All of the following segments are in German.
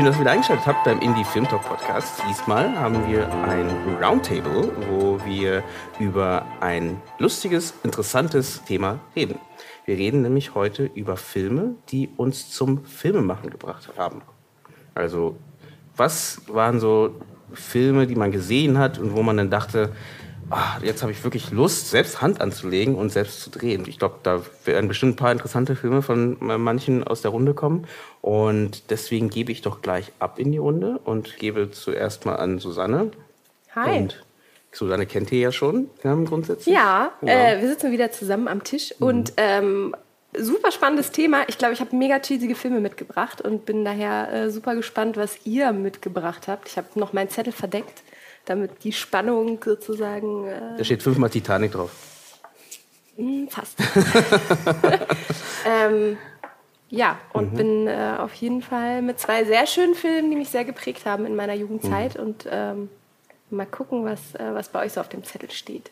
Schön, dass ihr wieder eingeschaltet habt beim Indie Film Talk Podcast. Diesmal haben wir ein Roundtable, wo wir über ein lustiges, interessantes Thema reden. Wir reden nämlich heute über Filme, die uns zum Filmemachen gebracht haben. Also, was waren so Filme, die man gesehen hat und wo man dann dachte, ach, jetzt habe ich wirklich Lust, selbst Hand anzulegen und selbst zu drehen. Ich glaube, da werden bestimmt ein paar interessante Filme von manchen aus der Runde kommen. Und deswegen gebe ich doch gleich ab in die Runde und gebe zuerst mal an Susanne. Hi. Und Susanne kennt ihr ja schon ja, grundsätzlich. Ja, ja. Äh, wir sitzen wieder zusammen am Tisch mhm. und ähm, super spannendes Thema. Ich glaube, ich habe mega cheesige Filme mitgebracht und bin daher äh, super gespannt, was ihr mitgebracht habt. Ich habe noch meinen Zettel verdeckt damit die Spannung sozusagen. Äh da steht fünfmal Titanic drauf. Hm, fast. ähm, ja, und mhm. bin äh, auf jeden Fall mit zwei sehr schönen Filmen, die mich sehr geprägt haben in meiner Jugendzeit. Mhm. Und ähm, mal gucken, was, äh, was bei euch so auf dem Zettel steht.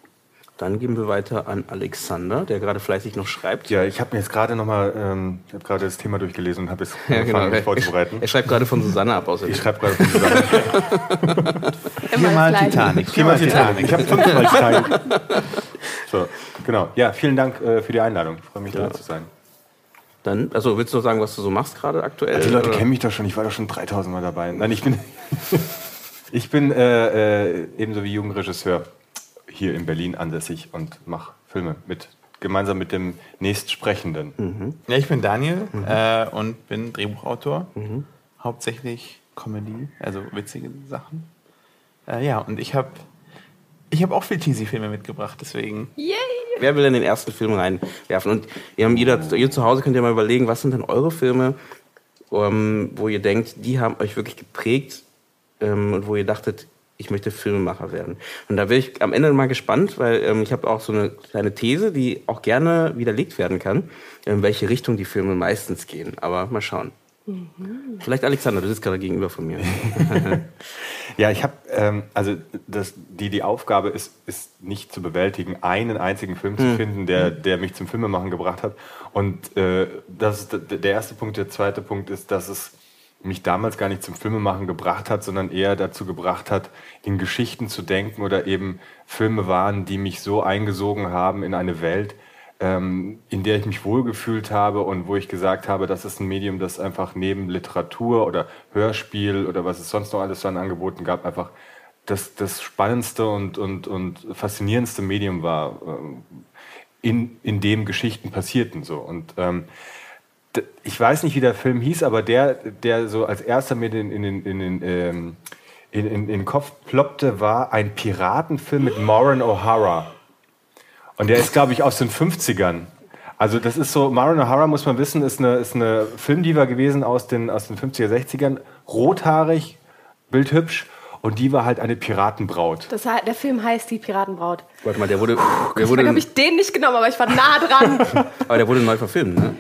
Dann geben wir weiter an Alexander, der gerade fleißig noch schreibt. Ja, ich habe mir jetzt gerade nochmal, ähm, ich habe gerade das Thema durchgelesen und habe es ja, genau. mich vorzubereiten. Er, er schreibt gerade von Susanne ab, außerdem. Ich schreibe gerade von Susanne. Viermal Titanic. Viermal Titanic. Ich habe fünfmal Titanic. So, genau. Ja, vielen Dank äh, für die Einladung. Ich freue mich, ja. da zu sein. Dann, also willst du noch sagen, was du so machst gerade aktuell? Ja, die Leute kennen mich doch schon. Ich war doch schon 3000 Mal dabei. Nein, ich bin, ich bin äh, äh, ebenso wie Jugendregisseur hier in Berlin ansässig und mache Filme mit gemeinsam mit dem nächstsprechenden. Mhm. Ja, ich bin Daniel mhm. äh, und bin Drehbuchautor. Mhm. Hauptsächlich Comedy, also witzige Sachen. Äh, ja, und ich habe ich hab auch viel Cheesy-Filme mitgebracht, deswegen. Yay! Wer will denn den ersten Film reinwerfen? Und ihr, haben jeder, ihr zu Hause könnt ihr mal überlegen, was sind denn eure Filme, um, ähm, wo ihr denkt, die haben euch wirklich geprägt ähm, und wo ihr dachtet, ich möchte Filmemacher werden. Und da bin ich am Ende mal gespannt, weil ähm, ich habe auch so eine kleine These, die auch gerne widerlegt werden kann, in welche Richtung die Filme meistens gehen. Aber mal schauen. Mhm. Vielleicht Alexander, du sitzt gerade gegenüber von mir. ja, ich habe, ähm, also das, die, die Aufgabe ist, ist nicht zu bewältigen, einen einzigen Film mhm. zu finden, der, der mich zum Filmemachen gebracht hat. Und äh, das ist der erste Punkt. Der zweite Punkt ist, dass es mich damals gar nicht zum Filmemachen gebracht hat, sondern eher dazu gebracht hat, in Geschichten zu denken oder eben Filme waren, die mich so eingesogen haben in eine Welt, ähm, in der ich mich wohlgefühlt habe und wo ich gesagt habe, das ist ein Medium, das einfach neben Literatur oder Hörspiel oder was es sonst noch alles an Angeboten gab, einfach das, das spannendste und, und, und faszinierendste Medium war, äh, in, in dem Geschichten passierten. So. Und ähm, ich weiß nicht, wie der Film hieß, aber der, der so als erster mir in, in, in, in, ähm, in, in, in den Kopf ploppte, war ein Piratenfilm mit Maureen O'Hara. Und der ist, glaube ich, aus den 50ern. Also das ist so, Maureen O'Hara, muss man wissen, ist eine, ist eine Filmdiva gewesen aus den, aus den 50er, 60ern. Rothaarig, bildhübsch. Und die war halt eine Piratenbraut. Das, der Film heißt Die Piratenbraut. Warte mal, der wurde. Der wurde habe ich den nicht genommen, aber ich war nah dran. aber der wurde neu verfilmt, ne?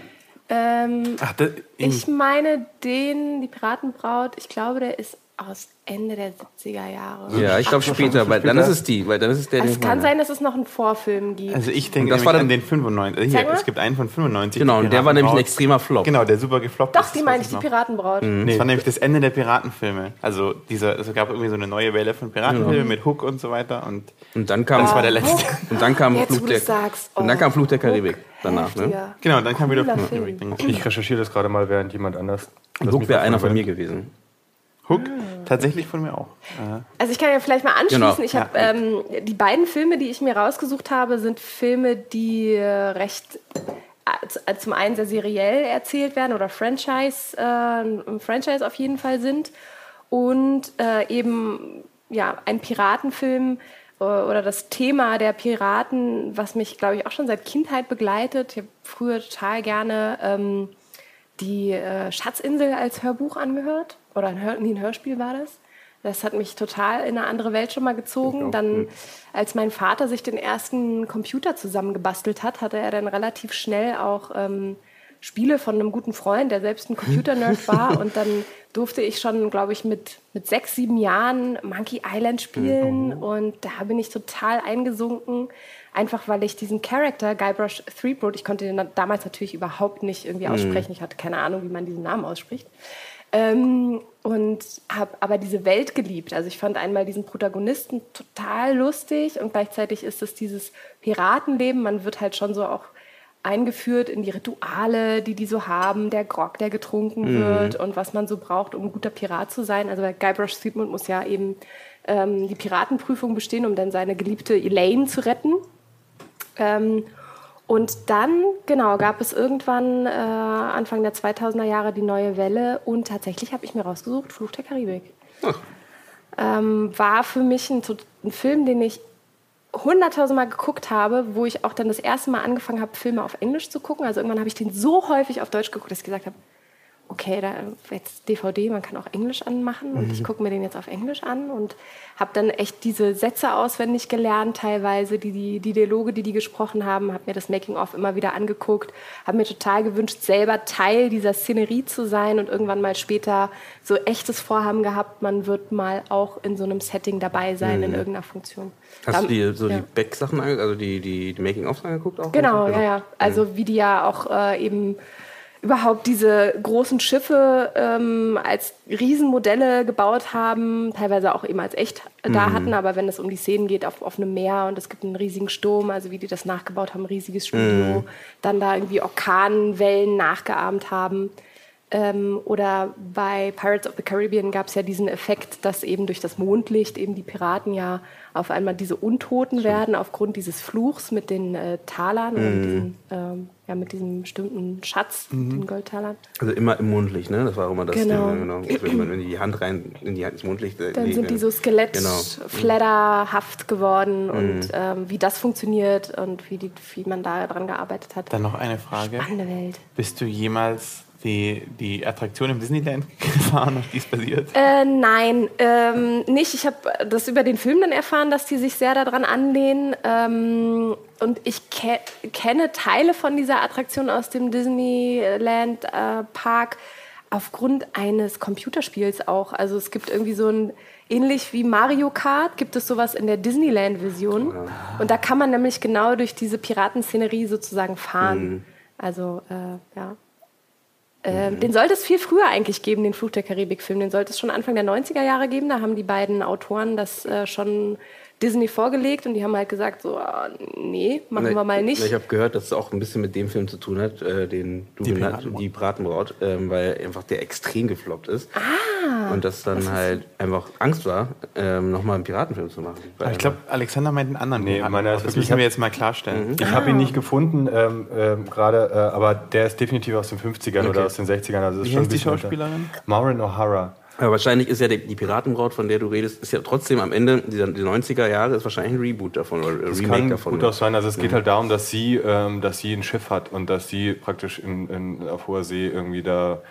Ähm, Ach, das, ich meine den, die Piratenbraut, ich glaube, der ist aus Ende der 70er Jahre. Ja, ich glaube später, weil dann ist es die, weil dann ist es der. Also es kann sein, dass es noch einen Vorfilm gibt. Also ich denke, das war dann den 95. Hier, es gibt einen von 95. Genau, und der war nämlich ein extremer Flop. Genau, der super gefloppt Doch, ist. Doch, die meine ich, die Piratenbraut. Mhm. Nee. Das war nämlich das Ende der Piratenfilme. Also dieser, es gab irgendwie so eine neue Welle von Piratenfilmen genau. mit Hook und so weiter und. Und dann kam. Das war der letzte. Und dann kam Fluch der. Oh, und dann kam Fluch der Karibik danach, ne? Genau, dann kam wieder Fluch der Karibik. Ich recherchiere das gerade mal, während jemand anders. Hook wäre einer von mir gewesen. Hook? Tatsächlich von mir auch. Also ich kann ja vielleicht mal anschließen. Genau. Ich habe ja. ähm, die beiden Filme, die ich mir rausgesucht habe, sind Filme, die äh, recht äh, zum einen sehr seriell erzählt werden oder Franchise, äh, ein Franchise auf jeden Fall sind und äh, eben ja ein Piratenfilm äh, oder das Thema der Piraten, was mich glaube ich auch schon seit Kindheit begleitet. Ich habe früher total gerne ähm, die äh, Schatzinsel als Hörbuch angehört oder ein, Hör, nee, ein Hörspiel war das. Das hat mich total in eine andere Welt schon mal gezogen. Dann, als mein Vater sich den ersten Computer zusammengebastelt hat, hatte er dann relativ schnell auch ähm, Spiele von einem guten Freund, der selbst ein Computer-Nerd war. Und dann durfte ich schon, glaube ich, mit, mit sechs, sieben Jahren Monkey Island spielen. Mhm. Und da bin ich total eingesunken. Einfach weil ich diesen Charakter, Guybrush Threepwood, ich konnte den damals natürlich überhaupt nicht irgendwie mhm. aussprechen. Ich hatte keine Ahnung, wie man diesen Namen ausspricht. Ähm, und habe aber diese Welt geliebt. Also ich fand einmal diesen Protagonisten total lustig und gleichzeitig ist es dieses Piratenleben. Man wird halt schon so auch eingeführt in die Rituale, die die so haben, der Grog, der getrunken mhm. wird und was man so braucht, um ein guter Pirat zu sein. Also Guybrush Threepwood muss ja eben ähm, die Piratenprüfung bestehen, um dann seine geliebte Elaine zu retten. Ähm, und dann, genau, gab es irgendwann äh, Anfang der 2000er Jahre die neue Welle und tatsächlich habe ich mir rausgesucht Fluch der Karibik. Ähm, war für mich ein, ein Film, den ich hunderttausendmal geguckt habe, wo ich auch dann das erste Mal angefangen habe, Filme auf Englisch zu gucken. Also irgendwann habe ich den so häufig auf Deutsch geguckt, dass ich gesagt habe, okay, da jetzt DVD, man kann auch Englisch anmachen und mhm. ich gucke mir den jetzt auf Englisch an und habe dann echt diese Sätze auswendig gelernt, teilweise die, die, die Dialoge, die die gesprochen haben, habe mir das Making-of immer wieder angeguckt, habe mir total gewünscht, selber Teil dieser Szenerie zu sein und irgendwann mal später so echtes Vorhaben gehabt, man wird mal auch in so einem Setting dabei sein, mhm. in irgendeiner Funktion. Hast du die, so ja. die Back-Sachen, also die, die, die Making-ofs angeguckt? Auch genau, genau, ja, ja. Also mhm. wie die ja auch äh, eben überhaupt diese großen Schiffe ähm, als Riesenmodelle gebaut haben, teilweise auch eben als echt da mhm. hatten, aber wenn es um die Szenen geht auf offenem Meer und es gibt einen riesigen Sturm, also wie die das nachgebaut haben, riesiges Studio, mhm. dann da irgendwie Orkanwellen nachgeahmt haben. Ähm, oder bei Pirates of the Caribbean gab es ja diesen Effekt, dass eben durch das Mondlicht eben die Piraten ja auf einmal diese Untoten werden aufgrund dieses Fluchs mit den äh, Talern mhm. mit, diesen, ähm, ja, mit diesem bestimmten Schatz, mhm. den Goldtalern. Also immer im Mondlicht, ne? Das war auch immer das genau. Ding. Genau. Wenn man in die Hand rein, in die Hand ins Mondlicht äh, Dann legen, sind die so skelettfledderhaft genau. geworden mhm. und ähm, wie das funktioniert und wie, die, wie man da dran gearbeitet hat. Dann noch eine Frage. Spannende Welt. Bist du jemals die, die Attraktion im Disneyland gefahren, auf die es basiert? Äh, nein, ähm, nicht. Ich habe das über den Film dann erfahren, dass die sich sehr daran anlehnen. Ähm, und ich ke kenne Teile von dieser Attraktion aus dem Disneyland äh, Park aufgrund eines Computerspiels auch. Also es gibt irgendwie so ein ähnlich wie Mario Kart gibt es sowas in der Disneyland-Version. Und da kann man nämlich genau durch diese Piratenszenerie sozusagen fahren. Mhm. Also äh, ja. Ähm, mhm. Den sollte es viel früher eigentlich geben, den Fluch der Karibik-Film. Den sollte es schon Anfang der 90er Jahre geben. Da haben die beiden Autoren das äh, schon Disney vorgelegt und die haben halt gesagt, so, ah, nee, machen wir mal nicht. Ich habe gehört, dass es auch ein bisschen mit dem Film zu tun hat, äh, den du die genannt hast, die Bratenbraut, ähm, weil einfach der extrem gefloppt ist. Ah, und das dann halt einfach Angst war, ähm, nochmal einen Piratenfilm zu machen. Aber ich glaube, Alexander meint einen anderen. Nee, meiner das müssen wir jetzt mal klarstellen. Mhm. Ich ah. habe ihn nicht gefunden, ähm, ähm, gerade, äh, aber der ist definitiv aus den 50ern okay. oder aus den 60ern. Also Wie heißt die Schauspielerin? Maureen O'Hara. Aber wahrscheinlich ist ja die, die Piratenbraut, von der du redest, ist ja trotzdem am Ende dieser die 90er Jahre ist wahrscheinlich ein Reboot davon oder das Remake kann davon. Gut auch sein. Also es geht halt darum, dass sie, ähm, dass sie ein Schiff hat und dass sie praktisch in, in, auf hoher See irgendwie da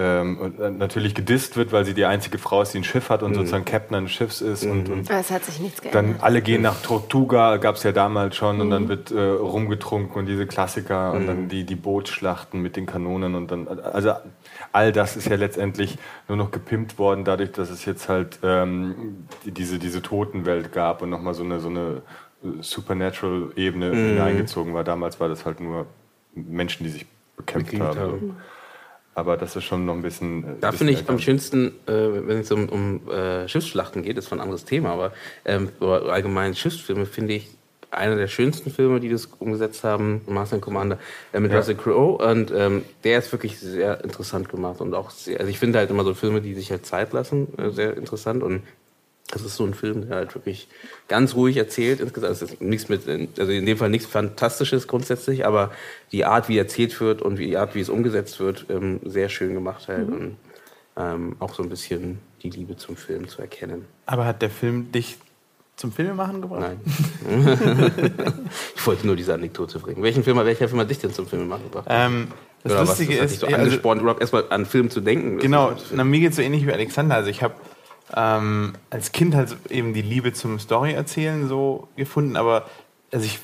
ähm, äh, natürlich gedisst wird, weil sie die einzige Frau ist, die ein Schiff hat und mhm. sozusagen Captain eines Schiffs ist. Mhm. Und, und es hat sich nichts geändert. Dann alle gehen nach Tortuga, gab es ja damals schon, mhm. und dann mhm. wird äh, rumgetrunken und diese Klassiker und dann mhm. die, die Bootsschlachten mit den Kanonen und dann, also all das ist ja letztendlich nur noch gepimpt worden, dadurch, dass es jetzt halt ähm, diese, diese Totenwelt gab und nochmal so eine, so eine äh, Supernatural-Ebene mhm. hineingezogen war. Damals war das halt nur Menschen, die sich bekämpft Bekämpft haben. haben. Aber das ist schon noch ein bisschen. Äh, da finde ich am schönsten, äh, wenn es um, um äh, Schiffsschlachten geht, ist von ein anderes Thema, aber ähm, allgemein Schiffsfilme finde ich einer der schönsten Filme, die das umgesetzt haben, Master Commander, äh, mit ja. Russell Crowe. Und ähm, der ist wirklich sehr interessant gemacht. Und auch sehr, also ich finde halt immer so Filme, die sich halt Zeit lassen, äh, sehr interessant. Und das ist so ein Film, der halt wirklich ganz ruhig erzählt. Insgesamt also ist nichts mit, also in dem Fall nichts Fantastisches grundsätzlich, aber die Art, wie erzählt wird und die Art, wie es umgesetzt wird, ähm, sehr schön gemacht halt. Mhm. Und ähm, auch so ein bisschen die Liebe zum Film zu erkennen. Aber hat der Film dich zum Filmemachen gebracht? Nein. ich wollte nur diese Anekdote bringen. Welchen Film, welcher Film hat dich denn zum Filmemachen gebracht? Ähm, das Oder Lustige was, das ist, so angespornt, also, überhaupt erstmal an Film zu denken. Genau, na, mir geht es so ähnlich wie Alexander. Also ich habe ähm, als Kind halt eben die Liebe zum Story erzählen so gefunden, aber also ich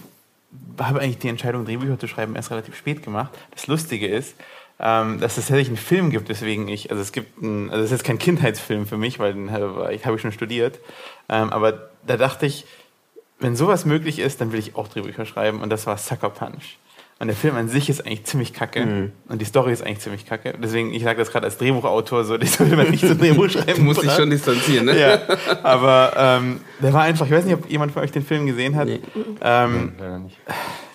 habe eigentlich die Entscheidung, Drehbücher zu schreiben, erst relativ spät gemacht. Das Lustige ist, ähm, dass es tatsächlich einen Film gibt, weswegen ich, also es gibt einen, also es ist jetzt kein Kindheitsfilm für mich, weil den habe ich, hab ich schon studiert, ähm, aber da dachte ich, wenn sowas möglich ist, dann will ich auch Drehbücher schreiben und das war Sucker Punch. Und der Film an sich ist eigentlich ziemlich kacke. Mhm. Und die Story ist eigentlich ziemlich kacke. Deswegen, ich sage das gerade als Drehbuchautor, so, ich sollte man nicht zum Drehbuch schreiben. du musst dich schon distanzieren, ne? Ja. Aber ähm, der war einfach, ich weiß nicht, ob jemand von euch den Film gesehen hat. Nee. Ähm, ja, nicht.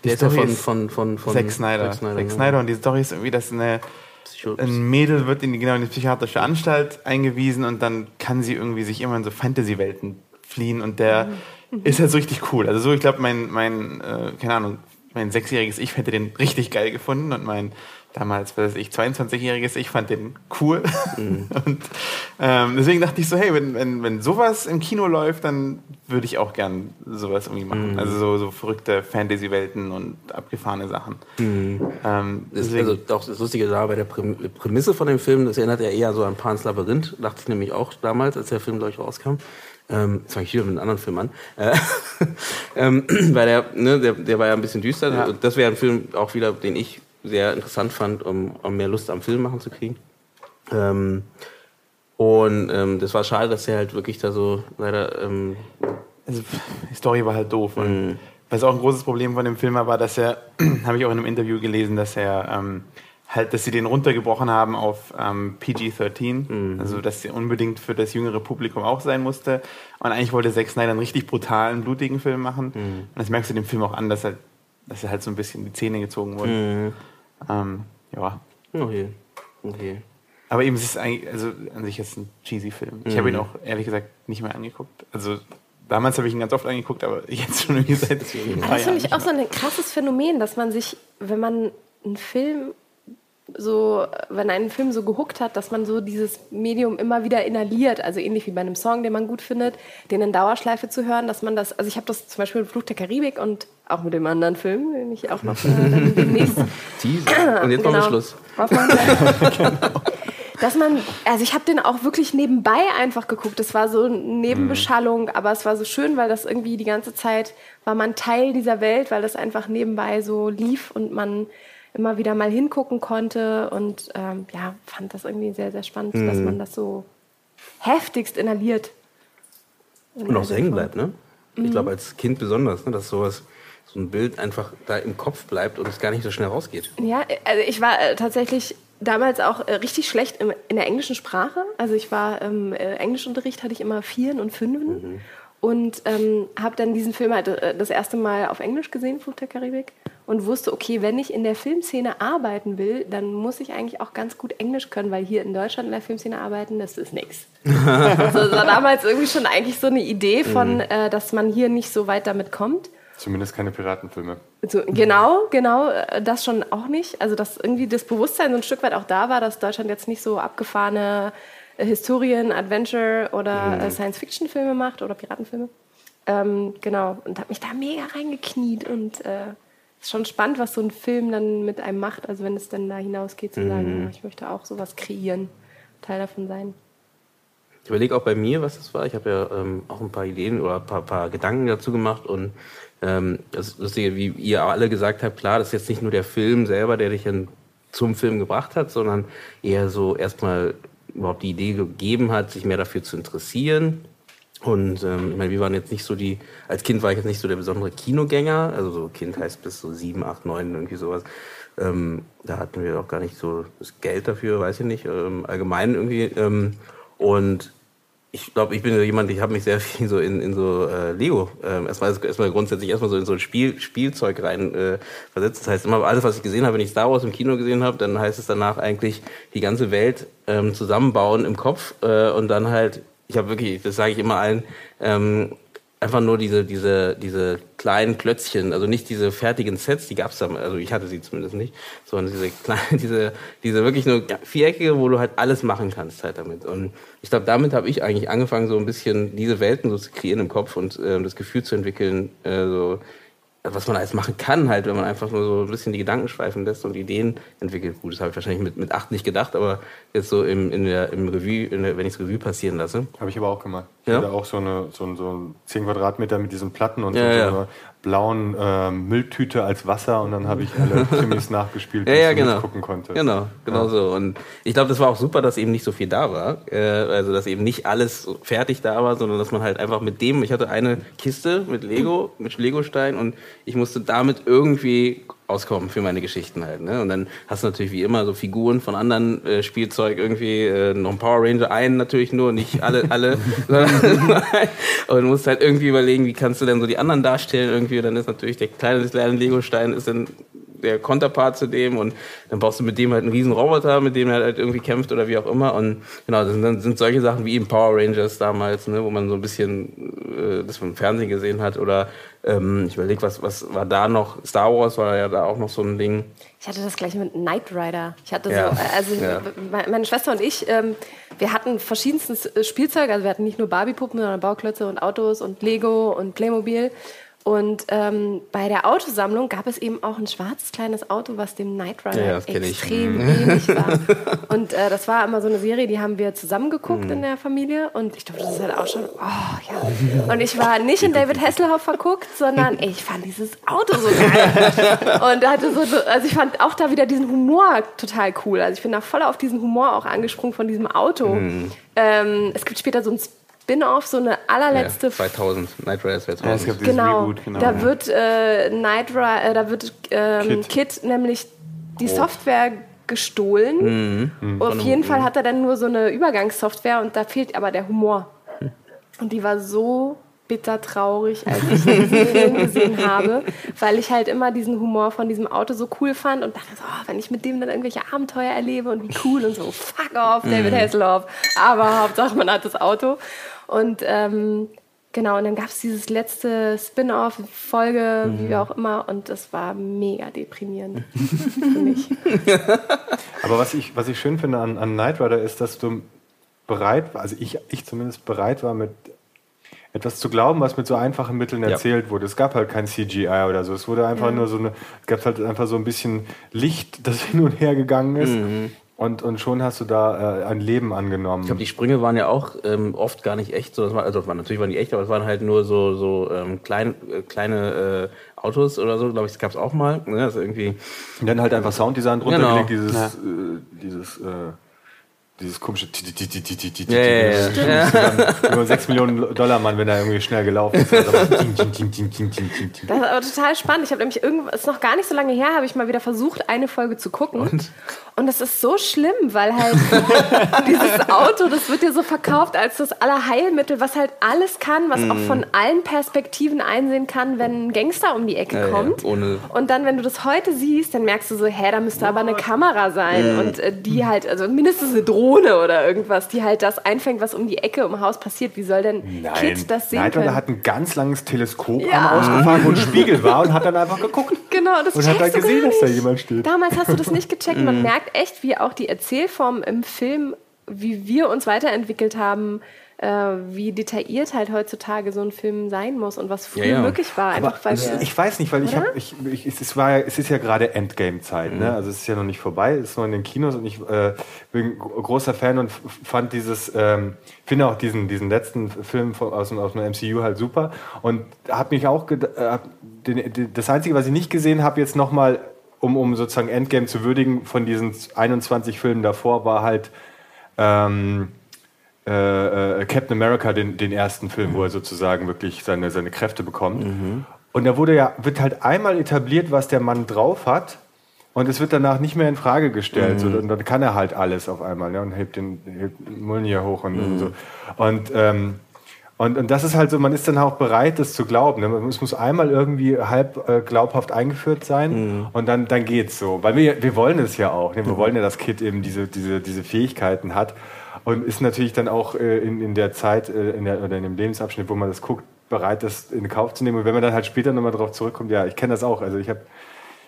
Der ist ja von, von, von, von Zack Snyder. Zack Snyder, Zack Snyder. Und die Story ist irgendwie, dass eine, ein Mädel wird in die, genau in die psychiatrische Anstalt eingewiesen und dann kann sie irgendwie sich immer in so Fantasy-Welten fliehen und der mhm. ist halt so richtig cool. Also so, ich glaube, mein, mein äh, keine Ahnung, mein sechsjähriges Ich hätte den richtig geil gefunden und mein damals, was weiß ich, 22-jähriges Ich fand den cool. Mhm. Und ähm, deswegen dachte ich so, hey, wenn, wenn, wenn sowas im Kino läuft, dann würde ich auch gern sowas irgendwie machen. Mhm. Also so, so verrückte Fantasy-Welten und abgefahrene Sachen. Mhm. Ähm, das, also auch das Lustige da bei der Prämisse von dem Film, das erinnert ja eher so an Pans Labyrinth, dachte ich nämlich auch damals, als der Film, glaube ich, rauskam. Ähm, jetzt fange ich wieder mit einem anderen Film an. Äh, ähm, weil der, ne, der, der war ja ein bisschen düster. Ja. Das wäre ein Film auch wieder, den ich sehr interessant fand, um, um mehr Lust am Film machen zu kriegen. Ähm, und ähm, das war schade, dass er halt wirklich da so leider. Ähm, also, die Story war halt doof. Und mhm. was auch ein großes Problem von dem Film war, dass er, habe ich auch in einem Interview gelesen, dass er ähm, halt, dass sie den runtergebrochen haben auf ähm, PG-13, mhm. also dass sie unbedingt für das jüngere Publikum auch sein musste. Und eigentlich wollte Zack Snyder einen richtig brutalen, blutigen Film machen. Mhm. Und das merkst du dem Film auch an, dass er, dass er halt so ein bisschen die Zähne gezogen wurde. Mhm. Ähm, ja. Okay. okay. Aber eben, es ist eigentlich, also an sich ist es ein cheesy Film. Ich habe ihn mhm. auch ehrlich gesagt nicht mehr angeguckt. Also damals habe ich ihn ganz oft angeguckt, aber jetzt schon irgendwie seit. Das finde ich auch so ein krasses Phänomen, dass man sich, wenn man einen Film so, wenn einen Film so gehuckt hat, dass man so dieses Medium immer wieder inhaliert, also ähnlich wie bei einem Song, den man gut findet, den in Dauerschleife zu hören, dass man das, also ich habe das zum Beispiel mit Fluch der Karibik und auch mit dem anderen Film, den ich auch noch äh, demnächst. Teaser. Und jetzt genau. machen wir Schluss. genau. Dass man, also ich habe den auch wirklich nebenbei einfach geguckt. Das war so eine Nebenbeschallung, mhm. aber es war so schön, weil das irgendwie die ganze Zeit war man Teil dieser Welt, weil das einfach nebenbei so lief und man immer wieder mal hingucken konnte und ähm, ja, fand das irgendwie sehr, sehr spannend, mhm. dass man das so heftigst inhaliert. Und auch so hängen bleibt, ne? Mhm. Ich glaube, als Kind besonders, ne, dass sowas, so ein Bild einfach da im Kopf bleibt und es gar nicht so schnell rausgeht. Ja, also ich war äh, tatsächlich damals auch äh, richtig schlecht im, in der englischen Sprache. Also ich war im äh, Englischunterricht, hatte ich immer Vieren und Fünfen. Mhm. Und ähm, habe dann diesen Film halt äh, das erste Mal auf Englisch gesehen, Fluch der Karibik und wusste, okay, wenn ich in der Filmszene arbeiten will, dann muss ich eigentlich auch ganz gut Englisch können, weil hier in Deutschland in der Filmszene arbeiten, das ist nichts. Also das war damals irgendwie schon eigentlich so eine Idee von, mhm. äh, dass man hier nicht so weit damit kommt. Zumindest keine Piratenfilme. So, genau, genau, äh, das schon auch nicht. Also dass irgendwie das Bewusstsein so ein Stück weit auch da war, dass Deutschland jetzt nicht so abgefahrene Historien, Adventure oder mhm. Äh, Science-Fiction-Filme macht oder Piratenfilme. Ähm, genau, und habe mich da mega reingekniet und äh, ist schon spannend, was so ein Film dann mit einem macht. Also wenn es dann da hinausgeht, zu sagen, mhm. ich möchte auch sowas kreieren, Teil davon sein. Ich überlege auch bei mir, was das war. Ich habe ja ähm, auch ein paar Ideen oder ein paar, paar Gedanken dazu gemacht und ähm, das Lustige, wie ihr alle gesagt habt, klar, das ist jetzt nicht nur der Film selber, der dich dann zum Film gebracht hat, sondern eher so erstmal überhaupt die Idee gegeben hat, sich mehr dafür zu interessieren, und ähm, ich meine, wir waren jetzt nicht so die, als Kind war ich jetzt nicht so der besondere Kinogänger, also so Kind heißt bis so sieben, acht, neun, irgendwie sowas. Ähm, da hatten wir auch gar nicht so das Geld dafür, weiß ich nicht, ähm, allgemein irgendwie. Ähm, und ich glaube, ich bin so jemand, ich habe mich sehr viel so in, in so äh, Lego, äh, erstmal, erstmal grundsätzlich erstmal so in so ein Spiel, Spielzeug rein äh, versetzt. Das heißt, immer alles, was ich gesehen habe, wenn ich Star Wars im Kino gesehen habe, dann heißt es danach eigentlich die ganze Welt ähm, zusammenbauen im Kopf äh, und dann halt ich habe wirklich, das sage ich immer allen, ähm, einfach nur diese, diese, diese kleinen Klötzchen, also nicht diese fertigen Sets, die gab's da, also ich hatte sie zumindest nicht, sondern diese kleinen, diese, diese wirklich nur viereckige, wo du halt alles machen kannst halt damit. Und ich glaube, damit habe ich eigentlich angefangen, so ein bisschen diese Welten so zu kreieren im Kopf und äh, das Gefühl zu entwickeln, äh, so, was man alles machen kann, halt, wenn man einfach nur so ein bisschen die Gedanken schweifen lässt und Ideen entwickelt. Gut, das habe ich wahrscheinlich mit, mit acht nicht gedacht, aber jetzt so im, in der, im Revue, in der, wenn ich es Revue passieren lasse. Habe ich aber auch gemacht. Ich ja? hatte auch so eine so, so 10 Quadratmeter mit diesen Platten und ja, so, ja. Blauen äh, Mülltüte als Wasser und dann habe ich alle Krimis nachgespielt, die ja, ja, ich genau. gucken konnte. Genau, genau ja. so. Und ich glaube, das war auch super, dass eben nicht so viel da war. Äh, also dass eben nicht alles fertig da war, sondern dass man halt einfach mit dem, ich hatte eine Kiste mit Lego, mit Legostein und ich musste damit irgendwie auskommen für meine Geschichten halt. Ne? Und dann hast du natürlich wie immer so Figuren von anderen äh, Spielzeug irgendwie, äh, noch ein Power Ranger, einen natürlich nur, nicht alle, alle. und du musst halt irgendwie überlegen, wie kannst du denn so die anderen darstellen irgendwie. Und dann ist natürlich der kleine, kleine Lego-Stein ist dann der Konterpart zu dem und dann brauchst du mit dem halt einen riesen Roboter, mit dem er halt irgendwie kämpft oder wie auch immer und genau, das sind, dann sind solche Sachen wie eben Power Rangers damals, ne, wo man so ein bisschen äh, das vom Fernsehen gesehen hat oder ähm, ich überlege, was, was war da noch, Star Wars war ja da auch noch so ein Ding. Ich hatte das gleich mit Knight Rider. Ich hatte ja. so, also ja. meine Schwester und ich, ähm, wir hatten verschiedenstes Spielzeug, also wir hatten nicht nur Barbie-Puppen, sondern Bauklötze und Autos und Lego und Playmobil. Und ähm, bei der Autosammlung gab es eben auch ein schwarzes kleines Auto, was dem Knight Rider ja, extrem mhm. ähnlich war. Und äh, das war immer so eine Serie, die haben wir zusammen geguckt mhm. in der Familie. Und ich dachte, das ist halt auch schon, oh ja. Und ich war nicht in David Hasselhoff verguckt, sondern ich fand dieses Auto so geil. Und hatte so, also ich fand auch da wieder diesen Humor total cool. Also ich bin da voll auf diesen Humor auch angesprungen von diesem Auto. Mhm. Ähm, es gibt später so ein Spin-off, so eine allerletzte. Ja, 2000, Night Rider 2000. Ja, es gibt genau, Reboot, genau. Da wird äh, Night Rider, äh, da wird ähm, Kid. Kid. nämlich die oh. Software gestohlen. Mhm. Mhm. Auf jeden Fall hat er dann nur so eine Übergangssoftware und da fehlt aber der Humor. Und die war so bitter traurig, als ich diesen Film gesehen habe, weil ich halt immer diesen Humor von diesem Auto so cool fand und dachte so, oh, wenn ich mit dem dann irgendwelche Abenteuer erlebe und wie cool und so, fuck off, David mhm. Hasselhoff. Aber Hauptsache man hat das Auto. Und ähm, genau, und dann gab es dieses letzte Spin-off-Folge, mhm. wie auch immer, und das war mega deprimierend für mich. Aber was ich, was ich schön finde an, an Knight Rider ist, dass du bereit, also ich, ich zumindest bereit war, mit etwas zu glauben, was mit so einfachen Mitteln erzählt ja. wurde. Es gab halt kein CGI oder so. Es wurde einfach ja. nur so eine, es gab halt einfach so ein bisschen Licht, das hin und her gegangen ist. Mhm. Und, und schon hast du da äh, ein Leben angenommen. Ich glaube, die Sprünge waren ja auch ähm, oft gar nicht echt. So, das war, also natürlich waren die echt, aber es waren halt nur so, so ähm, klein, äh, kleine äh, Autos oder so, glaube ich, das gab es auch mal. Ne? Also irgendwie und dann halt einfach Sounddesign drunter genau. gelegt, dieses, ja. äh, dieses äh, dieses komische ja, ja, ja. über 6 Millionen Dollar Mann, wenn er irgendwie schnell gelaufen ist. Das ist aber total spannend. Ich habe nämlich irgendwas, ist noch gar nicht so lange her, habe ich mal wieder versucht, eine Folge zu gucken. Und? Und das ist so schlimm, weil halt dieses Auto, das wird dir so verkauft als das Allerheilmittel, was halt alles kann, was mm. auch von allen Perspektiven einsehen kann, wenn ein Gangster um die Ecke kommt. Und dann, wenn du das heute siehst, dann merkst du so, hä, da müsste aber eine Kamera sein. Mm. Und äh, die halt, also mindestens eine Drohne Drohne oder irgendwas, die halt das einfängt, was um die Ecke im Haus passiert. Wie soll denn Nein. Kid das sehen Nein, können? Hat ein ganz langes Teleskop ja. ausgefahren, wo ein Spiegel war und hat dann einfach geguckt. Genau, das Und hat dann gesehen, dass da jemand steht. Damals hast du das nicht gecheckt. Man mhm. merkt echt, wie auch die Erzählform im Film, wie wir uns weiterentwickelt haben, wie detailliert halt heutzutage so ein Film sein muss und was früher ja, ja. möglich war. Einfach, weil ich, ich weiß nicht, weil ich habe, ich, ich, es, war, es ist ja gerade Endgame-Zeit, ne? mhm. ne? also es ist ja noch nicht vorbei, es ist noch in den Kinos und ich äh, bin großer Fan und fand dieses, ähm, finde auch diesen, diesen letzten Film aus, dem, aus dem MCU halt super und habe mich auch, äh, den, den, das Einzige, was ich nicht gesehen habe jetzt nochmal, um, um sozusagen Endgame zu würdigen, von diesen 21 Filmen davor, war halt ähm, äh, äh, Captain America, den, den ersten Film, mhm. wo er sozusagen wirklich seine, seine Kräfte bekommt. Mhm. Und da wurde ja, wird halt einmal etabliert, was der Mann drauf hat. Und es wird danach nicht mehr in Frage gestellt. Mhm. So, und dann kann er halt alles auf einmal ne, und hebt den, hebt Mjolnir hoch und, und so. Mhm. Und, ähm, und, und das ist halt so, man ist dann auch bereit, das zu glauben. Ne? Es muss einmal irgendwie halb äh, glaubhaft eingeführt sein mhm. und dann, dann geht's so. Weil wir, wir wollen es ja auch. Ne? Wir mhm. wollen ja, dass Kid eben diese, diese, diese Fähigkeiten hat. Und ist natürlich dann auch äh, in, in der Zeit äh, in der, oder in dem Lebensabschnitt, wo man das guckt, bereit, das in Kauf zu nehmen. Und wenn man dann halt später nochmal drauf zurückkommt, ja, ich kenne das auch. Also ich habe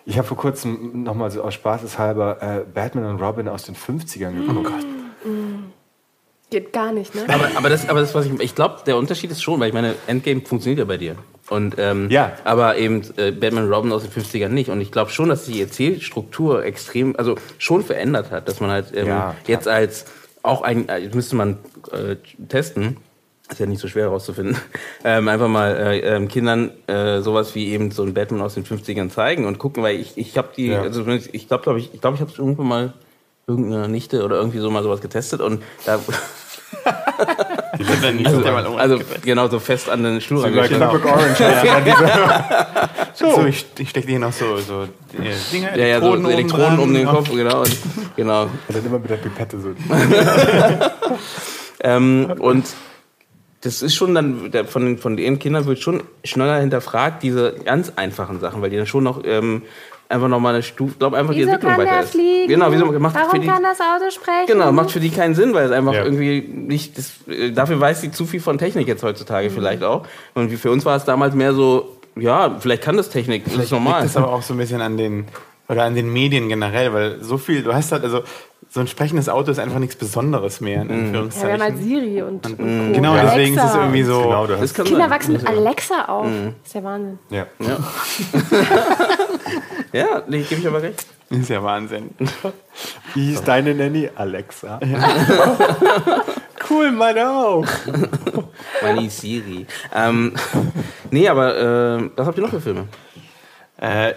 ich hab vor kurzem nochmal so aus Spaßeshalber äh, Batman und Robin aus den 50ern geguckt. Oh mm. Geht gar nicht, ne? Aber, aber, das, aber das, was ich, ich glaube, der Unterschied ist schon, weil ich meine, Endgame funktioniert ja bei dir. Und, ähm, ja. Aber eben äh, Batman Robin aus den 50ern nicht. Und ich glaube schon, dass sich die Erzählstruktur extrem, also schon verändert hat, dass man halt ähm, ja, jetzt als auch ein, äh, müsste man äh, testen, ist ja nicht so schwer herauszufinden, ähm, einfach mal äh, ähm, Kindern äh, sowas wie eben so ein Batman aus den 50ern zeigen und gucken, weil ich, ich habe die, ja. also ich glaube, glaub ich, ich glaube, ich habe irgendwann mal irgendeine Nichte oder irgendwie so mal sowas getestet und da Die wird dann nicht also, mal also genau so fest an den Schnur genau. Orange. ja, so. so, ich, ich stecke dir noch so, so Dinge, ja, ja, so Elektroden um den Kopf, genau. Und, genau. Und dann immer mit der Pipette so. ähm, und das ist schon dann, von, den, von den Kindern wird schon schneller hinterfragt, diese ganz einfachen Sachen, weil die dann schon noch ähm, einfach nochmal eine Stufe, glaube einfach wieso die Entwicklung kann weiter der ist. Fliegen? Genau, wieso macht Warum für die, kann das Auto sprechen? Genau, macht für die keinen Sinn, weil es einfach ja. irgendwie nicht, das, äh, dafür weiß sie zu viel von Technik jetzt heutzutage mhm. vielleicht auch. Und für uns war es damals mehr so, ja, vielleicht kann das Technik, das ist normal. Das ist aber auch so ein bisschen an den, oder an den Medien generell, weil so viel, du hast halt, also so ein sprechendes Auto ist einfach nichts Besonderes mehr, in mhm. Anführungszeichen. Ja, wir haben halt Siri und, und, und Genau, Alexa. deswegen ist es irgendwie so. Genau, Kinder wachsen mit Alexa auf. Mhm. Ist ja Wahnsinn. Ja. Ja, ja nee, gebe ich aber recht. Ist ja Wahnsinn. Wie hieß deine Nanny? Alexa. Ja. cool, meine auch. Meine Siri. Ähm, nee, aber äh, was habt ihr noch für Filme? Äh,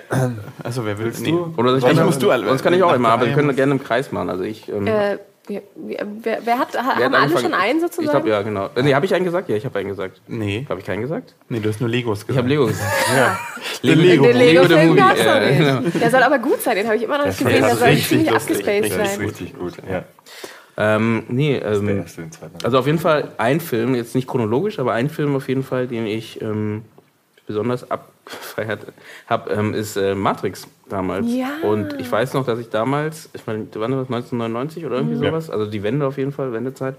also wer will nee. du? Oder ich, ich musst du, sonst kann ich auch immer, aber wir können gerne im Kreis machen. Also ich. Ähm, äh, wer, wer, wer, hat, wer haben alle schon einen sozusagen? Ich glaube ja, genau. Äh, nee, habe ich einen gesagt? Ja, ich habe einen gesagt. Nee. Habe ich keinen gesagt? Nee, du hast nur Legos gesagt. Ich habe Lego gesagt. ja. Den Lego, den Lego, Lego der Movie. Ja, genau. Der soll aber gut sein, den habe ich immer noch nicht gesehen. Der soll ziemlich abgespaced sein. Das ist richtig gut, ja. Ähm, nee, ähm, also auf jeden Fall ein Film, jetzt nicht chronologisch, aber ein Film auf jeden Fall, den ich ähm, besonders abgefeiert habe, ähm, ist äh, Matrix damals. Ja. Und ich weiß noch, dass ich damals, ich meine, wann war das, 1999 oder irgendwie mhm. sowas? Also die Wende auf jeden Fall, Wendezeit.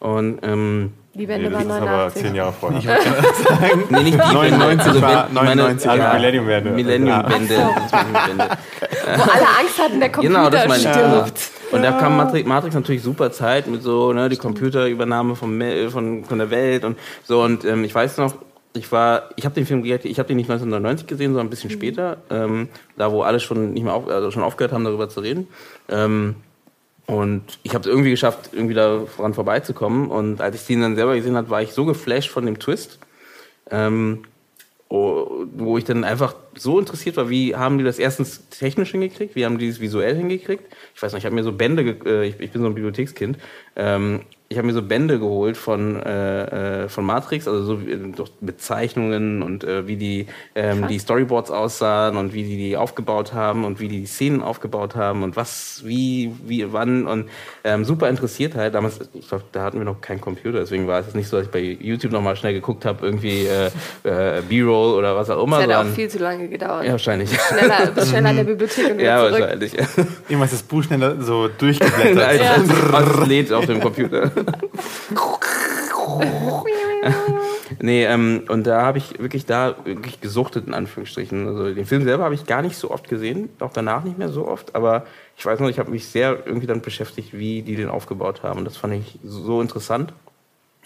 Und ähm, die Wende nee, war 89. aber zehn Jahre vorher. Ich sagen. nee, nicht die 99 also, war 99 meine, ja, Millennium-Wende. Millennium-Wende. Ja. Wo alle Angst hatten, der Computer genau, das meine, stirbt. Und da kam Matrix, Matrix, natürlich super Zeit mit so, ne, die Computerübernahme vom, von, von der Welt und so. Und ähm, ich weiß noch, ich war, ich habe den Film, ich habe den nicht 1999 gesehen, sondern ein bisschen mhm. später, ähm, da wo alle schon nicht mehr auf, also schon aufgehört haben, darüber zu reden. Ähm, und ich habe es irgendwie geschafft, irgendwie daran vorbeizukommen. Und als ich den dann selber gesehen habe, war ich so geflasht von dem Twist, ähm, wo ich dann einfach so interessiert war, wie haben die das erstens technisch hingekriegt, wie haben die es visuell hingekriegt. Ich weiß nicht, ich habe mir so Bände, äh, ich, ich, bin so ein Bibliothekskind, ähm, ich habe mir so Bände geholt von, äh, äh von Matrix, also so mit Zeichnungen und äh, wie die, ähm, die Storyboards aussahen und wie die die aufgebaut haben und wie die, die Szenen aufgebaut haben und was, wie, wie, wann und ähm, super interessiert halt. Damals, ich glaube, da hatten wir noch keinen Computer, deswegen war es nicht so, dass ich bei YouTube nochmal schnell geguckt habe, irgendwie äh, äh, B-Roll oder was auch immer. Das hätte auch viel zu lange gedauert. Ja, wahrscheinlich. Schneller, schneller in der Bibliothek und wieder Ja, zurück. wahrscheinlich. Irgendwas das Buch schneller so durchgeblättert. als, ja. lädt auf dem Computer. nee, ähm, und da habe ich wirklich da wirklich gesuchtet, in Anführungsstrichen. Also den Film selber habe ich gar nicht so oft gesehen, auch danach nicht mehr so oft, aber ich weiß noch, ich habe mich sehr irgendwie damit beschäftigt, wie die den aufgebaut haben. Und das fand ich so interessant,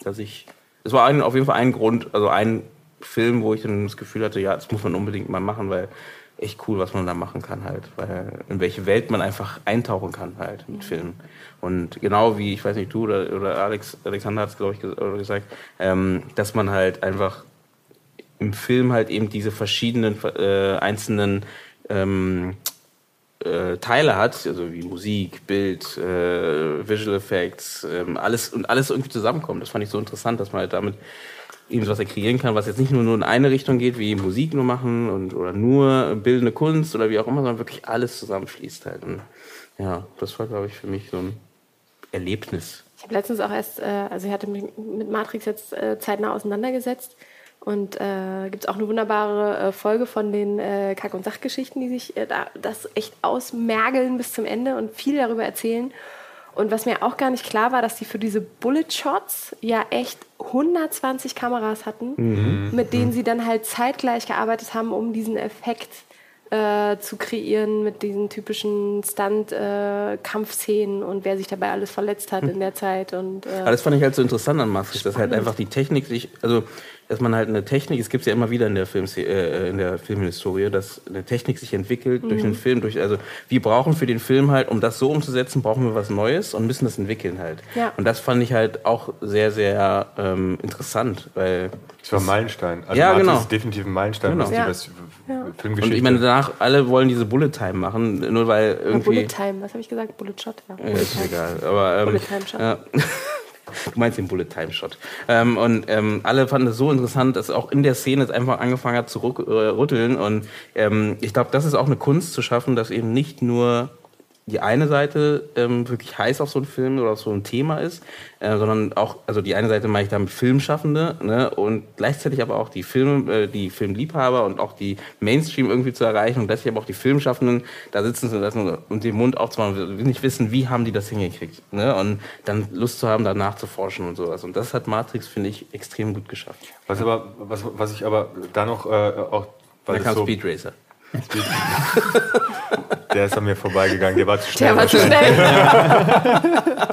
dass ich. Es war auf jeden Fall ein Grund, also ein Film, wo ich dann das Gefühl hatte, ja, das muss man unbedingt mal machen, weil echt cool, was man da machen kann halt, weil in welche Welt man einfach eintauchen kann halt mit Filmen. Und genau wie, ich weiß nicht, du oder, oder Alex, Alexander hat es, glaube ich, gesagt, ähm, dass man halt einfach im Film halt eben diese verschiedenen äh, einzelnen ähm, äh, Teile hat, also wie Musik, Bild, äh, Visual Effects, ähm, alles und alles irgendwie zusammenkommt. Das fand ich so interessant, dass man halt damit eben was kreieren kann, was jetzt nicht nur, nur in eine Richtung geht, wie Musik nur machen und oder nur bildende Kunst oder wie auch immer, sondern wirklich alles zusammenfließt halt. Und ja, das war, glaube ich, für mich so ein Erlebnis. Ich habe letztens auch erst, äh, also ich hatte mich mit Matrix jetzt äh, zeitnah auseinandergesetzt und äh, gibt es auch eine wunderbare äh, Folge von den äh, Kack- und Sachgeschichten, die sich äh, da, das echt ausmergeln bis zum Ende und viel darüber erzählen. Und was mir auch gar nicht klar war, dass die für diese Bullet Shots ja echt 120 Kameras hatten, mhm. mit denen sie dann halt zeitgleich gearbeitet haben, um diesen Effekt äh, zu kreieren mit diesen typischen Stunt-Kampfszenen äh, und wer sich dabei alles verletzt hat hm. in der Zeit. Und, äh Aber das fand ich halt so interessant an Matrix, dass halt einfach die Technik sich, also dass man halt eine Technik, es gibt ja immer wieder in der, Film, äh, in der Filmhistorie, dass eine Technik sich entwickelt mhm. durch einen Film, durch, also wir brauchen für den Film halt, um das so umzusetzen, brauchen wir was Neues und müssen das entwickeln halt. Ja. Und das fand ich halt auch sehr, sehr ähm, interessant, weil... Das war ein Meilenstein. Also ja, genau. Das ist definitiv ein Meilenstein, genau. was ja. die was ja. Filmgeschichte... Und ich meine, danach, alle wollen diese Bullet Time machen, nur weil irgendwie... Bullet Time, was habe ich gesagt? Bullet Shot? Ja, Bullet ist egal, aber... Ähm, Bullet Time Shot. Du meinst den Bullet Time Shot. Ähm, und ähm, alle fanden es so interessant, dass auch in der Szene es einfach angefangen hat zu rütteln. Und ähm, ich glaube, das ist auch eine Kunst zu schaffen, dass eben nicht nur die eine Seite ähm, wirklich heiß auf so einen Film oder auf so ein Thema ist, äh, sondern auch, also die eine Seite meine ich damit Filmschaffende ne, und gleichzeitig aber auch die Film, äh, die Filmliebhaber und auch die Mainstream irgendwie zu erreichen und gleichzeitig aber auch die Filmschaffenden da sitzen zu lassen und den Mund aufzumachen, nicht wissen, wie haben die das hingekriegt ne, und dann Lust zu haben, da nachzuforschen und sowas. Und das hat Matrix, finde ich, extrem gut geschafft. Was, aber, was, was ich aber da noch äh, auch... Weil da kam so Speed Racer. Der ist an mir vorbeigegangen, der war zu schnell. Der war zu schnell.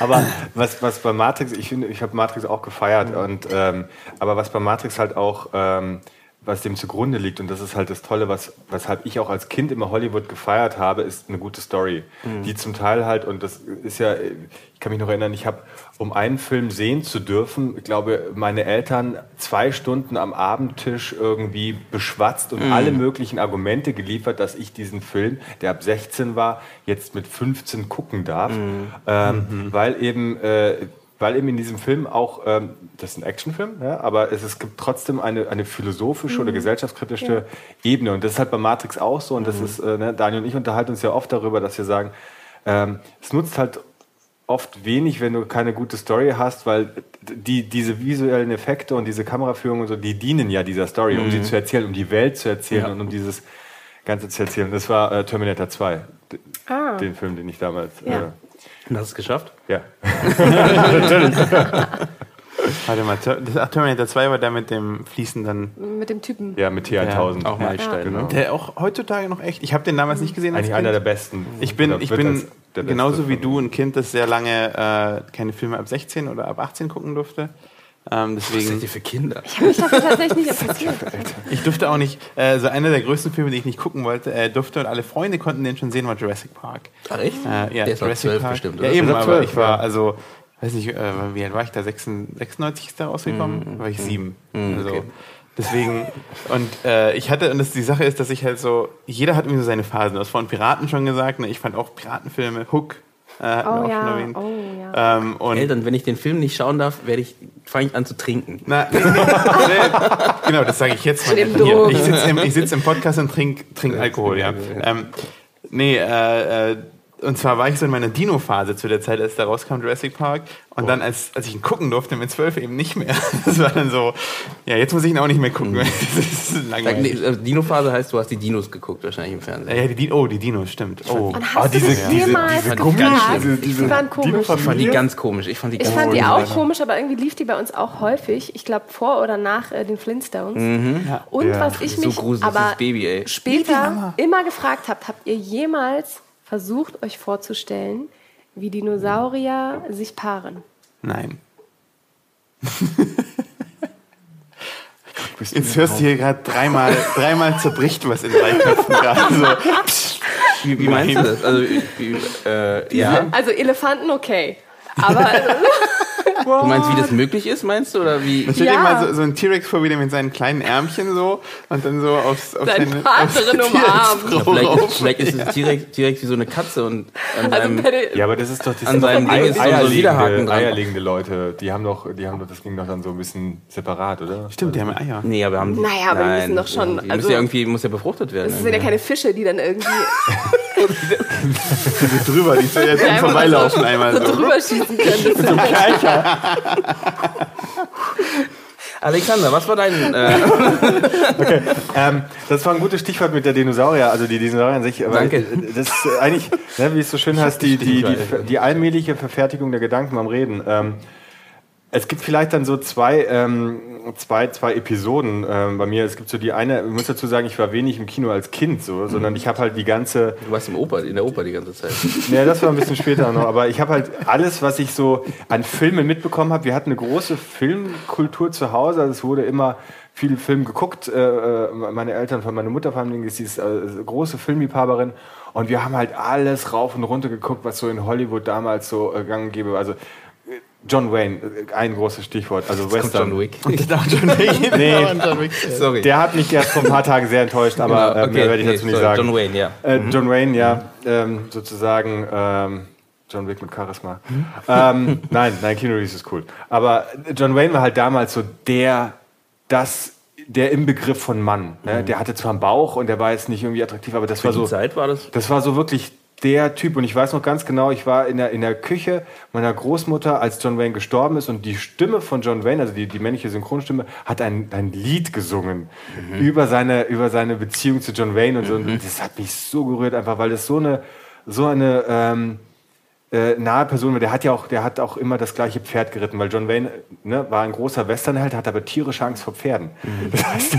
aber was, was bei Matrix, ich finde, ich habe Matrix auch gefeiert, und, ähm, aber was bei Matrix halt auch ähm, was dem zugrunde liegt, und das ist halt das Tolle, was, weshalb ich auch als Kind immer Hollywood gefeiert habe, ist eine gute Story. Mhm. Die zum Teil halt, und das ist ja, ich kann mich noch erinnern, ich habe, um einen Film sehen zu dürfen, ich glaube, meine Eltern zwei Stunden am Abendtisch irgendwie beschwatzt und mhm. alle möglichen Argumente geliefert, dass ich diesen Film, der ab 16 war, jetzt mit 15 gucken darf. Mhm. Ähm, mhm. weil eben äh, weil eben in diesem Film auch, ähm, das ist ein Actionfilm, ja, aber es, es gibt trotzdem eine, eine philosophische mhm. oder gesellschaftskritische ja. Ebene. Und das ist halt bei Matrix auch so. Und das mhm. ist, äh, ne, Daniel und ich unterhalten uns ja oft darüber, dass wir sagen, ähm, es nutzt halt oft wenig, wenn du keine gute Story hast, weil die, diese visuellen Effekte und diese Kameraführung und so, die dienen ja dieser Story, um sie mhm. zu erzählen, um die Welt zu erzählen ja. und um dieses Ganze zu erzählen. Das war äh, Terminator 2, ah. den Film, den ich damals ja. äh, und hast du es geschafft? Ja. Natürlich. Warte mal, das Terminator 2 war der mit dem fließenden. Mit dem Typen. Ja, mit T1000. Ja, auch Meilenstein. Ja. Genau. Der auch heutzutage noch echt. Ich habe den damals nicht gesehen. Eigentlich einer der besten. Ich bin, ich bin genauso wie du ein Kind, das sehr lange äh, keine Filme ab 16 oder ab 18 gucken durfte. Ähm, deswegen, Was seid ihr für Kinder? Ich habe mich dafür tatsächlich nicht interessiert. Ich durfte auch nicht, äh, so einer der größten Filme, die ich nicht gucken wollte, äh, durfte und alle Freunde konnten den schon sehen, war Jurassic Park. Ach echt? Äh, ja, der ist Jurassic 12 Park. bestimmt, oder? Ja, eben, aber 12, ich war, also, weiß nicht, äh, wie alt war ich da? 96 ist da rausgekommen? Mm, war ich mm, sieben. Mm, also, okay. Deswegen, und äh, ich hatte, und das, die Sache ist, dass ich halt so, jeder hat irgendwie so seine Phasen. Du hast vorhin Piraten schon gesagt, ne? ich fand auch Piratenfilme, Hook, äh, oh, ja. oh ja. Ähm, und Eltern, wenn ich den Film nicht schauen darf, werde ich fange ich an zu trinken. Na, nee, nee, nee. genau, das sage ich jetzt mal. Hier, ich sitze im, sitz im Podcast und trinke trink Alkohol, ja. Ähm, nee, äh, äh, und zwar war ich so in meiner Dino-Phase zu der Zeit, als da rauskam Jurassic Park. Und oh. dann, als, als ich ihn gucken durfte, mit zwölf eben nicht mehr. Das war dann so, ja, jetzt muss ich ihn auch nicht mehr gucken. Mhm. Das ist langweilig. Also Dino-Phase heißt, du hast die Dinos geguckt wahrscheinlich im Fernsehen. Ja, die, oh, die Dinos, stimmt. Oh, Und hast oh, diese, diese, diese, diese komisch, diese, diese, die waren komisch. Ich fand die ganz komisch. Ich fand die, ich fand die auch komisch, aber irgendwie lief die bei uns auch häufig. Ich glaube, vor oder nach äh, den Flintstones. Mhm. Ja. Und ja. was ich mich so aber Baby, später immer gefragt habe, habt ihr jemals versucht euch vorzustellen, wie Dinosaurier sich paaren. Nein. Jetzt hörst du hier gerade dreimal, dreimal zerbricht was in drei Köpfen gerade. So. Wie, wie meinst du das? Also, wie, äh, ja. also Elefanten okay. Aber Du meinst, wie das möglich ist, meinst du? Oder wie? Man stellt ja. dir mal so, so ein T-Rex vor, wie der mit seinen kleinen Ärmchen so und dann so aufs, auf Deine seine Partnerin umarmt. Ja, vielleicht, vielleicht ist es T-Rex, wie so eine Katze und an also seinem, Ja, aber das ist doch das an seinem Ding ist so eierlegende, eierlegende Leute, die haben doch, die haben doch, das ging doch dann so ein bisschen separat, oder? Stimmt, die haben Eier. Nee, aber haben Naja, aber nein, die müssen doch schon. Die also, muss ja irgendwie muss ja befruchtet werden. Das sind ja keine Fische, die dann irgendwie. die drüber, die soll jetzt ja, vorbeilaufen einmal so. so drüber schießen können. So Kercher. Alexander, was war dein. Äh okay, ähm, das war ein gutes Stichwort mit der Dinosaurier, also die Dinosaurier an sich. Danke. Das ist eigentlich, ne, wie es so schön heißt, die, die, die, die allmähliche Verfertigung der Gedanken beim Reden. Ähm, Es gibt vielleicht dann so zwei, ähm, zwei, zwei Episoden ähm, bei mir. Es gibt so die eine, ich muss dazu sagen, ich war wenig im Kino als Kind, so, sondern ich habe halt die ganze. Du warst im Oper, in der Oper die ganze Zeit. Ja, das war ein bisschen später noch, aber ich habe halt alles, was ich so an Filmen mitbekommen habe. Wir hatten eine große Filmkultur zu Hause, also es wurde immer viel Film geguckt. Äh, äh meine Eltern, von meiner Mutter vor allem, ist die äh, große Filmliebhaberin. Und wir haben halt alles rauf und runter geguckt, was so in Hollywood damals so äh, gang gäbe. Also John Wayne, äh, ein großes Stichwort, also Jetzt Western. John Wick. Und John Wick. nee, John Wick. Sorry. Der hat mich erst vor ein paar Tagen sehr enttäuscht, aber genau, okay. mehr werde ich dazu nee, nicht sorry. sagen. John Wayne, ja. Äh, mhm. John Wayne, ja, ähm, sozusagen ähm, John Wick mit Charisma. Mhm. Ähm, nein, nein, Keanu Reeves ist cool. Aber John Wayne war halt damals so der, das der im Begriff von Mann. Ne? Mhm. Der hatte zwar einen Bauch und der war jetzt nicht irgendwie attraktiv, aber das Für war so. Zeit war das? Das war so wirklich der Typ. Und ich weiß noch ganz genau, ich war in der, in der Küche meiner Großmutter, als John Wayne gestorben ist. Und die Stimme von John Wayne, also die, die männliche Synchronstimme, hat ein, ein Lied gesungen mhm. über, seine, über seine Beziehung zu John Wayne. Und, so. Mhm. und das hat mich so gerührt, einfach weil das so eine, so eine ähm, äh, nahe Person war. Der hat ja auch, der hat auch immer das gleiche Pferd geritten, weil John Wayne ne, war ein großer Westernheld, hat aber tierische Angst vor Pferden. Mhm. Das heißt,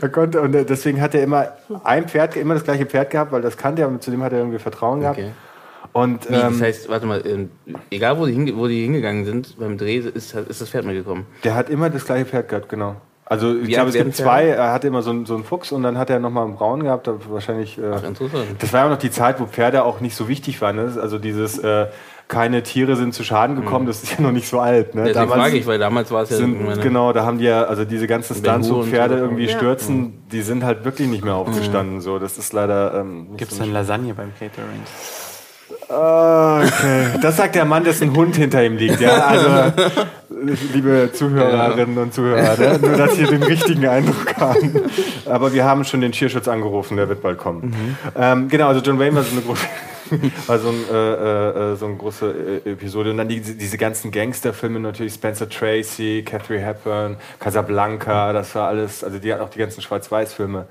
er konnte, und deswegen hat er immer ein Pferd, immer das gleiche Pferd gehabt, weil das kannte er und zu dem hat er irgendwie Vertrauen gehabt. Okay. Und, Wie, das ähm, heißt, warte mal, ähm, egal wo die, hinge wo die hingegangen sind, beim Dreh ist, ist das Pferd mitgekommen. Der hat immer das gleiche Pferd gehabt, genau. Also ich glaube, es gibt zwei. Er hatte immer so einen, so einen Fuchs und dann hat er nochmal einen Braun gehabt. Wahrscheinlich. Äh, Ach. Das war ja auch noch die Zeit, wo Pferde auch nicht so wichtig waren. Ne? Also dieses äh, keine Tiere sind zu Schaden gekommen, mhm. das ist ja noch nicht so alt. Ne? Ja, damals frage ich, weil damals war es ja... Sind, genau, da haben die ja, also diese ganzen Stunts, wo Pferde irgendwie ja. stürzen, mhm. die sind halt wirklich nicht mehr aufgestanden. Mhm. So, das ist leider... Ähm, Gibt es dann Lasagne beim Catering? Ah, okay. Das sagt der Mann, dessen Hund hinter ihm liegt. Ja, also, liebe Zuhörerinnen und Zuhörer, ne? nur dass Sie den richtigen Eindruck haben. Aber wir haben schon den Tierschutz angerufen, der wird bald kommen. Mhm. Ähm, genau, also John Wayne war so eine große, war so, ein, äh, äh, so eine große äh, Episode. Und dann die, diese ganzen Gangsterfilme natürlich, Spencer Tracy, Catherine Hepburn, Casablanca, das war alles, also die hat auch die ganzen Schwarz-Weiß-Filme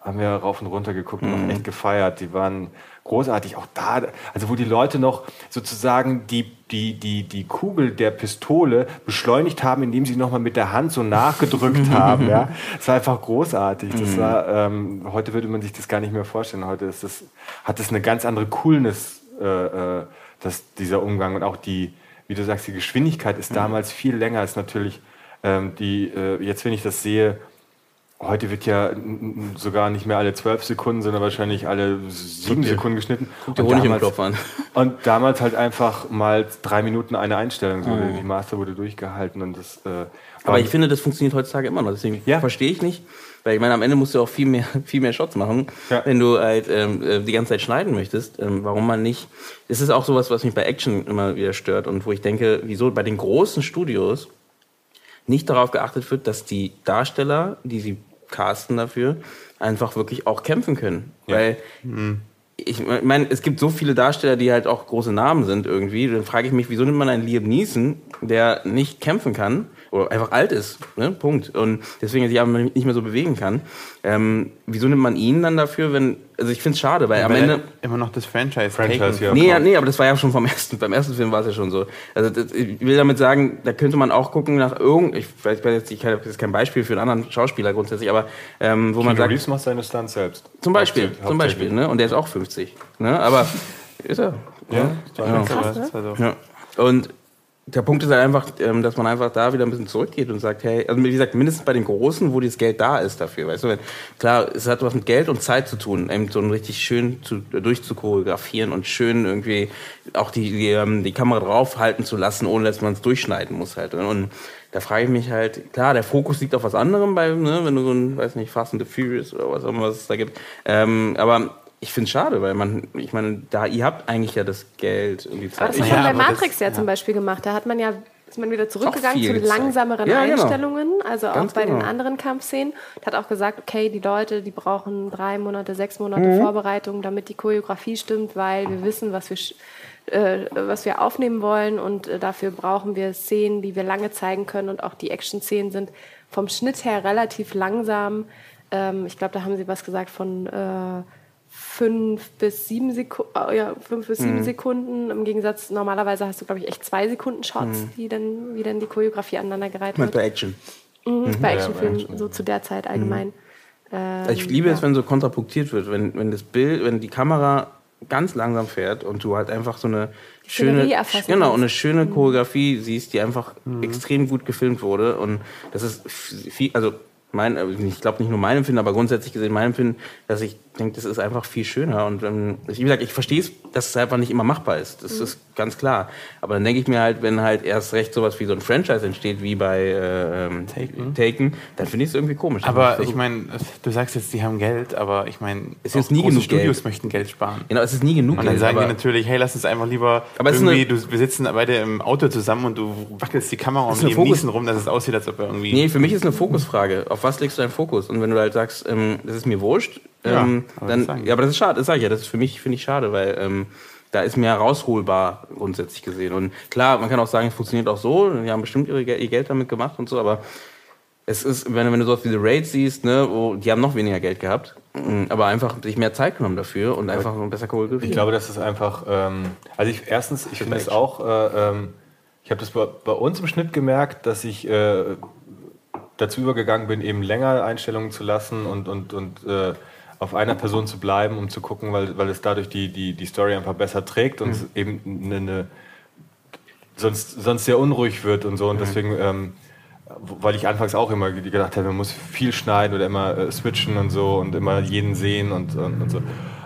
haben wir rauf und runter geguckt und mhm. echt gefeiert. Die waren großartig. Auch da, also wo die Leute noch sozusagen die, die, die, die Kugel der Pistole beschleunigt haben, indem sie nochmal mit der Hand so nachgedrückt haben. Ja. Das war einfach großartig. Das mhm. war, ähm, heute würde man sich das gar nicht mehr vorstellen. Heute ist das, hat das eine ganz andere Coolness, äh, äh, das, dieser Umgang. Und auch die, wie du sagst, die Geschwindigkeit ist mhm. damals viel länger als natürlich ähm, die, äh, jetzt wenn ich das sehe, Heute wird ja sogar nicht mehr alle zwölf Sekunden, sondern wahrscheinlich alle sieben Sekunden geschnitten. Guck dir Honig damals, im Klopf an. Und damals halt einfach mal drei Minuten eine Einstellung. So, mhm. Die Master wurde durchgehalten und das. Äh, Aber ich finde, das funktioniert heutzutage immer noch. Deswegen ja. verstehe ich nicht. Weil ich meine, am Ende musst du auch viel mehr, viel mehr Shots machen, ja. wenn du halt ähm, äh, die ganze Zeit schneiden möchtest. Ähm, warum man nicht. Es ist auch sowas, was mich bei Action immer wieder stört und wo ich denke, wieso bei den großen Studios nicht darauf geachtet wird, dass die Darsteller, die sie casten dafür, einfach wirklich auch kämpfen können. Ja. Weil mhm. ich meine, es gibt so viele Darsteller, die halt auch große Namen sind irgendwie. Dann frage ich mich, wieso nimmt man einen Liam Neeson, der nicht kämpfen kann, oder einfach alt ist, ne? Punkt. Und deswegen sich aber nicht mehr so bewegen kann. Ähm, wieso nimmt man ihn dann dafür, wenn, also ich finde es schade, weil ja, am Ende... Immer noch das Franchise. Franchise ja, nee, ja, nee, aber das war ja schon vom ersten, beim ersten Film war es ja schon so. Also das, ich will damit sagen, da könnte man auch gucken nach irgend, ich weiß jetzt, ich habe jetzt kein Beispiel für einen anderen Schauspieler grundsätzlich, aber ähm, wo Keanu man sagt... Reeves macht seine Stunts selbst. Zum Beispiel, Hauptsächlich. zum Beispiel, ne? Und der ist auch 50, ne? Aber ist er. Ja, ja. ja. Krass, ne? ja. Und der Punkt ist halt einfach, ähm, dass man einfach da wieder ein bisschen zurückgeht und sagt, hey, also wie gesagt, mindestens bei den Großen, wo das Geld da ist dafür, weißt du, klar, es hat was mit Geld und Zeit zu tun, eben so ein richtig schön zu, durchzuchoreografieren und schön irgendwie auch die, die, ähm, die Kamera draufhalten zu lassen, ohne dass man es durchschneiden muss halt. Und da frage ich mich halt, klar, der Fokus liegt auf was anderem, bei, ne, wenn du so ein, weiß nicht, Fast and the Furious oder was auch immer es da gibt. Ähm, aber ich finde es schade, weil man, ich meine, da ihr habt eigentlich ja das Geld und die Zeit. Das hat man bei Matrix ja, ja zum Beispiel gemacht. Da hat man ja ist man wieder zurückgegangen zu langsameren ja, genau. Einstellungen, also Ganz auch bei genau. den anderen Kampfszenen. Hat auch gesagt, okay, die Leute, die brauchen drei Monate, sechs Monate mhm. Vorbereitung, damit die Choreografie stimmt, weil wir wissen, was wir äh, was wir aufnehmen wollen und äh, dafür brauchen wir Szenen, die wir lange zeigen können und auch die Action-Szenen sind vom Schnitt her relativ langsam. Ähm, ich glaube, da haben Sie was gesagt von äh, fünf bis sieben Sekunden, äh, ja, fünf bis sieben mhm. Sekunden. Im Gegensatz, normalerweise hast du, glaube ich, echt zwei Sekunden Shots, mhm. wie, dann, wie dann die Choreografie aneinandergereiht wird. Bei Action. Mhm, mhm. Bei Actionfilmen, ja, Action. so zu der Zeit allgemein. Mhm. Ähm, ich liebe ja. es, wenn so kontrapunktiert wird, wenn, wenn das Bild, wenn die Kamera ganz langsam fährt und du halt einfach so eine die schöne, genau, eine schöne mhm. Choreografie siehst, die einfach mhm. extrem gut gefilmt wurde und das ist viel, also mein, ich glaube nicht nur mein Empfinden, aber grundsätzlich gesehen mein Empfinden, dass ich denke, das ist einfach viel schöner. Und ähm, wie gesagt, ich verstehe es, dass es einfach nicht immer machbar ist. Das mhm. ist ganz klar. Aber dann denke ich mir halt, wenn halt erst recht sowas wie so ein Franchise entsteht, wie bei äh, ähm, Taken. Taken, dann finde ich es irgendwie komisch. Aber ich meine, du sagst jetzt, die haben Geld, aber ich meine, es ist nie genug Studios Geld. möchten Geld sparen. Genau, es ist nie genug Geld. Und dann sagen die natürlich, hey, lass uns einfach lieber aber irgendwie, du, wir sitzen beide im Auto zusammen und du wackelst die Kamera um die Niesen rum, dass es aussieht, als ob er irgendwie... Nee, für mich ist eine Fokusfrage. Auf was legst du deinen Fokus? Und wenn du halt sagst, ähm, das ist mir wurscht, ähm, ja, dann, ja, aber das ist schade, das sage ich ja, das ist für mich, finde ich schade, weil ähm, da ist mehr rausholbar grundsätzlich gesehen. Und klar, man kann auch sagen, es funktioniert auch so, die haben bestimmt ihre, ihr Geld damit gemacht und so, aber es ist, wenn, wenn du so wie The Raid siehst, ne, wo, die haben noch weniger Geld gehabt, mm, aber einfach sich mehr Zeit genommen dafür und einfach besser choreografiert. Ich glaube, das ist einfach, ähm, also ich, erstens, ich finde es auch, äh, ähm, ich habe das bei, bei, uns im Schnitt gemerkt, dass ich äh, dazu übergegangen bin, eben länger Einstellungen zu lassen und, und, und äh, auf einer Person zu bleiben, um zu gucken, weil, weil es dadurch die, die, die Story einfach besser trägt und mhm. eben eine, eine, sonst, sonst sehr unruhig wird und so. Und mhm. deswegen, ähm, weil ich anfangs auch immer gedacht habe, man muss viel schneiden oder immer äh, switchen und so und immer jeden sehen und, und, und so.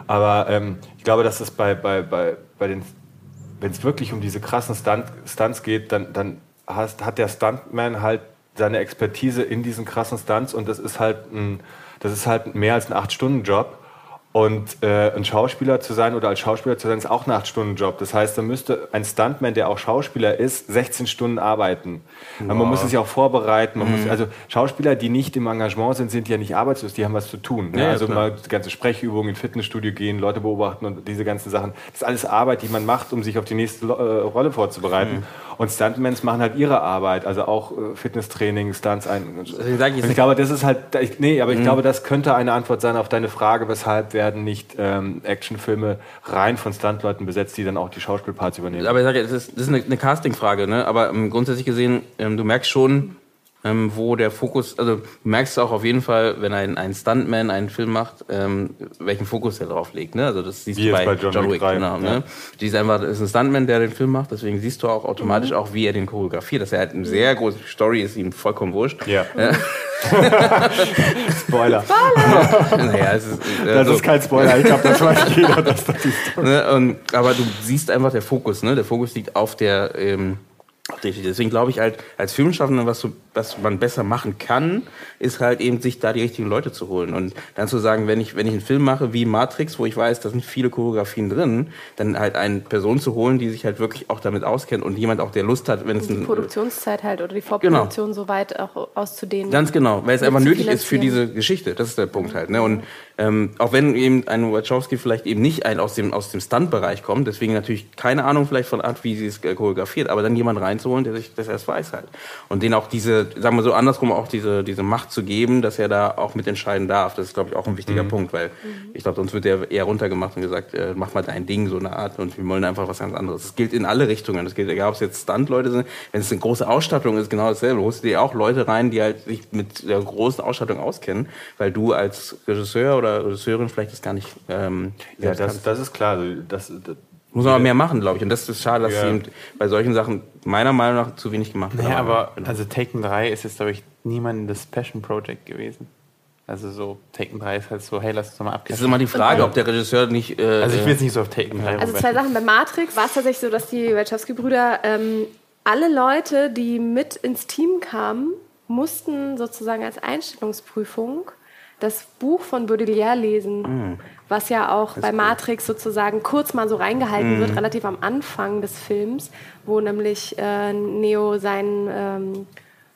Aber ähm, ich glaube, dass es bei, bei, bei, bei den, wenn es wirklich um diese krassen Stunt, Stunts geht, dann, dann hast, hat der Stuntman halt seine Expertise in diesen krassen Stunts und das ist halt ein das ist halt mehr als ein 8-Stunden-Job. Und äh, ein Schauspieler zu sein oder als Schauspieler zu sein, ist auch ein 8-Stunden-Job. Das heißt, da müsste ein Stuntman, der auch Schauspieler ist, 16 Stunden arbeiten. Wow. Man muss es ja auch vorbereiten. Mhm. muss, also Schauspieler, die nicht im Engagement sind, sind ja nicht arbeitslos, die haben was zu tun. Ne? Ja, also klar. mal die ganze Sprechübungen, in Fitnessstudio gehen, Leute beobachten und diese ganzen Sachen. Das ist alles Arbeit, die man macht, um sich auf die nächste äh, Rolle vorzubereiten. Mhm. Und Stuntmans machen halt ihre Arbeit, also auch äh, Fitnesstraining, Stunts ein. Ich, ich glaube, das ist halt, ich, nee, aber ich mhm. glaube, das könnte eine Antwort sein auf deine Frage, weshalb werden nicht ähm, Actionfilme rein von Stuntleuten besetzt, die dann auch die Schauspielparts übernehmen. Aber ich sage, das ist, das ist eine, eine Castingfrage, ne? Aber ähm, grundsätzlich gesehen, ähm, du merkst schon, ähm, wo der Fokus, also du merkst auch auf jeden Fall, wenn ein, ein Stuntman einen Film macht, ähm, welchen Fokus er drauf legt. Ne? Also das siehst wie du bei, bei John, John Wick. 3, genau, ne? ja. ne? Die ist einfach, ist ein Stuntman, der den Film macht, deswegen siehst du auch automatisch mhm. auch, wie er den choreografiert. Dass er halt eine sehr große Story ist, ihm vollkommen wurscht. Ja. Spoiler. Spoiler. naja, es ist, äh, das ist kein Spoiler, ich glaube, das weiß jeder, dass das ist. Ne? Und, aber du siehst einfach der Fokus, ne? Der Fokus liegt auf der ähm, Deswegen glaube ich halt, als Filmschaffender, was, was man besser machen kann, ist halt eben, sich da die richtigen Leute zu holen. Und dann zu sagen, wenn ich, wenn ich einen Film mache wie Matrix, wo ich weiß, da sind viele Choreografien drin, dann halt eine Person zu holen, die sich halt wirklich auch damit auskennt und jemand auch, der Lust hat, wenn es Die Produktionszeit halt oder die Vorproduktion genau. so weit auch auszudehnen. Ganz genau, weil es einfach nötig ist für diese Geschichte. Das ist der Punkt halt. Ne? Und ähm, auch wenn eben ein Wachowski vielleicht eben nicht ein aus dem, aus dem Stunt-Bereich kommt, deswegen natürlich keine Ahnung vielleicht von Art, wie sie es choreografiert, aber dann jemand reinzuholen, der sich das erst weiß halt. Und den auch diese, sagen wir so andersrum, auch diese, diese Macht zu geben, dass er da auch mitentscheiden darf. Das ist, glaube ich, auch ein wichtiger mhm. Punkt, weil mhm. ich glaube, sonst wird er eher runtergemacht und gesagt, äh, mach mal dein Ding, so eine Art, und wir wollen einfach was ganz anderes. Das gilt in alle Richtungen. Das gilt, egal ob es jetzt Stunt-Leute sind, wenn es eine große Ausstattung ist, genau dasselbe. Du holst dir auch Leute rein, die halt sich mit der großen Ausstattung auskennen, weil du als Regisseur oder Regisseurin vielleicht das gar nicht. Ähm, ja, das, das ist klar. Also das, das muss man aber mehr machen, glaube ich. Und das ist schade, dass ja. sie bei solchen Sachen meiner Meinung nach zu wenig gemacht haben. Ja, aber genau. also Taken 3 ist jetzt, glaube ich, niemandes Passion Project gewesen. Also so Taken 3 ist halt so, hey, lass uns doch mal abgeben. Das ist immer die Frage, ob der Regisseur nicht... Äh, also ich will jetzt nicht so auf Taken 3 Also zwei Sachen. Bei Matrix war es tatsächlich so, dass die Wachowski-Brüder ähm, alle Leute, die mit ins Team kamen, mussten sozusagen als Einstellungsprüfung das Buch von Baudelaire lesen, mm. was ja auch bei Matrix sozusagen kurz mal so reingehalten mm. wird, relativ am Anfang des Films, wo nämlich äh, Neo seinen, ähm,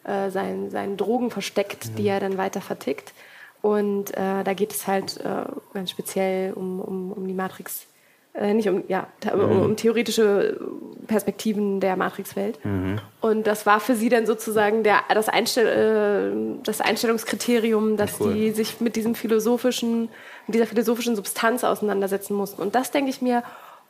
äh, seinen, seinen Drogen versteckt, mm. die er dann weiter vertickt. Und äh, da geht es halt äh, ganz speziell um, um, um die Matrix Äh, nicht um, ja, um, um, mhm. theoretische Perspektiven der Matrix-Welt. Mhm. Und das war für sie dann sozusagen der, das, Einstell, äh, das Einstellungskriterium, dass cool. die sich mit diesem philosophischen, mit dieser philosophischen Substanz auseinandersetzen mussten. Und das denke ich mir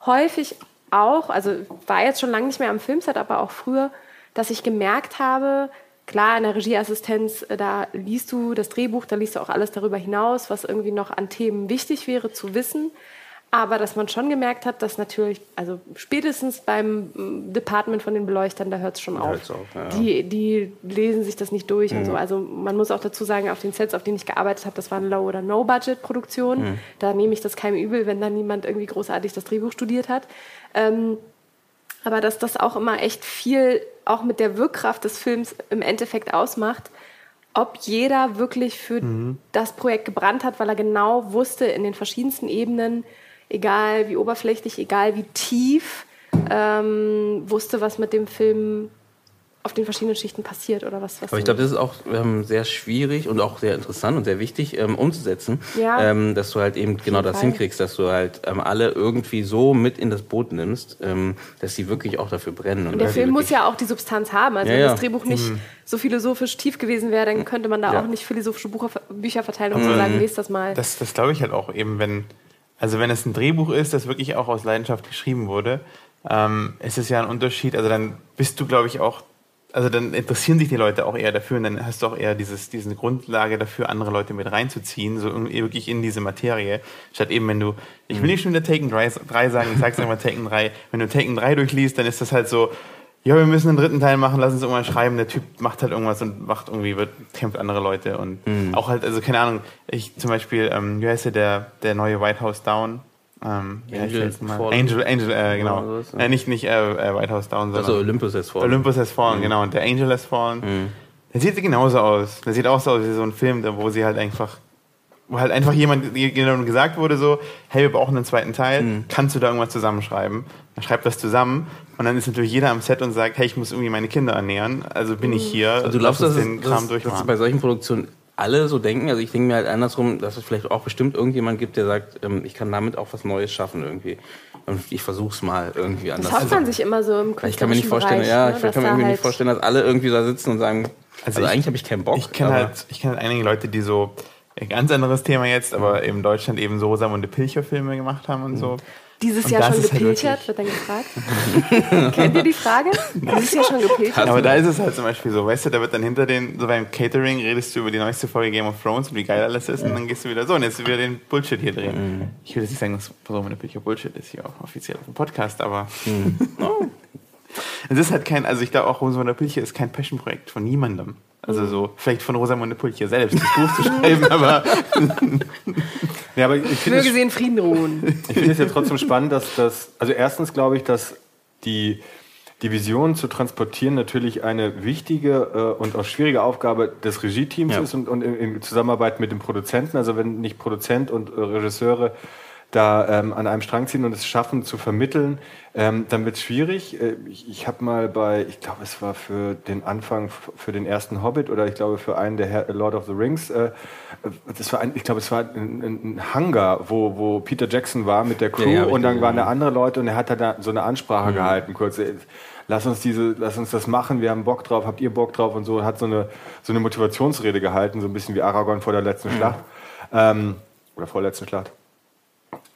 häufig auch, also war jetzt schon lange nicht mehr am Filmset, aber auch früher, dass ich gemerkt habe, klar, in der Regieassistenz, äh, da liest du das Drehbuch, da liest du auch alles darüber hinaus, was irgendwie noch an Themen wichtig wäre zu wissen. Aber dass man schon gemerkt hat, dass natürlich, also spätestens beim mm, Department von den Beleuchtern, da hört es schon auf. auf ja. die, die lesen sich das nicht durch mhm. und so. Also man muss auch dazu sagen, auf den Sets, auf denen ich gearbeitet habe, das waren Low- oder No-Budget-Produktionen. Mhm. Da nehme ich das keinem übel, wenn da niemand irgendwie großartig das Drehbuch studiert hat. Ähm, aber dass das auch immer echt viel auch mit der Wirkkraft des Films im Endeffekt ausmacht, ob jeder wirklich für mhm. das Projekt gebrannt hat, weil er genau wusste in den verschiedensten Ebenen, egal wie oberflächlich, egal wie tief, ähm, wusste, was mit dem Film auf den verschiedenen Schichten passiert oder was. was Aber ich glaube, das ist auch ähm, sehr schwierig und auch sehr interessant und sehr wichtig ähm, umzusetzen, ja. ähm, dass du halt eben genau das Fall. hinkriegst, dass du halt ähm, alle irgendwie so mit in das Boot nimmst, ähm, dass sie wirklich auch dafür brennen. Und, und der Film muss ja auch die Substanz haben. Also ja, wenn das Drehbuch nicht mhm. so philosophisch tief gewesen wäre, dann könnte man da ja. auch nicht philosophische Bucher, Bücher verteilen und mhm. so sagen, lest das mal. Das, das glaube ich halt auch eben, wenn also wenn es ein Drehbuch ist, das wirklich auch aus Leidenschaft geschrieben wurde, ähm, ist es ja ein Unterschied. Also dann bist du, glaube ich, auch, also dann interessieren sich die Leute auch eher dafür und dann hast du auch eher dieses, diese Grundlage dafür, andere Leute mit reinzuziehen, so wirklich in diese Materie. Statt eben, wenn du, ich will nicht schon wieder Taken 3, 3 sagen, ich sag's einfach Taken 3, wenn du Taken 3 durchliest, dann ist das halt so, ja, wir müssen einen dritten Teil machen, lass uns irgendwann schreiben. Der Typ macht halt irgendwas und macht irgendwie, wird, kämpft andere Leute und mhm. auch halt, also keine Ahnung, ich zum Beispiel, ähm, wie heißt der, der, der neue White House Down? Ähm, Angel, Angel, Angel, äh, genau. Ja. Äh, nicht nicht äh, äh, White House Down, sondern also Olympus has fallen. Olympus has fallen, mhm. genau. Und der Angel has fallen. Mhm. Der sieht genauso aus. Der sieht auch so aus wie so ein Film, wo sie halt einfach wo halt einfach jemand gesagt wurde so, hey, wir brauchen einen zweiten Teil, mhm. kannst du da irgendwas zusammenschreiben? Dann schreibt das zusammen und dann ist natürlich jeder am Set und sagt, hey, ich muss irgendwie meine Kinder ernähren, also bin ich mhm. hier. Also du glaubst, dass, den Kram dass, dass bei solchen Produktionen alle so denken? Also ich denke mir halt andersrum, dass es vielleicht auch bestimmt irgendjemand gibt, der sagt, ähm, ich kann damit auch was Neues schaffen irgendwie. Und ich versuch's mal irgendwie anders. Das hofft man sich immer so im Ich kann mir nicht vorstellen, Bereich, ja, ne? ich kann mir irgendwie halt nicht vorstellen, dass alle irgendwie da sitzen und sagen, also, also ich, eigentlich habe ich keinen Bock. Ich kenne halt, ich kenne halt einige Leute, die so ein ganz anderes Thema jetzt, aber in Deutschland eben so Rosamunde Pilcher Filme gemacht haben und so. Dieses und Jahr schon gepilchert, halt wird dann gefragt. Kennt ihr die Frage? Dieses Jahr schon gepilchert. Aber da ist es halt zum Beispiel so, weißt du, da wird dann hinter den, so beim Catering redest du über die neueste Folge Game of Thrones und wie geil alles ist und dann gehst du wieder so und jetzt wieder den Bullshit hier drehen. Mhm. Ich will jetzt nicht sagen, dass Rosamunde Pilcher Bullshit ist hier auch offiziell auf dem Podcast, aber mhm. oh. es ist halt kein, also ich glaube auch Rosamunde Pilcher ist kein Passion-Projekt von niemandem. Also so, vielleicht von Rosamunde Pulcher selbst, das Buch zu schreiben, aber. ja, aber ich Möge sie in Frieden ruhen. Ich finde es ja trotzdem spannend, dass das, also erstens glaube ich, dass die, die Vision zu transportieren natürlich eine wichtige äh, und auch schwierige Aufgabe des Regie-Teams ja. ist und, und in, in, Zusammenarbeit mit dem Produzenten. Also wenn nicht Produzent und äh, Regisseure da ähm, an einem Strang ziehen und es schaffen zu vermitteln, ähm, dann wird es schwierig. Äh, ich ich habe mal bei, ich glaube, es war für den Anfang, für den ersten Hobbit oder ich glaube für einen der Herr, Lord of the Rings, äh, das war ein, ich glaube, es war ein, ein, Hangar, wo, wo Peter Jackson war mit der Crew ja, und dann waren da andere Leute und er hat da so eine Ansprache mhm. gehalten, kurz. Äh, lass uns diese, lass uns das machen, wir haben Bock drauf, habt ihr Bock drauf und so, hat so eine, so eine Motivationsrede gehalten, so ein bisschen wie Aragorn vor der letzten mhm. Schlacht. Ähm, oder vorletzten Schlacht.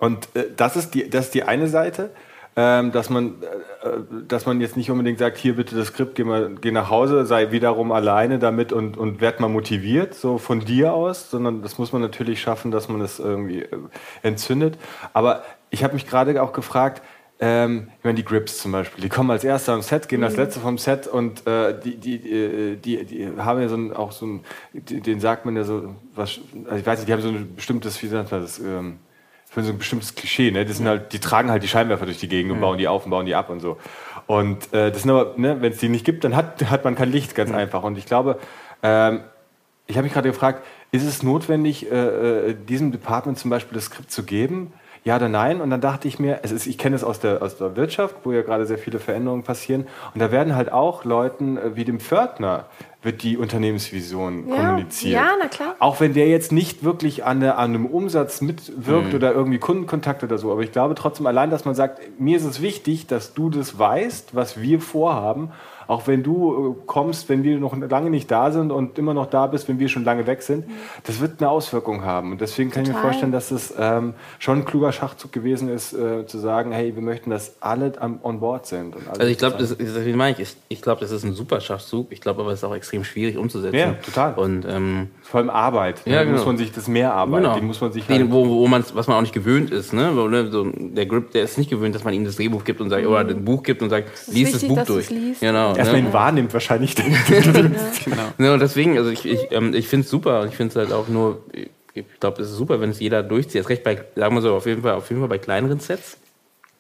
Und äh, das, ist die, das ist die eine Seite, ähm, dass, man, äh, dass man jetzt nicht unbedingt sagt, hier bitte das Skript, geh, mal, geh nach Hause, sei wiederum alleine damit und, und werd mal motiviert, so von dir aus, sondern das muss man natürlich schaffen, dass man das irgendwie äh, entzündet. Aber ich habe mich gerade auch gefragt, ähm, ich meine, die Grips zum Beispiel, die kommen als Erster am Set, gehen mhm. als Letzte vom Set und äh, die, die, äh, die, die, haben ja so ein, auch so ein, den sagt man ja so, was, also ich weiß nicht, die haben so ein bestimmtes, wie sagt man das, ähm, für so ein bestimmtes Klischee. Ne? Das sind halt, die tragen halt die Scheinwerfer durch die Gegend und bauen die auf und bauen die ab und so. Und äh, das sind aber, ne, wenn es die nicht gibt, dann hat, hat man kein Licht, ganz einfach. Und ich glaube, ähm, ich habe mich gerade gefragt, ist es notwendig, äh, äh, diesem Department zum Beispiel das Skript zu geben? Ja oder nein? Und dann dachte ich mir, es ist, ich kenne es aus der, aus der Wirtschaft, wo ja gerade sehr viele Veränderungen passieren. Und da werden halt auch Leuten äh, wie dem Pförtner wird die Unternehmensvision ja, kommuniziert. Ja, na klar. Auch wenn der jetzt nicht wirklich an, der, an einem Umsatz mitwirkt mhm. oder irgendwie Kundenkontakt oder so. Aber ich glaube trotzdem allein, dass man sagt, mir ist es wichtig, dass du das weißt, was wir vorhaben auch wenn du äh, kommst, wenn wir noch lange nicht da sind und immer noch da bist, wenn wir schon lange weg sind, das wird eine Auswirkung haben. Und deswegen kann Total. ich mir vorstellen, dass es ähm, schon ein kluger Schachzug gewesen ist, äh, zu sagen, hey, wir möchten, dass alle am, on board sind. also ich glaube, das, das, wie meine ich, ich, ich glaube, das ist ein super Schachzug. Ich glaube aber, es ist auch extrem schwierig umzusetzen. Ja, total. Und ähm, vor allem Arbeit. Ja, da genau. muss man sich das mehr Arbeit, genau. die muss man sich halt wo, wo man was man auch nicht gewöhnt ist, ne? Wo, ne? So, der Grip, der ist nicht gewöhnt, dass man ihm das Drehbuch gibt und sagt, mhm. oder ein Buch gibt und sagt, lies das Buch durch. Genau. Erstmal ne? ihn wahrnimmt wahrscheinlich. genau. Ja, und deswegen, also ich, ich, ähm, ich finde es super und ich finde es halt auch nur, ich glaube, es ist super, wenn es jeder durchzieht. Erst recht bei, sagen wir so, auf jeden Fall, auf jeden Fall bei kleineren Sets,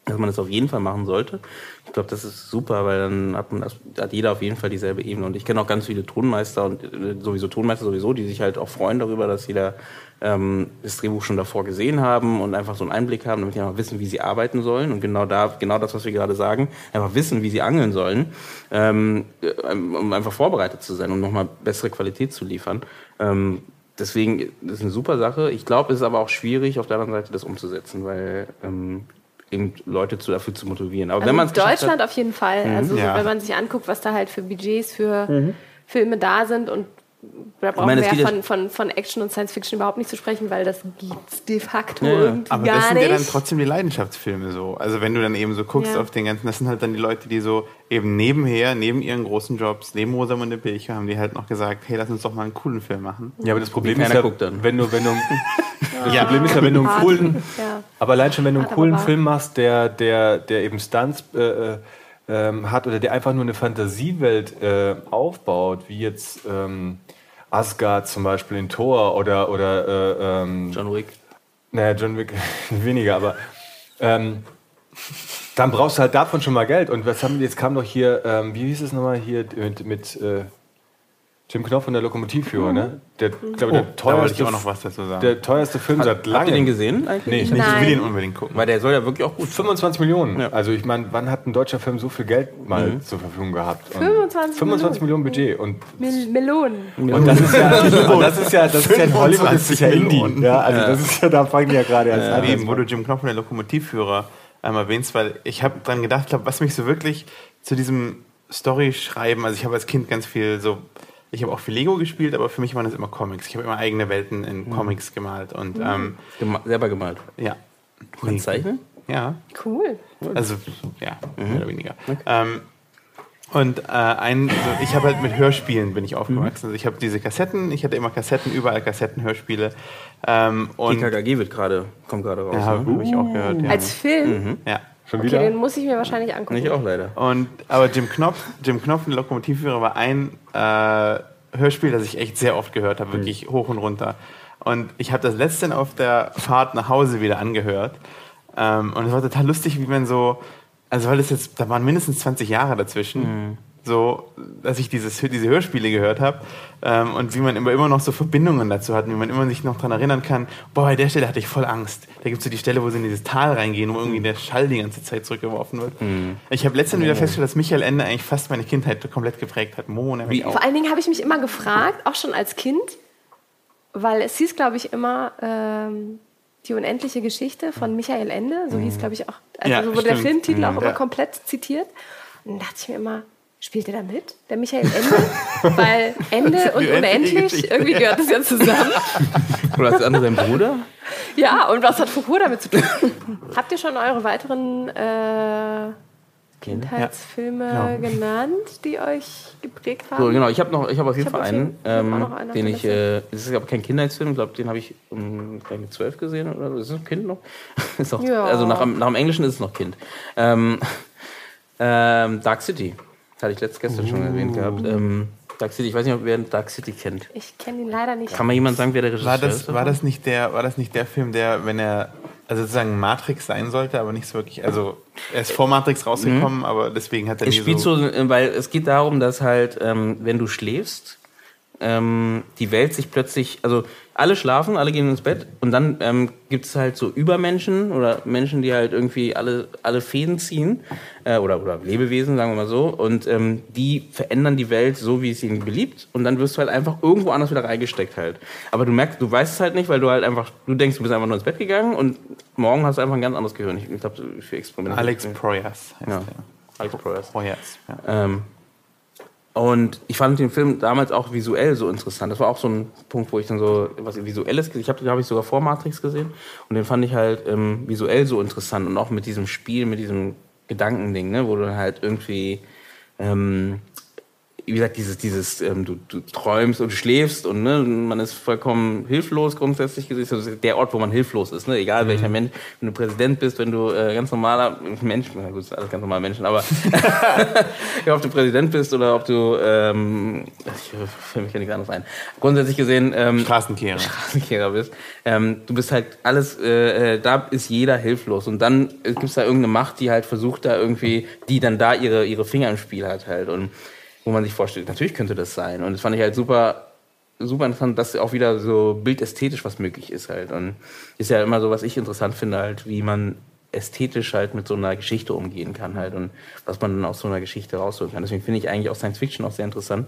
dass man das auf jeden Fall machen sollte. Ich glaube, das ist super, weil dann hat, man das, hat jeder auf jeden Fall dieselbe Ebene. Und ich kenne auch ganz viele Tonmeister und äh, sowieso Tonmeister sowieso, die sich halt auch freuen darüber, dass jeder ähm, das Drehbuch schon davor gesehen haben und einfach so einen Einblick haben, damit die einfach wissen, wie sie arbeiten sollen. Und genau da, genau das, was wir gerade sagen, einfach wissen, wie sie angeln sollen, ähm, um einfach vorbereitet zu sein, um nochmal bessere Qualität zu liefern. Ähm, deswegen das ist eine super Sache. Ich glaube, es ist aber auch schwierig, auf der anderen Seite das umzusetzen, weil ähm, eben Leute zu, dafür zu motivieren. Aber also wenn man Deutschland hat, auf jeden Fall. Mhm. Also ja. wenn man sich anguckt, was da halt für Budgets für mhm. Filme da sind und da brauchen meine, wir ja von, von, von Action und Science Fiction überhaupt nicht zu sprechen, weil das gibt de facto ja, irgendwie aber gar das sind nicht. ja dann trotzdem die Leidenschaftsfilme so. Also wenn du dann eben so guckst ja. auf den ganzen, das sind halt dann die Leute, die so eben nebenher, neben ihren großen Jobs, neben Rosamunde Pilcher, haben die halt noch gesagt, hey, lass uns doch mal einen coolen Film machen. Ja, aber das Problem ist ja, wenn du, wenn du, das ja. Problem ist ja, wenn du einen coolen, aber allein schon, wenn du einen coolen Film machst, der, der, der eben Stunts äh, äh ähm, hat oder der einfach nur eine Fantasiewelt äh, aufbaut, wie jetzt ähm, Asgard zum Beispiel in Thor oder, oder äh, ähm, John Wick. Naja, John Wick weniger, aber ähm, dann brauchst du halt davon schon mal Geld. Und was haben jetzt kam doch hier, ähm, wie hieß es nochmal hier mit, mit äh, Jim Knopf und der Lokomotivführer, mhm. ne? Der, ich glaube, der teuerste, auch noch was dazu sagen. Der teuerste Film Hat, seit langem. Habt ihr den gesehen eigentlich? Nee, nicht. ich will den unbedingt gucken. Weil der soll ja wirklich auch gut 25 Millionen. Ja. Also ich meine, wann hat ein deutscher Film so viel Geld mal mhm. zur Verfügung gehabt? 25, 25 Millionen. Budget. Und, Mil Melonen. Und das ist ja, das ist ja, das ist ja in Hollywood, das ist ja Indie. Ja, also ja. das ist ja, da fangen die ja gerade erst an. Eben, wo du Jim Knopf und der Lokomotivführer einmal erwähnst, weil ich habe dran gedacht, was mich so wirklich zu diesem Story-Schreiben, also ich habe als Kind ganz viel so ich habe auch viel Lego gespielt, aber für mich waren das immer Comics. Ich habe immer eigene Welten in mhm. Comics gemalt. Und, mhm. ähm, Gema selber gemalt? Ja. Du kannst zeichnen? Ja. Cool. Also, ja, mhm. mehr oder weniger. Okay. Ähm, und äh, ein, also ich habe halt mit Hörspielen bin ich aufgewachsen. Also ich habe diese Kassetten, ich hatte immer Kassetten, überall Kassetten, Hörspiele. Ähm, und TKKG wird gerade, kommt gerade raus. Ja, ne? habe ich auch gehört. Ja. Als Film? Mhm. Ja. Schon okay, wieder? den muss ich mir wahrscheinlich angucken. Ich auch leider. Und, aber Jim Knopf, Jim Knopf, ein Lokomotivführer, war ein äh, Hörspiel, das ich echt sehr oft gehört habe, wirklich mhm. hoch und runter. Und ich habe das letzte auf der Fahrt nach Hause wieder angehört. Ähm, und es war total lustig, wie man so, also weil das jetzt, da waren mindestens 20 Jahre dazwischen. Mhm so, dass ich dieses, diese Hörspiele gehört habe ähm, und wie man immer, immer noch so Verbindungen dazu hat, wie man immer sich noch daran erinnern kann, boah, bei der Stelle hatte ich voll Angst. Da gibt es so die Stelle, wo sie in dieses Tal reingehen, wo irgendwie der Schall die ganze Zeit zurückgeworfen wird. Mhm. Ich habe letztens wieder festgestellt, dass Michael Ende eigentlich fast meine Kindheit komplett geprägt hat. Mo, wie, Vor allen Dingen habe ich mich immer gefragt, auch schon als Kind, weil es hieß, glaube ich, immer... Ähm die unendliche Geschichte von Michael Ende, so hieß, mhm. glaube ich, auch, also ja, so wurde der Filmtitel mhm. auch immer ja. komplett zitiert. Und dann dachte ich mir immer, Spielt er da mit? Der Michael Ende? Weil Ende und unendlich, irgendwie gehört das ja zusammen. Oder ist das andere sein Bruder? Ja, und was hat Foucault damit zu tun? Habt ihr schon eure weiteren äh, Kindheitsfilme ja. genau. genannt, die euch geprägt haben? So, genau, ich habe noch, ich habe auf jeden Fall einen, ähm, den ich, äh, das ist aber kein Kindheitsfilm, ich glaube, den habe ich um, mit zwölf gesehen oder so. Ist es ein Kind noch? ist auch, ja. Also nach, nach dem Englischen ist es noch Kind. Ähm, ähm, Dark City. Das hatte ich letztes gestern schon erwähnt gehabt. Ähm, Dark City, ich weiß nicht, ob wer Dark City kennt. Ich kenne ihn leider nicht. Kann mal jemand sagen, wer der Regisseur war das, ist? War das, nicht der, war das nicht der Film, der, wenn er also sozusagen Matrix sein sollte, aber nicht so wirklich. Also er ist vor Matrix rausgekommen, mhm. aber deswegen hat er es spielt so, so, weil es geht darum, dass halt, ähm, wenn du schläfst, ähm, die Welt sich plötzlich, also alle schlafen, alle gehen ins Bett und dann ähm, gibt es halt so Übermenschen oder Menschen, die halt irgendwie alle, alle Fäden ziehen äh, oder, oder Lebewesen, sagen wir mal so, und ähm, die verändern die Welt so, wie es ihnen beliebt und dann wirst du halt einfach irgendwo anders wieder reingesteckt halt. Aber du merkst, du weißt es halt nicht, weil du halt einfach, du denkst, du bist einfach nur ins Bett gegangen und morgen hast du einfach ein ganz anderes Gehirn. Ich, ich glaube, für Experimente. Alex Proyas heißt ja. der. Alex Proyas. Proyas, ja. Ähm, und ich fand den Film damals auch visuell so interessant. Das war auch so ein Punkt, wo ich dann so was Visuelles gesehen Ich habe den, habe ich sogar vor Matrix gesehen. Und den fand ich halt ähm, visuell so interessant. Und auch mit diesem Spiel, mit diesem Gedankending, ne, wo du dann halt irgendwie ähm, wie gesagt, dieses, dieses ähm, du, du träumst und schläfst und ne, man ist vollkommen hilflos grundsätzlich gesehen. Das ist der Ort, wo man hilflos ist, ne? egal mhm. welcher Mensch, wenn du Präsident bist, wenn du äh, ganz normaler Mensch, na gut, alles ganz normale Menschen, aber ja, ob du Präsident bist oder ob du, ähm, ich fällt mich ja nichts anderes ein, grundsätzlich gesehen ähm, Straßenkehrer. Straßenkehrer bist, ähm, du bist halt alles, äh, äh da ist jeder hilflos und dann gibt es da irgendeine Macht, die halt versucht da irgendwie, die dann da ihre, ihre Finger im Spiel hat halt und wo man sich vorstellt, natürlich könnte das sein. Und das fand ich halt super, super interessant, dass auch wieder so bildästhetisch was möglich ist halt. Und ist ja immer so, was ich interessant finde, halt, wie man ästhetisch halt mit so einer Geschichte umgehen kann halt und was man dann aus so einer Geschichte rausholen kann. Deswegen finde ich eigentlich auch Science Fiction auch sehr interessant.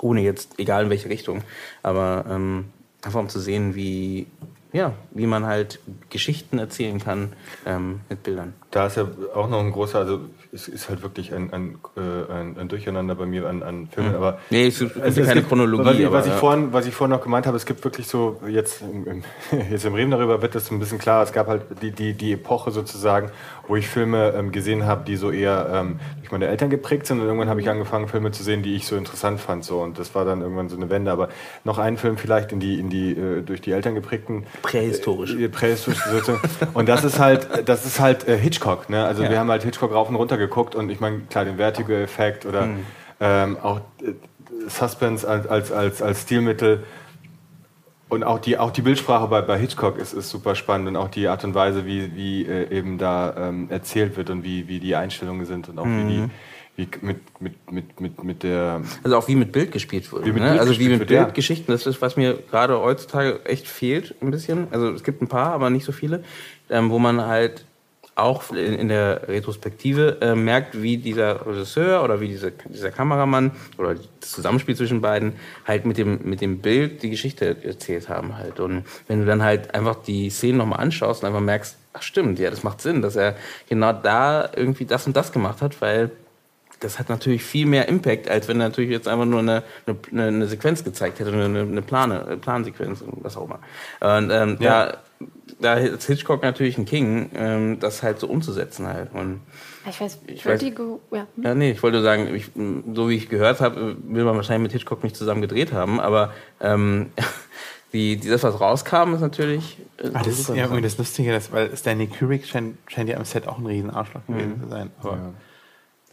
Ohne jetzt, egal in welche Richtung. Aber ähm, einfach um zu sehen, wie, ja, wie man halt Geschichten erzählen kann ähm, mit Bildern. Da ist ja auch noch ein großer, also es ist halt wirklich ein, ein, äh, ein, ein Durcheinander bei mir an, an Filmen, mhm. aber nee, es gibt also, keine gibt, Chronologie. Was, ich, aber, was, ich vorhin, was ich vorhin noch gemeint habe, es gibt wirklich so, jetzt im, jetzt im Reden darüber wird das ein bisschen klar, es gab halt die, die, die Epoche sozusagen, wo ich Filme ähm, gesehen habe, die so eher ähm, durch meine Eltern geprägt sind und irgendwann habe ich angefangen, Filme zu sehen, die ich so interessant fand. So. Und das war dann irgendwann so eine Wende. Aber noch einen Film vielleicht in die, in die äh, durch die Eltern geprägten. Prähistorisch. Äh, prähistorisch und das ist halt, das ist halt äh, Hitchcock. Ne? Also ja. wir haben halt Hitchcock rauf und runter geguckt und ich meine, klar, den Vertigo-Effekt oder mhm. ähm, auch äh, Suspense als, als, als, als Stilmittel. Und auch die, auch die Bildsprache bei, bei Hitchcock ist, ist super spannend und auch die Art und Weise, wie, wie äh, eben da ähm, erzählt wird und wie, wie die Einstellungen sind und auch mhm. wie die wie mit, mit, mit, mit, mit der. Also auch wie mit Bild gespielt wurde. Wie ne? Bild also wie mit Bildgeschichten, das ist, was mir gerade heutzutage echt fehlt, ein bisschen. Also es gibt ein paar, aber nicht so viele, ähm, wo man halt auch in, der Retrospektive äh, merkt, wie dieser Regisseur oder wie dieser, dieser Kameramann oder das Zusammenspiel zwischen beiden halt mit dem, mit dem Bild die Geschichte erzählt haben halt. Und wenn du dann halt einfach die Szenen nochmal anschaust und einfach merkst, ach stimmt, ja, das macht Sinn, dass er genau da irgendwie das und das gemacht hat, weil das hat natürlich viel mehr Impact, als wenn er natürlich jetzt einfach nur eine, eine, eine Sequenz gezeigt hätte, eine, eine Plane, Plansequenz, was auch immer. Und ähm, ja. da da ist Hitchcock natürlich ein King, ähm, das halt so umzusetzen halt. Und ich weiß, ich Vertigo, weiß, ja. ja. Nee, ich wollte sagen, ich, so wie ich gehört habe, will man wahrscheinlich mit Hitchcock nicht zusammen gedreht haben, aber ähm, die, die, das, was rauskam, ist natürlich. Äh, ah, das ist ja irgendwie das Lustige, dass, weil Stanley Kubrick scheint, scheint ja am Set auch ein riesen Arschloch gewesen mhm. zu sein. Aber ja.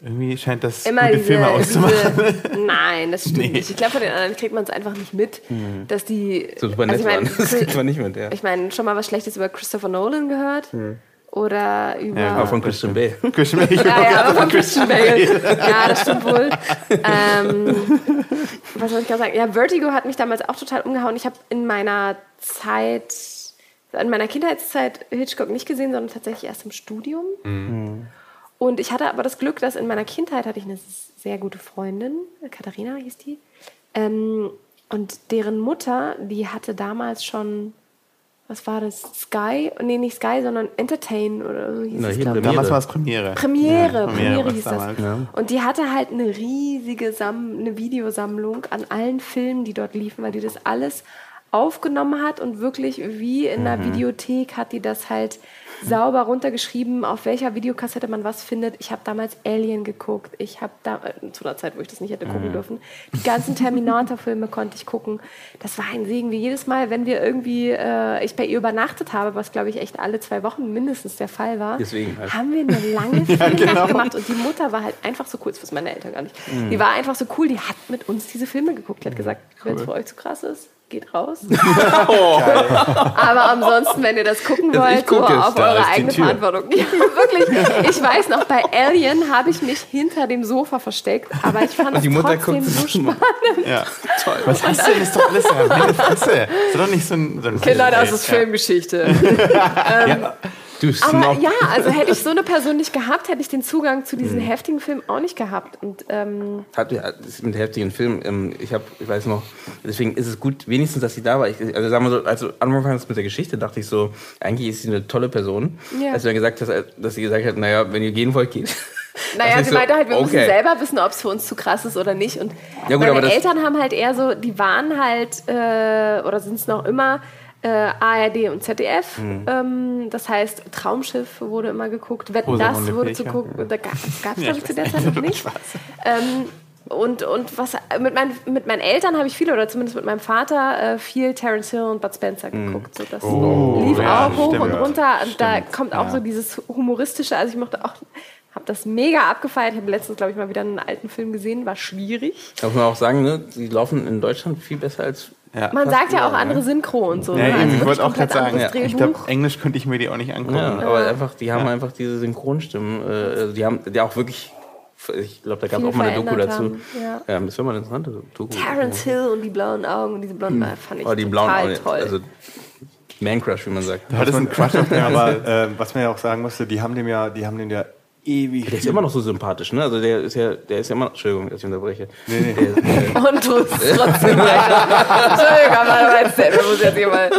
Irgendwie scheint das Immer gute diese, Filme auszumachen. Diese, nein, das stimmt nee. nicht. Ich glaube, von den anderen kriegt man es einfach nicht mit, mhm. dass die. So super nett also ich mein, Das kriegt man nicht mit, ja. Ich meine, schon mal was Schlechtes über Christopher Nolan gehört. Mhm. Oder über. Ja, aber von Christian Bale. Christian Bale. ja, ja, aber von Christian Bale. ja, das stimmt wohl. ähm, was soll ich gerade sagen? Ja, Vertigo hat mich damals auch total umgehauen. Ich habe in meiner Zeit, in meiner Kindheitszeit Hitchcock nicht gesehen, sondern tatsächlich erst im Studium. Mhm. Und ich hatte aber das Glück, dass in meiner Kindheit hatte ich eine sehr gute Freundin, Katharina hieß die. Ähm, und deren Mutter, die hatte damals schon, was war das? Sky? Nee, nicht Sky, sondern Entertain oder so hieß Na, es, glaube ich. Damals war es Premiere. Premiere, ja, Premiere, Premiere hieß das. Ja. Und die hatte halt eine riesige Sam eine Videosammlung an allen Filmen, die dort liefen, weil die das alles aufgenommen hat und wirklich wie in einer mhm. Videothek hat die das halt sauber runtergeschrieben, auf welcher Videokassette man was findet. Ich habe damals Alien geguckt. Ich habe da, äh, zu einer Zeit, wo ich das nicht hätte gucken mhm. dürfen, die ganzen Terminator-Filme konnte ich gucken. Das war ein Segen, wie jedes Mal, wenn wir irgendwie, äh, ich bei ihr übernachtet habe, was glaube ich echt alle zwei Wochen mindestens der Fall war, Deswegen halt. haben wir eine lange ja, genau. gemacht. Und die Mutter war halt einfach so cool, das wissen meine Eltern gar nicht. Mhm. Die war einfach so cool, die hat mit uns diese Filme geguckt. Die hat gesagt, cool. wenn es für euch zu krass ist, geht raus. oh. Aber ansonsten, wenn ihr das gucken wollt, so auf eure eigene Verantwortung. Ja, wirklich. Ich weiß noch, bei Alien habe ich mich hinter dem Sofa versteckt, aber ich fand es trotzdem so spannend. Ja. Toll. Was hast du denn? Das ist doch alles meine Fresse. Das ist doch nicht so ein, so ein Kinder, das ist Filmgeschichte. ähm, ja. Du Aber ja, also hätte ich so eine Person nicht gehabt, hätte ich den Zugang zu diesen mhm. heftigen Filmen auch nicht gehabt. Und, ähm Hat, mit heftigen Filmen, ähm, ich habe, ich weiß noch, deswegen ist es gut, wenigstens, dass sie da war. Ich, also sagen wir so, also anfangs mit der Geschichte dachte ich so, eigentlich ist sie eine tolle Person. Ja. Als du dann gesagt hast, dass sie gesagt hat, naja, wenn ihr gehen wollt, geht. Naja, sie so, meinte halt, wir okay. müssen selber wissen, ob es für uns zu krass ist oder nicht. Und ja, gut, meine Eltern haben halt eher so, die waren halt, äh, oder sind es noch immer, äh, ARD und ZDF. Mhm. Ähm, das heißt, Traumschiff wurde immer geguckt, Wetten, das wurde zu gucken. Da gab es, glaube ich, zu der Zeit noch nicht. Ähm, und, und was mit, mein, mit meinen Eltern habe ich viel, oder zumindest mit meinem Vater, äh, viel Terence Hill und Bud Spencer mhm. geguckt. So, das oh, lief ja, auch hoch stimmt, und runter. Und da kommt auch ja. so dieses humoristische. Also ich mochte auch habe das mega abgefeiert. Ich habe letztens, glaube ich, mal wieder einen alten Film gesehen. War schwierig. Darf man auch sagen, ne? die laufen in Deutschland viel besser als ja, Man sagt ja auch andere Synchro und so. Ja, ne? also ich wollte auch gerade sagen, ja. ich glaube, Englisch könnte ich mir die auch nicht angucken. Ja, aber einfach, die haben einfach diese Synchronstimmen. Äh, also die haben die auch wirklich, ich glaube, da gab es auch mal eine Doku dazu. Ja. ja, das wäre mal eine interessante Doku. Terence Hill und die blauen Augen und diese blonden Augen fand ich oh, die blauen Augen, toll. Also, Man Crush, wie man sagt. Das ist ein Crush auf Aber äh, was man ja auch sagen musste, die haben dem ja, die haben dem ja ewig. Der ist immer noch so sympathisch, ne? Also der ist ja, der ist ja immer noch. Entschuldigung, dass ich unterbreche. Nee, nee. Der, der Und du trotzdem Entschuldigung, aber weißt du, muss jetzt hier mal.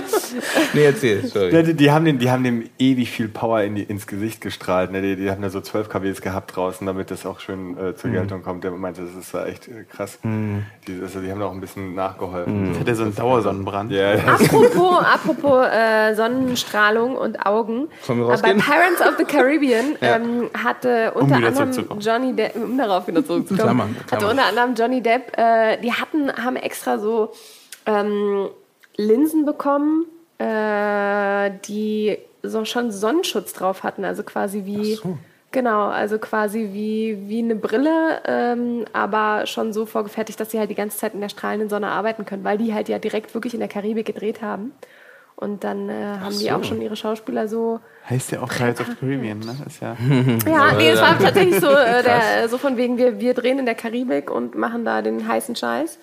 Nee, erzähl, sorry. Die, die, haben dem, die haben dem ewig viel Power in die, ins Gesicht gestrahlt. Ne? Die, die haben da so 12 kWs gehabt draußen, damit das auch schön äh, zur mhm. Geltung kommt. Der meinte, das ist ja echt äh, krass. Mhm. Die, also, die haben da auch ein bisschen nachgeholfen. Mhm. Hat er so einen Dauersonnenbrand? Ja. Apropos, apropos äh, Sonnenstrahlung und Augen. Bei Parents of the Caribbean ja. ähm, hat hatte unter um anderem Johnny Depp, um darauf wieder zurückzukommen, Klammer, Klammer. hatte unter anderem Johnny Depp, äh, die hatten, haben extra so ähm, Linsen bekommen, äh, die so schon Sonnenschutz drauf hatten, also quasi wie so. Genau, also quasi wie, wie eine Brille, ähm, aber schon so vorgefertigt, dass sie halt die ganze Zeit in der strahlenden Sonne arbeiten können, weil die halt ja direkt wirklich in der Karibik gedreht haben. Und dann äh, haben so. die auch schon ihre Schauspieler so. Heißt ja auch Pirates of the Caribbean, ne? Ist ja, ja, nee, es war tatsächlich so, äh, der, so von wegen, wir, wir drehen in der Karibik und machen da den heißen Scheiß.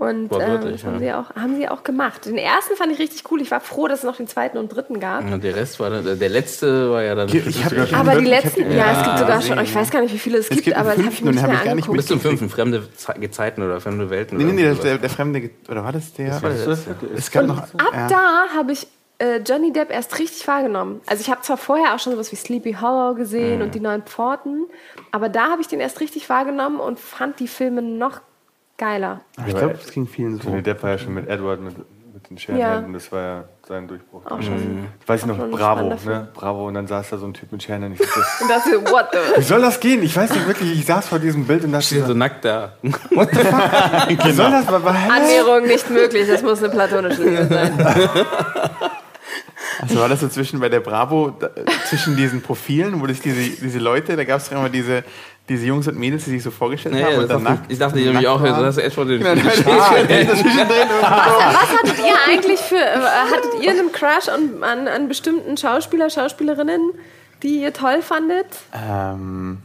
Und Boah, ähm, das haben, ja. sie auch, haben sie auch gemacht. Den ersten fand ich richtig cool. Ich war froh, dass es noch den zweiten und dritten gab. Ja, der Rest war dann, der letzte war ja dann. Ich, ich hab aber die letzten, ja, ja, es gibt sogar schon, ich weiß gar nicht, wie viele es, es gibt, gibt aber das habe ich mir nicht mehr gar nicht Bis zum fünften, fremde Gezeiten oder fremde Welten. Nee, nee, nee, der, der, fremde, oder war das der? Das war das es gab noch, ab da habe ich äh, Johnny Depp erst richtig wahrgenommen. Also ich habe zwar vorher auch schon sowas wie Sleepy Hollow gesehen mhm. und die neuen Pforten, aber da habe ich den erst richtig wahrgenommen und fand die Filme noch geiler. Ich glaube, es ging vielen so. Johnny Depp war ja schon mit Edward mit, mit den Scherenhänden, ja. das war ja sein Durchbruch. Auch schon. Mhm. Ich weiß noch, Bravo, ne? Bravo und dann saß da so ein Typ mit Scherenhänden. und das so, what the? Wie soll das gehen? Ich weiß nicht wirklich, ich saß vor diesem Bild und dachte Steht so nackt da. What the fuck? Wie genau. soll das? Annäherung nicht möglich, das muss eine platonische Liebe sein. Also war das so zwischen bei der Bravo, da, zwischen diesen Profilen, wo das diese, diese Leute, da gab es immer diese, diese Jungs und Mädels, die sich so vorgestellt nee, haben. Und dann nackt, ich dachte ich nämlich auch, so hast du echt vor den. was, was hattet ihr eigentlich für, äh, hattet ihr einen Crush an, an, an bestimmten Schauspieler, Schauspielerinnen, die ihr toll fandet? Ähm.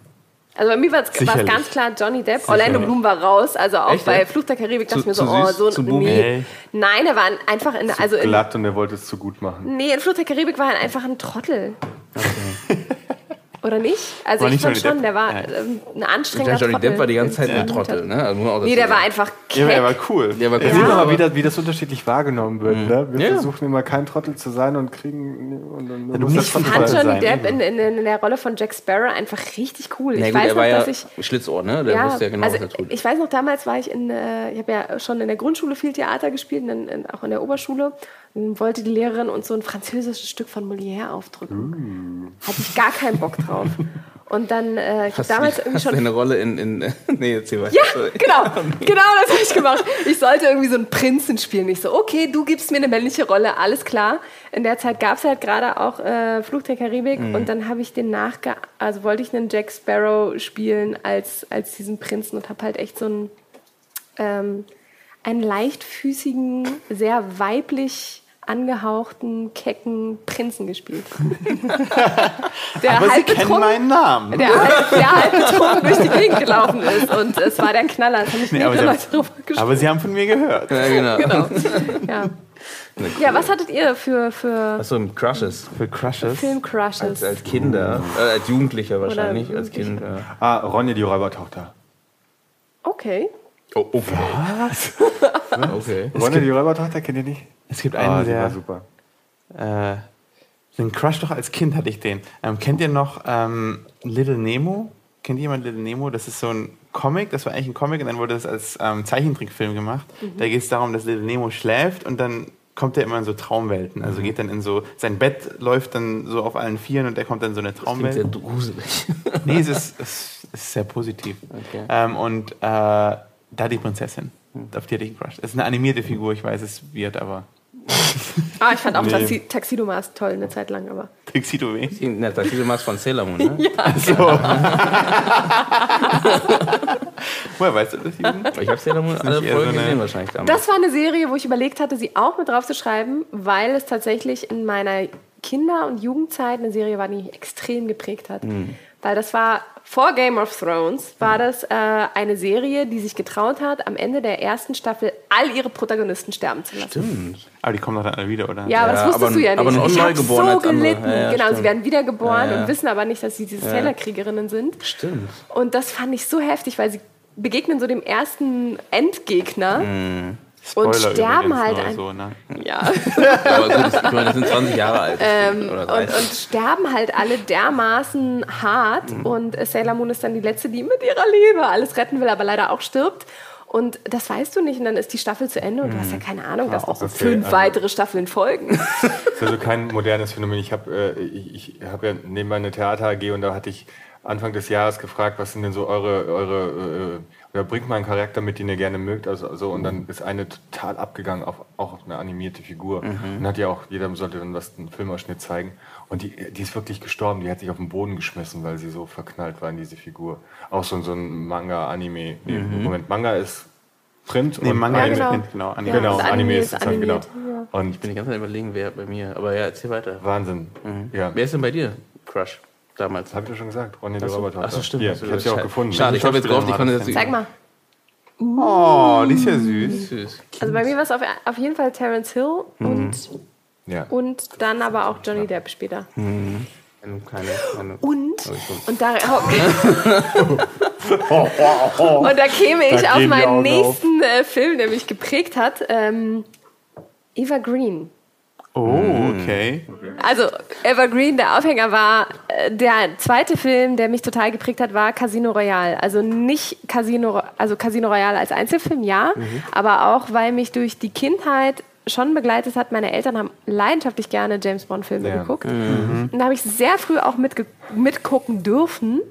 Also bei mir war es ganz klar Johnny Depp. Orlando Bloom war raus, also auch Echt? bei Fluch der Karibik dachte ich mir so, oh, so zu nee. Nein, er war einfach in, also in, glatt und er wollte es zu gut machen. Nee, in Fluch der Karibik war er einfach ein Trottel. Okay. Oder nicht? Also war ich fand schon, Depp. der war ja. Ähm, ein anstrengender Johnny Depp war die ganze Zeit ja. ein Trottel, ne? Also nee, der war einfach keck. Ja, der war cool. Der war cool. Ja. Sieht aber, wie das, wie das unterschiedlich wahrgenommen wird. Mhm. Ne? Wir ja. versuchen immer kein Trottel zu sein und kriegen... Und, und, ja, du musst ich fand Johnny Depp in, in, in, der Rolle von Jack Sparrow einfach richtig cool. ich gut, weiß noch, dass ich... Schlitzohr, ne? Der ja, wusste ja genau, also, was er tut. Ich weiß noch, damals war ich in... Äh, ich habe ja schon in der Grundschule viel Theater gespielt, in, auch in der Oberschule wollte die Lehrerin uns so ein französisches Stück von Molière aufdrücken. Mm. Hatte ich gar keinen Bock drauf. Und dann, äh, ich habe damals irgendwie schon. Hast eine Rolle in, in nee, erzähl weiter. Ja, genau, genau das habe ich gemacht. Ich sollte irgendwie so einen Prinzen spielen. Ich so, okay, du gibst mir eine männliche Rolle, alles klar. In der Zeit gab es halt gerade auch äh, Fluch der Karibik mhm. und dann habe ich den nachge, also wollte ich einen Jack Sparrow spielen als als diesen Prinzen und habe halt echt so ein ähm, einen leichtfüßigen, sehr weiblich angehauchten, kecken Prinzen gespielt. der Aber halb Sie kennen meinen Namen. Der halb, der halb betrunken durch die Gegend gelaufen ist. Und es war der Knaller. Das haben nee, aber, Sie haben, aber Sie haben von mir gehört. Ja, genau. genau. Ja. Ja, was hattet ihr für. für Achso, Crushes. Für Crushes? Film-Crushes. Als, als, Kinder, äh, als Jugendlicher wahrscheinlich, als Kind. Ja. Ah, Ronja, die Räubertochter. Okay. Oh, okay. Was? okay. Ronja, die Räubertochter kennt ihr nicht? Es gibt einen, oh, der. War super. Äh, den Crush doch als Kind hatte ich den. Ähm, kennt ihr noch ähm, Little Nemo? Kennt jemand Little Nemo? Das ist so ein Comic, das war eigentlich ein Comic und dann wurde das als ähm, Zeichentrickfilm gemacht. Mhm. Da geht es darum, dass Little Nemo schläft und dann kommt er immer in so Traumwelten. Also mhm. geht dann in so, sein Bett läuft dann so auf allen Vieren und er kommt dann in so eine Traumwelt. Das sehr gruselig. nee, es ist, es ist sehr positiv. Okay. Ähm, und äh, da die Prinzessin. Mhm. Auf die hatte ich einen Crush. Es ist eine animierte Figur, ich weiß, es wird, aber Ah, ich fand auch nee. Taxido Mars toll eine Zeit lang, aber. Taxido wen? Ne, Taxido Mars von Sailor Moon, ne? ja. So. Woher weißt du das, Jürgen? Ich habe Sailor Moon alle Folgen so gesehen wahrscheinlich damals. Das war eine Serie, wo ich überlegt hatte, sie auch mit drauf zu schreiben, weil es tatsächlich in meiner Kinder- und Jugendzeit eine Serie war, die mich extrem geprägt hat. Mhm. Weil das war vor Game of Thrones, war das äh, eine Serie, die sich getraut hat, am Ende der ersten Staffel all ihre Protagonisten sterben zu lassen. Stimmt. Aber die kommen doch dann alle wieder, oder? Ja, aber das wusstest aber, du ja nicht. Aber noch ich habe so gelitten. Ja, ja, genau, stimmt. sie werden wiedergeboren ja, und wissen aber nicht, dass sie diese Sailor-Kriegerinnen sind. Stimmt. Und das fand ich so heftig, weil sie begegnen so dem ersten Endgegner. Mhm. Spoiler und sterben halt ein so, ne? Ja. aber gut, ich meine, das sind 20 Jahre alt. Ähm, und, und, sterben halt alle dermaßen hart. Mhm. Und Sailor Moon ist dann die letzte, die mit ihrer Liebe alles retten will, aber leider auch stirbt. Und das weißt du nicht. Und dann ist die Staffel zu Ende und du hast ja mhm. keine Ahnung, dass noch so fünf also, weitere Staffeln folgen. Das ist also kein modernes Phänomen. Ich habe äh, ich, ich hab ja nebenbei eine Theater AG und da hatte ich Anfang des Jahres gefragt, was sind denn so eure, eure äh, ja, bringt mal einen Charakter mit, den ihr gerne mögt. Also, also, und dann ist eine total abgegangen auf auch auf eine animierte Figur. Mhm. Und hat ja auch, jeder sollte dann was einen Filmausschnitt zeigen. Und die, die ist wirklich gestorben. Die hat sich auf den Boden geschmissen, weil sie so verknallt war in diese Figur. Auch so, so ein Manga-Anime. Nee, mhm. Moment, Manga ist Print nee, und Manga Anime. Ja, genau. genau, Anime. genau, Anime, Anime ist sozusagen, genau. Ja. Und ich bin die ganze Zeit überlegen, wer bei mir. Aber ja, erzähl weiter. Wahnsinn. Mhm. Ja. Wer ist denn bei dir, Crush? Damals. Ich ja schon gesagt. Ronny der Roboter. Achso, stimmt. Ja, ich habe sie auch gefunden. Schade, ich habe jetzt gehofft, ich konnte das. Zeig mal. Oh, die ist ja süß. süß. Also bei mir war es auf, auf jeden Fall Terence Hill mhm. und, ja. und dann aber auch Johnny Depp später. Mhm. Keine, keine und, und da, und da käme ich da auf meinen nächsten äh, Film, der mich geprägt hat. Ähm, Eva Green. Oh, hm. okay. Also Evergreen, der Aufhänger war, äh, der zweite Film, der mich total geprägt hat, war Casino Royale. Also nicht Casino, also Casino Royale als Einzelfilm, ja, mhm. aber auch, weil mich durch die Kindheit schon begleitet hat. Meine Eltern haben leidenschaftlich gerne James Bond Filme ja. geguckt. Mhm. Und da habe ich sehr früh auch mitgucken dürfen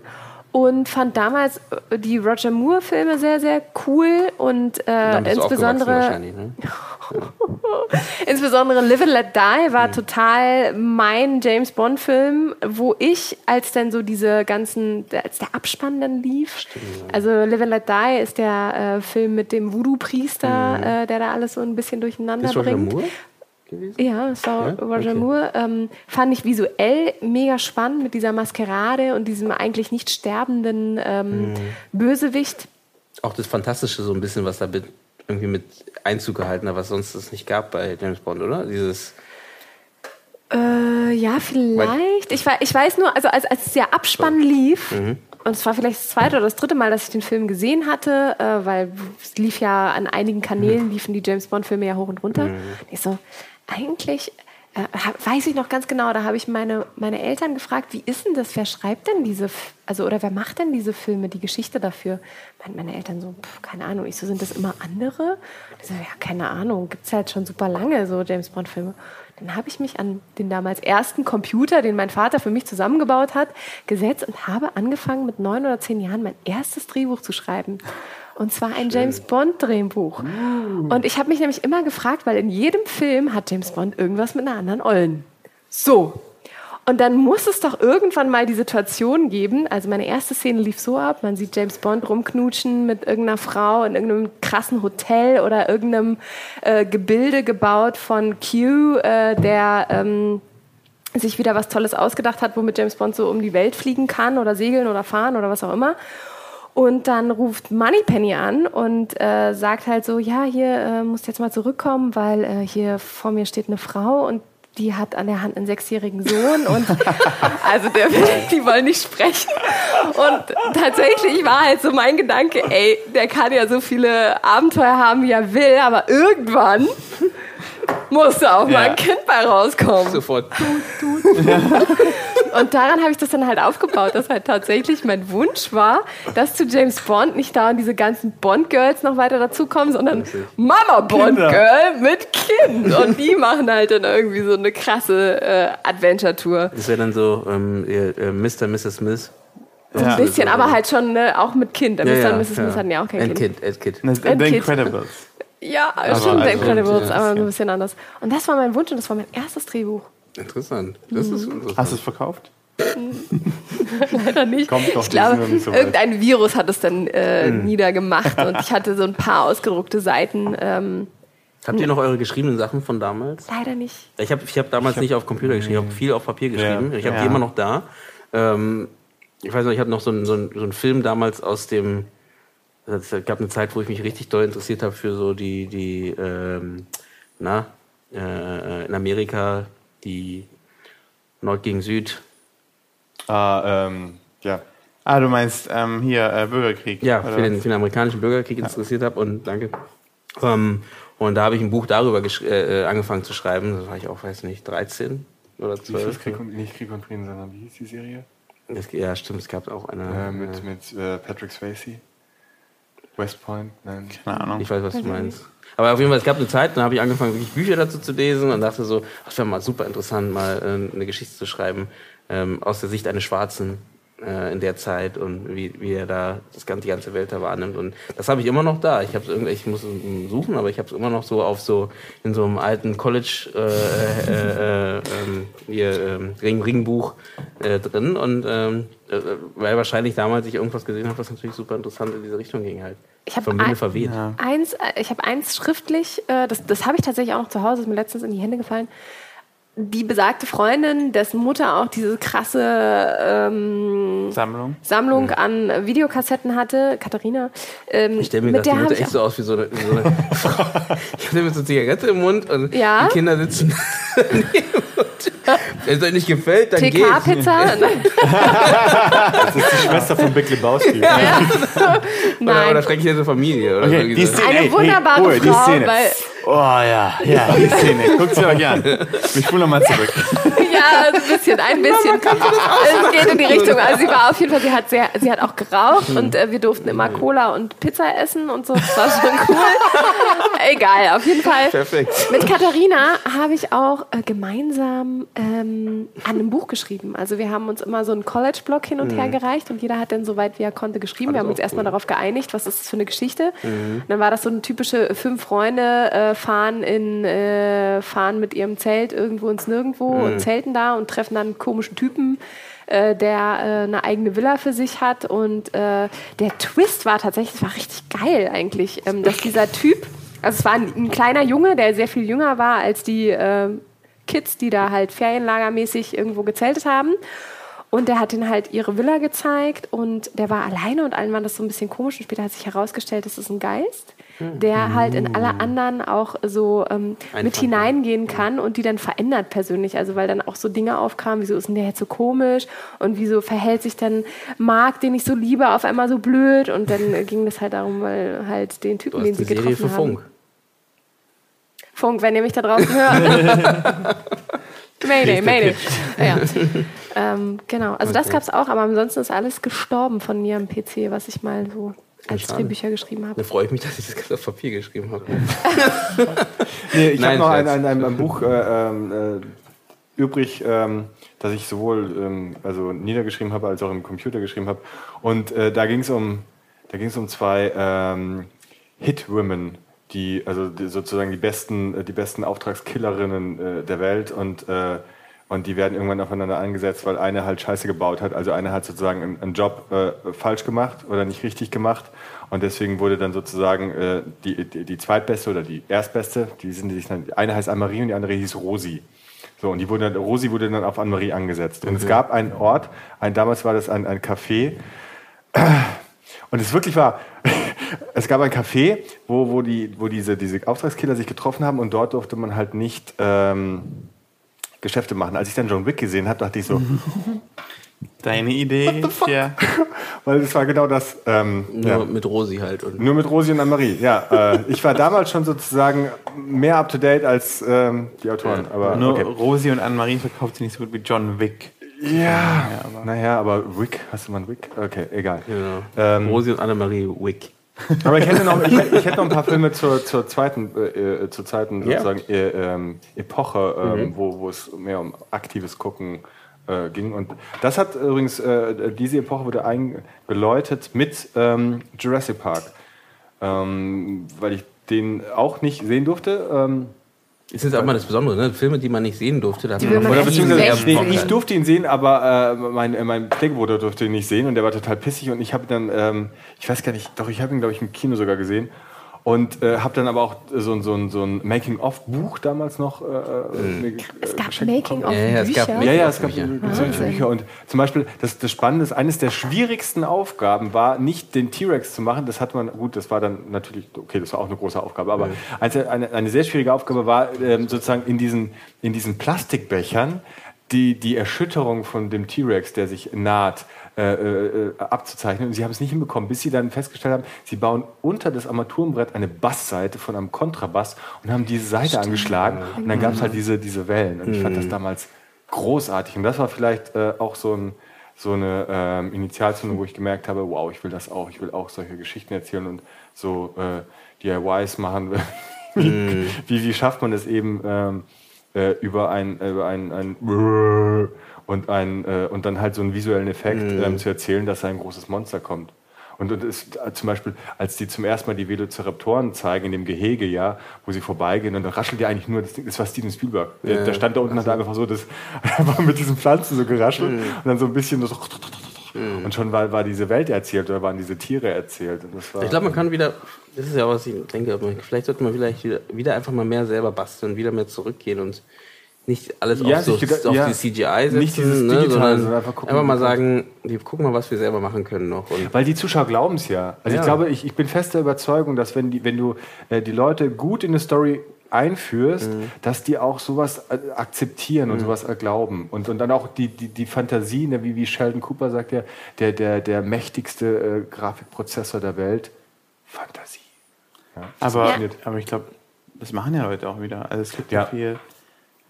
und fand damals äh, die Roger Moore Filme sehr sehr cool und äh, insbesondere ne? insbesondere Live and Let Die war mhm. total mein James Bond Film, wo ich als dann so diese ganzen als der Abspann dann lief. Stimmt, ja. Also Live and Let Die ist der äh, Film mit dem Voodoo Priester, mhm. äh, der da alles so ein bisschen durcheinander ist bringt. Roger Moore? Gewesen? Ja, war ja? Roger okay. Moore. Ähm, fand ich visuell mega spannend mit dieser Maskerade und diesem eigentlich nicht sterbenden ähm, mhm. Bösewicht. Auch das Fantastische so ein bisschen, was da mit, irgendwie mit Einzug gehalten hat, was sonst es nicht gab bei James Bond, oder? Dieses... Äh, ja, vielleicht. Ich, ich weiß nur, also als, als der Abspann lief, mhm. und es war vielleicht das zweite oder das dritte Mal, dass ich den Film gesehen hatte, äh, weil es lief ja an einigen Kanälen, mhm. liefen die James Bond-Filme ja hoch und runter. Mhm. Ich so, eigentlich äh, weiß ich noch ganz genau, da habe ich meine, meine Eltern gefragt, wie ist denn das, wer schreibt denn diese, also oder wer macht denn diese Filme, die Geschichte dafür? Meine, meine Eltern so, pf, keine Ahnung, ich so, sind das immer andere? Ich so, ja, keine Ahnung, gibt es halt schon super lange so James Bond-Filme. Dann habe ich mich an den damals ersten Computer, den mein Vater für mich zusammengebaut hat, gesetzt und habe angefangen mit neun oder zehn Jahren mein erstes Drehbuch zu schreiben. Und zwar ein Schön. James Bond-Drehbuch. Uh. Und ich habe mich nämlich immer gefragt, weil in jedem Film hat James Bond irgendwas mit einer anderen Ollen. So. Und dann muss es doch irgendwann mal die Situation geben. Also meine erste Szene lief so ab, man sieht James Bond rumknutschen mit irgendeiner Frau in irgendeinem krassen Hotel oder irgendeinem äh, Gebilde gebaut von Q, äh, der ähm, sich wieder was Tolles ausgedacht hat, womit James Bond so um die Welt fliegen kann oder segeln oder fahren oder was auch immer. Und dann ruft Moneypenny an und äh, sagt halt so, ja, hier äh, musst jetzt mal zurückkommen, weil äh, hier vor mir steht eine Frau und die hat an der Hand einen sechsjährigen Sohn und also der, die wollen nicht sprechen. Und tatsächlich war halt so mein Gedanke, ey, der kann ja so viele Abenteuer haben, wie er will, aber irgendwann musste auch ja. mal ein Kind bei rauskommen. Sofort. Tut, tut. Und daran habe ich das dann halt aufgebaut, dass halt tatsächlich mein Wunsch war, dass zu James Bond nicht da und diese ganzen Bond-Girls noch weiter dazukommen, sondern Mama Bond-Girl mit Kind. Und die machen halt dann irgendwie so eine krasse äh, Adventure-Tour. Das wäre dann so ähm, äh, Mr. Mrs. Smith. So ein bisschen, aber halt schon ne, auch mit Kind. Ja, Mr. ja, und Mrs. Smith hatten ja auch kein Kind. Kind. Kind. Kind. The Incredibles. Ja, aber stimmt, also, The Incredibles, aber so ein bisschen anders. Und das war mein Wunsch und das war mein erstes Drehbuch. Interessant. Das ist interessant. Hast du es verkauft? Leider nicht. Kommt doch, ich glaube, so irgendein Virus hat es dann äh, mhm. niedergemacht und ich hatte so ein paar ausgedruckte Seiten. Ähm, Habt ihr noch eure geschriebenen Sachen von damals? Leider nicht. Ich habe ich hab damals ich hab, nicht auf Computer geschrieben, ich habe viel auf Papier geschrieben. Ja. Ich habe ja. die immer noch da. Ähm, ich weiß noch, ich habe noch so einen, so, einen, so einen Film damals aus dem. Es gab eine Zeit, wo ich mich richtig doll interessiert habe für so die, die ähm, na, äh, in Amerika die Nord gegen Süd. Ah, ähm, ja. Ah, du meinst ähm, hier äh, Bürgerkrieg. Ja, für den, für den, amerikanischen Bürgerkrieg ja. interessiert habe und danke. Ähm, und da habe ich ein Buch darüber äh, äh, angefangen zu schreiben. Das war ich auch, weiß nicht, 13 oder 12. Krieg und, nicht Krieg und Frieden, sondern wie hieß die Serie? Das, ja, stimmt, es gab auch eine. Äh, mit mit äh, Patrick Swayze. West Point? Nein. Keine Ahnung. Ich weiß, was du meinst. Aber auf jeden Fall, es gab eine Zeit, da habe ich angefangen, wirklich Bücher dazu zu lesen und dachte so, das wäre mal super interessant, mal äh, eine Geschichte zu schreiben ähm, aus der Sicht eines Schwarzen äh, in der Zeit und wie, wie er da das ganze, die ganze Welt da wahrnimmt. Und das habe ich immer noch da. Ich, hab's irgendwie, ich muss es suchen, aber ich habe es immer noch so auf so in so einem alten College äh, äh, äh, ähm, hier, ähm, Ring, Ringbuch äh, drin. Und ähm, äh, weil wahrscheinlich damals ich irgendwas gesehen habe, was natürlich super interessant in diese Richtung ging halt. Ich habe ein, verweht. eins, ich habe eins schriftlich, das, das habe ich tatsächlich auch noch zu Hause, ist mir letztens in die Hände gefallen die besagte Freundin, dessen Mutter auch diese krasse ähm, Sammlung, Sammlung an Videokassetten hatte, Katharina. Ähm, ich stelle mir das die Mutter echt so aus wie so eine, wie so eine Frau. Ich habe mit so eine Zigarette im Mund und ja? die Kinder sitzen. Wenn es euch nicht gefällt, dann geht. TK-Pizza? das ist die Schwester von Big Lebowski. Ja, ja. Nein. Oder, oder schreckliche Familie. Oder okay, die Szene, Eine wunderbare hey, Frau, weil Oh ja, ja, die Szene. Guck sie euch an. Ich spule nochmal zurück. Ja, ein bisschen, ein bisschen. Es geht in die Richtung. Also sie war auf jeden Fall, sie hat sehr, sie hat auch geraucht und äh, wir durften immer Cola und Pizza essen und so. Das war schon cool. Egal, auf jeden Fall. Perfekt. Mit Katharina habe ich auch äh, gemeinsam ähm, an einem Buch geschrieben. Also wir haben uns immer so einen College-Blog hin und mhm. her gereicht und jeder hat dann so weit wie er konnte geschrieben. Wir haben uns cool. erstmal darauf geeinigt, was ist das für eine Geschichte. Mhm. dann war das so eine typische fünf Freunde äh, fahren in äh, fahren mit ihrem Zelt irgendwo ins Nirgendwo mhm. und zelten da und treffen dann einen komischen Typen, äh, der äh, eine eigene Villa für sich hat. Und äh, der Twist war tatsächlich, war richtig geil eigentlich, ähm, dass dieser Typ, also es war ein, ein, kleiner Junge, der sehr viel jünger war als die äh, Kids, die da halt ferienlagermäßig irgendwo gezeltet haben. Und der hat ihnen halt ihre Villa gezeigt und der war alleine und allen war das so ein bisschen komisch. Und später hat sich herausgestellt, das ist ein Geist, der halt in alle anderen auch so ähm, mit hineingehen kann und die dann verändert persönlich. Also weil dann auch so Dinge aufkamen, wieso ist denn der jetzt so komisch und wieso verhält sich dann Marc, den ich so liebe, auf einmal so blöd. Und dann ging das halt darum, weil halt den Typen, den sie getroffen Serie für haben. Funk. Funk, wenn ihr mich da draußen hört. Mayday, Mayday. Ja. ähm, genau, also okay. das gab es auch, aber ansonsten ist alles gestorben von mir am PC, was ich mal so als Schade. Drehbücher geschrieben habe. Da freue ich mich, dass ich das auf Papier geschrieben habe. nee, ich habe noch ein, ein, ein, ein Buch äh, ähm, äh, übrig, ähm, das ich sowohl ähm, also niedergeschrieben habe als auch im Computer geschrieben habe. Und äh, da ging es um, um zwei ähm, Hit-Women die, also die, sozusagen die besten, äh, die besten Auftragskillerinnen äh, der Welt und, äh, Und die werden irgendwann aufeinander angesetzt, weil einer halt Scheiße gebaut hat. Also einer hat sozusagen einen, einen Job äh, falsch gemacht oder nicht richtig gemacht. Und deswegen wurde dann sozusagen äh, die, die, die, zweitbeste oder die erstbeste, die sind die sich dann, eine heißt Anne-Marie und die andere hieß Rosi. So, und die wurde dann, Rosi wurde dann auf Anne-Marie angesetzt. Und mhm. es gab einen Ort, ein, damals war das ein, ein Café, und es wirklich war, es gab ein Café, wo, wo, die, wo diese, diese Auftragskiller sich getroffen haben und dort durfte man halt nicht ähm, Geschäfte machen. Als ich dann John Wick gesehen habe, dachte ich so, Deine Idee, ja. Weil es war genau das. Ähm, nur ja. mit Rosi halt. Und nur mit Rosi und Anne-Marie, ja. Äh, ich war damals schon sozusagen mehr up to date als ähm, die Autoren. Ja. Aber, nur okay. Rosi und Anne-Marie verkauft sie nicht so gut wie John Wick. Ja, ja aber naja, aber Wick, hast du mal einen Wick? Okay, egal. Genau. Ähm, Rosi und Anne-Marie Wick. Aber ich hätte noch, ich, ich hätte noch ein paar Filme zur, zur zweiten, äh, äh zur zweiten sozusagen yeah. e, ähm, Epoche, ähm, mhm. wo, wo es mehr um aktives Gucken äh, ging. Und das hat übrigens, äh, diese Epoche wurde eingeläutet mit ähm, Jurassic Park, ähm, weil ich den auch nicht sehen durfte. Ähm, ist jetzt auch mal das Besondere, ne? Filme, die man nicht sehen durfte. Da die man oder beziehungsweise, nee, ich durfte ihn sehen, aber äh, mein, äh, mein Pflegebruder durfte ihn nicht sehen und der war total pissig und ich habe dann, ähm, ich weiß gar nicht, doch, ich habe ihn, glaube ich, im Kino sogar gesehen und äh, habe dann aber auch so, so, so ein Making-of-Buch damals noch. Äh, mhm. es gab Making-of-Bücher. Ja, ja, es gab Bücher. Bücher. Und zum Beispiel, das, das Spannende ist, eines der schwierigsten Aufgaben war, nicht den T-Rex zu machen. Das hat man, gut, das war dann natürlich, okay, das war auch eine große Aufgabe, aber mhm. eine, eine sehr schwierige Aufgabe war, ähm, sozusagen in diesen, in diesen Plastikbechern die, die Erschütterung von dem T-Rex, der sich naht, äh, äh, abzuzeichnen. Und sie haben es nicht hinbekommen, bis sie dann festgestellt haben, sie bauen unter das Armaturenbrett eine Bassseite von einem Kontrabass und haben diese Seite Stimmt. angeschlagen. Und dann gab es halt diese, diese Wellen. Und ich fand das mhm. damals großartig. Und das war vielleicht äh, auch so, ein, so eine ähm, Initialzündung, wo ich gemerkt habe, wow, ich will das auch. Ich will auch solche Geschichten erzählen und so äh, DIYs machen. wie, mm. wie, wie, schafft man es eben ähm, äh, über ein, über ein, ein und, ein, äh, und dann halt so einen visuellen Effekt mhm. ähm, zu erzählen, dass ein großes Monster kommt. Und, und ist, äh, zum Beispiel, als die zum ersten Mal die Velociraptoren zeigen in dem Gehege, ja, wo sie vorbeigehen, und dann raschelt ja eigentlich nur, das, Ding, das war Steven Spielberg. Ja. Der, der, stand da unten und hat einfach so das, einfach mit diesen Pflanzen so geraschelt mhm. und dann so ein bisschen so mhm. und schon war, war diese Welt erzählt oder waren diese Tiere erzählt. ich glaube, man kann wieder, das ist ja was ich denke, vielleicht sollte man vielleicht wieder, wieder einfach mal mehr selber basteln, wieder mehr zurückgehen und nicht alles ja, auf, so, auf ja, die CGI setzen, nicht dieses ne, sondern, sondern einfach, gucken, einfach mal sagen, wir gucken mal, was wir selber machen können noch. Und Weil die Zuschauer glauben es ja. Also ja. ich glaube, ich, ich bin fester Überzeugung, dass wenn, die, wenn du äh, die Leute gut in eine Story einführst, mhm. dass die auch sowas äh, akzeptieren und mhm. sowas glauben. Und, und dann auch die, die, die Fantasie, ne, wie, wie Sheldon Cooper sagt ja, der, der, der mächtigste äh, Grafikprozessor der Welt, Fantasie. Ja, aber, aber ich glaube, das machen ja Leute auch wieder. Also es gibt ja, viel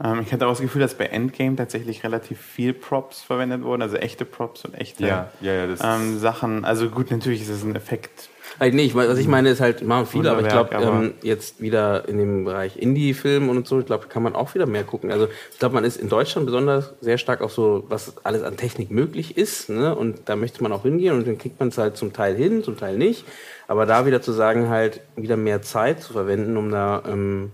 ähm, ich hatte auch das Gefühl, dass bei Endgame tatsächlich relativ viel Props verwendet wurden, also echte Props und echte ja, ja, ja, ähm, Sachen. Also gut, natürlich ist es ein Effekt. Also nee, ich, was ich meine ist halt, machen viele, aber ich glaube, ähm, jetzt wieder in dem Bereich Indie-Film und so, ich glaube, kann man auch wieder mehr gucken. Also ich glaube, man ist in Deutschland besonders sehr stark auf so, was alles an Technik möglich ist, ne? Und da möchte man auch hingehen und dann kriegt man es halt zum Teil hin, zum Teil nicht. Aber da wieder zu sagen, halt wieder mehr Zeit zu verwenden, um da ähm,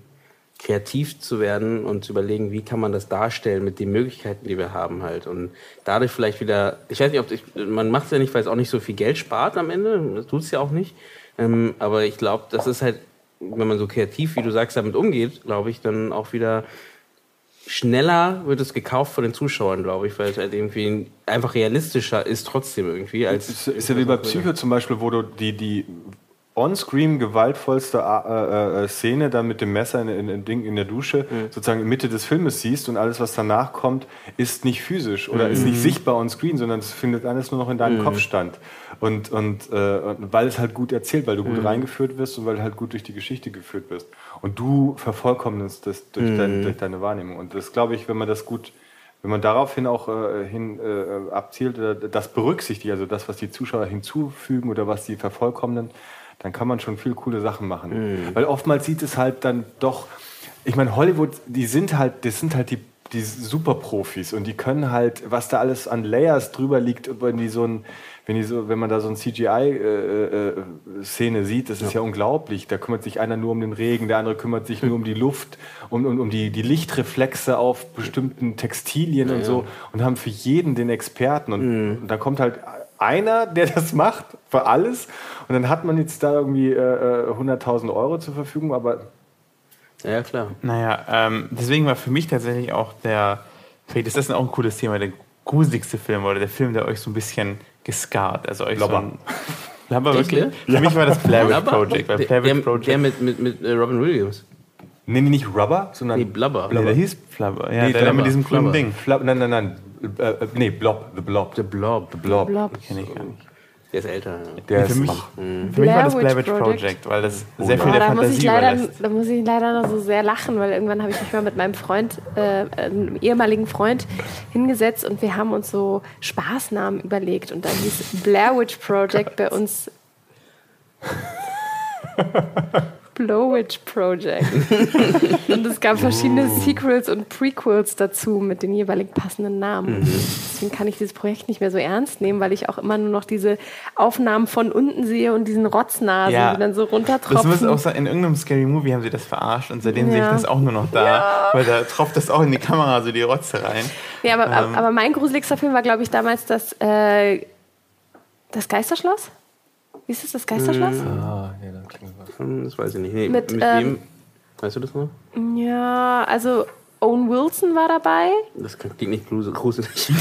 kreativ zu werden und zu überlegen, wie kann man das darstellen mit den Möglichkeiten, die wir haben halt. Und dadurch vielleicht wieder, ich weiß nicht, ob ich, man macht es ja nicht, weil es auch nicht so viel Geld spart am Ende, das tut es ja auch nicht. Ähm, aber ich glaube, das ist halt, wenn man so kreativ, wie du sagst, damit umgeht, glaube ich, dann auch wieder schneller wird es gekauft von den Zuschauern, glaube ich, weil es halt irgendwie einfach realistischer ist trotzdem irgendwie. Als ist, ist ja wie bei Psycho zum Beispiel, wo du die, die on-screen gewaltvollste äh, äh, Szene dann mit dem Messer in, in, in, Ding in der Dusche mhm. sozusagen in Mitte des Filmes siehst und alles, was danach kommt, ist nicht physisch oder mhm. ist nicht sichtbar on-screen, sondern es findet alles nur noch in deinem mhm. Kopf stand. Und, und, äh, weil es halt gut erzählt, weil du gut mhm. reingeführt wirst und weil du halt gut durch die Geschichte geführt wirst. Und du vervollkommnest das durch, dein, mhm. durch deine Wahrnehmung. Und das glaube ich, wenn man das gut wenn man daraufhin auch äh, hin äh, abzielt, äh, das berücksichtigt, also das, was die Zuschauer hinzufügen oder was sie vervollkommnen, dann kann man schon viel coole Sachen machen. Mhm. Weil oftmals sieht es halt dann doch, ich meine, Hollywood, die sind halt, das sind halt die die Superprofis und die können halt, was da alles an Layers drüber liegt, wenn die so ein, wenn die so, wenn man da so ein CGI-Szene äh, äh, sieht, das ist ja. ja. unglaublich. Da kümmert sich einer nur um den Regen, der andere kümmert sich nur um die Luft, um, um, um die, die Lichtreflexe auf bestimmten Textilien ja, und so und haben für jeden den Experten und, mhm. und da kommt halt einer, der das macht für alles und dann hat man jetzt da irgendwie äh, 100.000 äh, Euro zur Verfügung, aber ja, klar. Naja, ähm, deswegen war für mich tatsächlich auch der, vielleicht ist das auch ein cooles Thema, der gruseligste Film oder der Film, der euch so ein bisschen gescarrt, also euch Blubber. so ein, Blubber wirklich? Für ja. mich war das Blair Witch Project, weil Blair Witch Project... Der mit, mit, mit äh, Robin Williams. Nee, nicht Rubber, sondern... Nee, Blubber. Blubber. Nee, der hieß Flubber. Ja, nee, der, der mit diesem grünen Ding. Flub, nein, nein, nein. Äh, äh, nee, Blob, The Blob. The Blob. The Blob. The Blob. Kenne ich gar nicht. Der ist älter. Ja. Der für, ist mich, mhm. für mich war das Blair Witch Project, Project weil das oh, sehr viel oh, der da Fantasie muss ich leider, Da muss ich leider noch so sehr lachen, weil irgendwann habe ich mich mal mit meinem Freund, äh, einem ehemaligen Freund, hingesetzt und wir haben uns so Spaßnamen überlegt und dann hieß Blair Witch Project bei uns Blowwitch Project. und es gab verschiedene oh. Sequels und Prequels dazu mit den jeweiligen passenden Namen. Mhm. Deswegen kann ich dieses Projekt nicht mehr so ernst nehmen, weil ich auch immer nur noch diese Aufnahmen von unten sehe und diesen Rotznasen, ja. die dann so runtertropfen. Das muss auch sein, in irgendeinem Scary Movie haben sie das verarscht und seitdem ja. sehe ich das auch nur noch da, ja. weil da tropft das auch in die Kamera so die Rotze rein. Ja, aber, ähm. aber mein gruseligster Film war, glaube ich, damals das, äh, das Geisterschloss. Wie ist das, das Geisterschloss? Ah, ja, das klingt das weiß ich nicht. Nee, mit, mit ähm, wem? Weißt du das noch? Ja, also Owen Wilson war dabei. Das klingt nicht gruselig.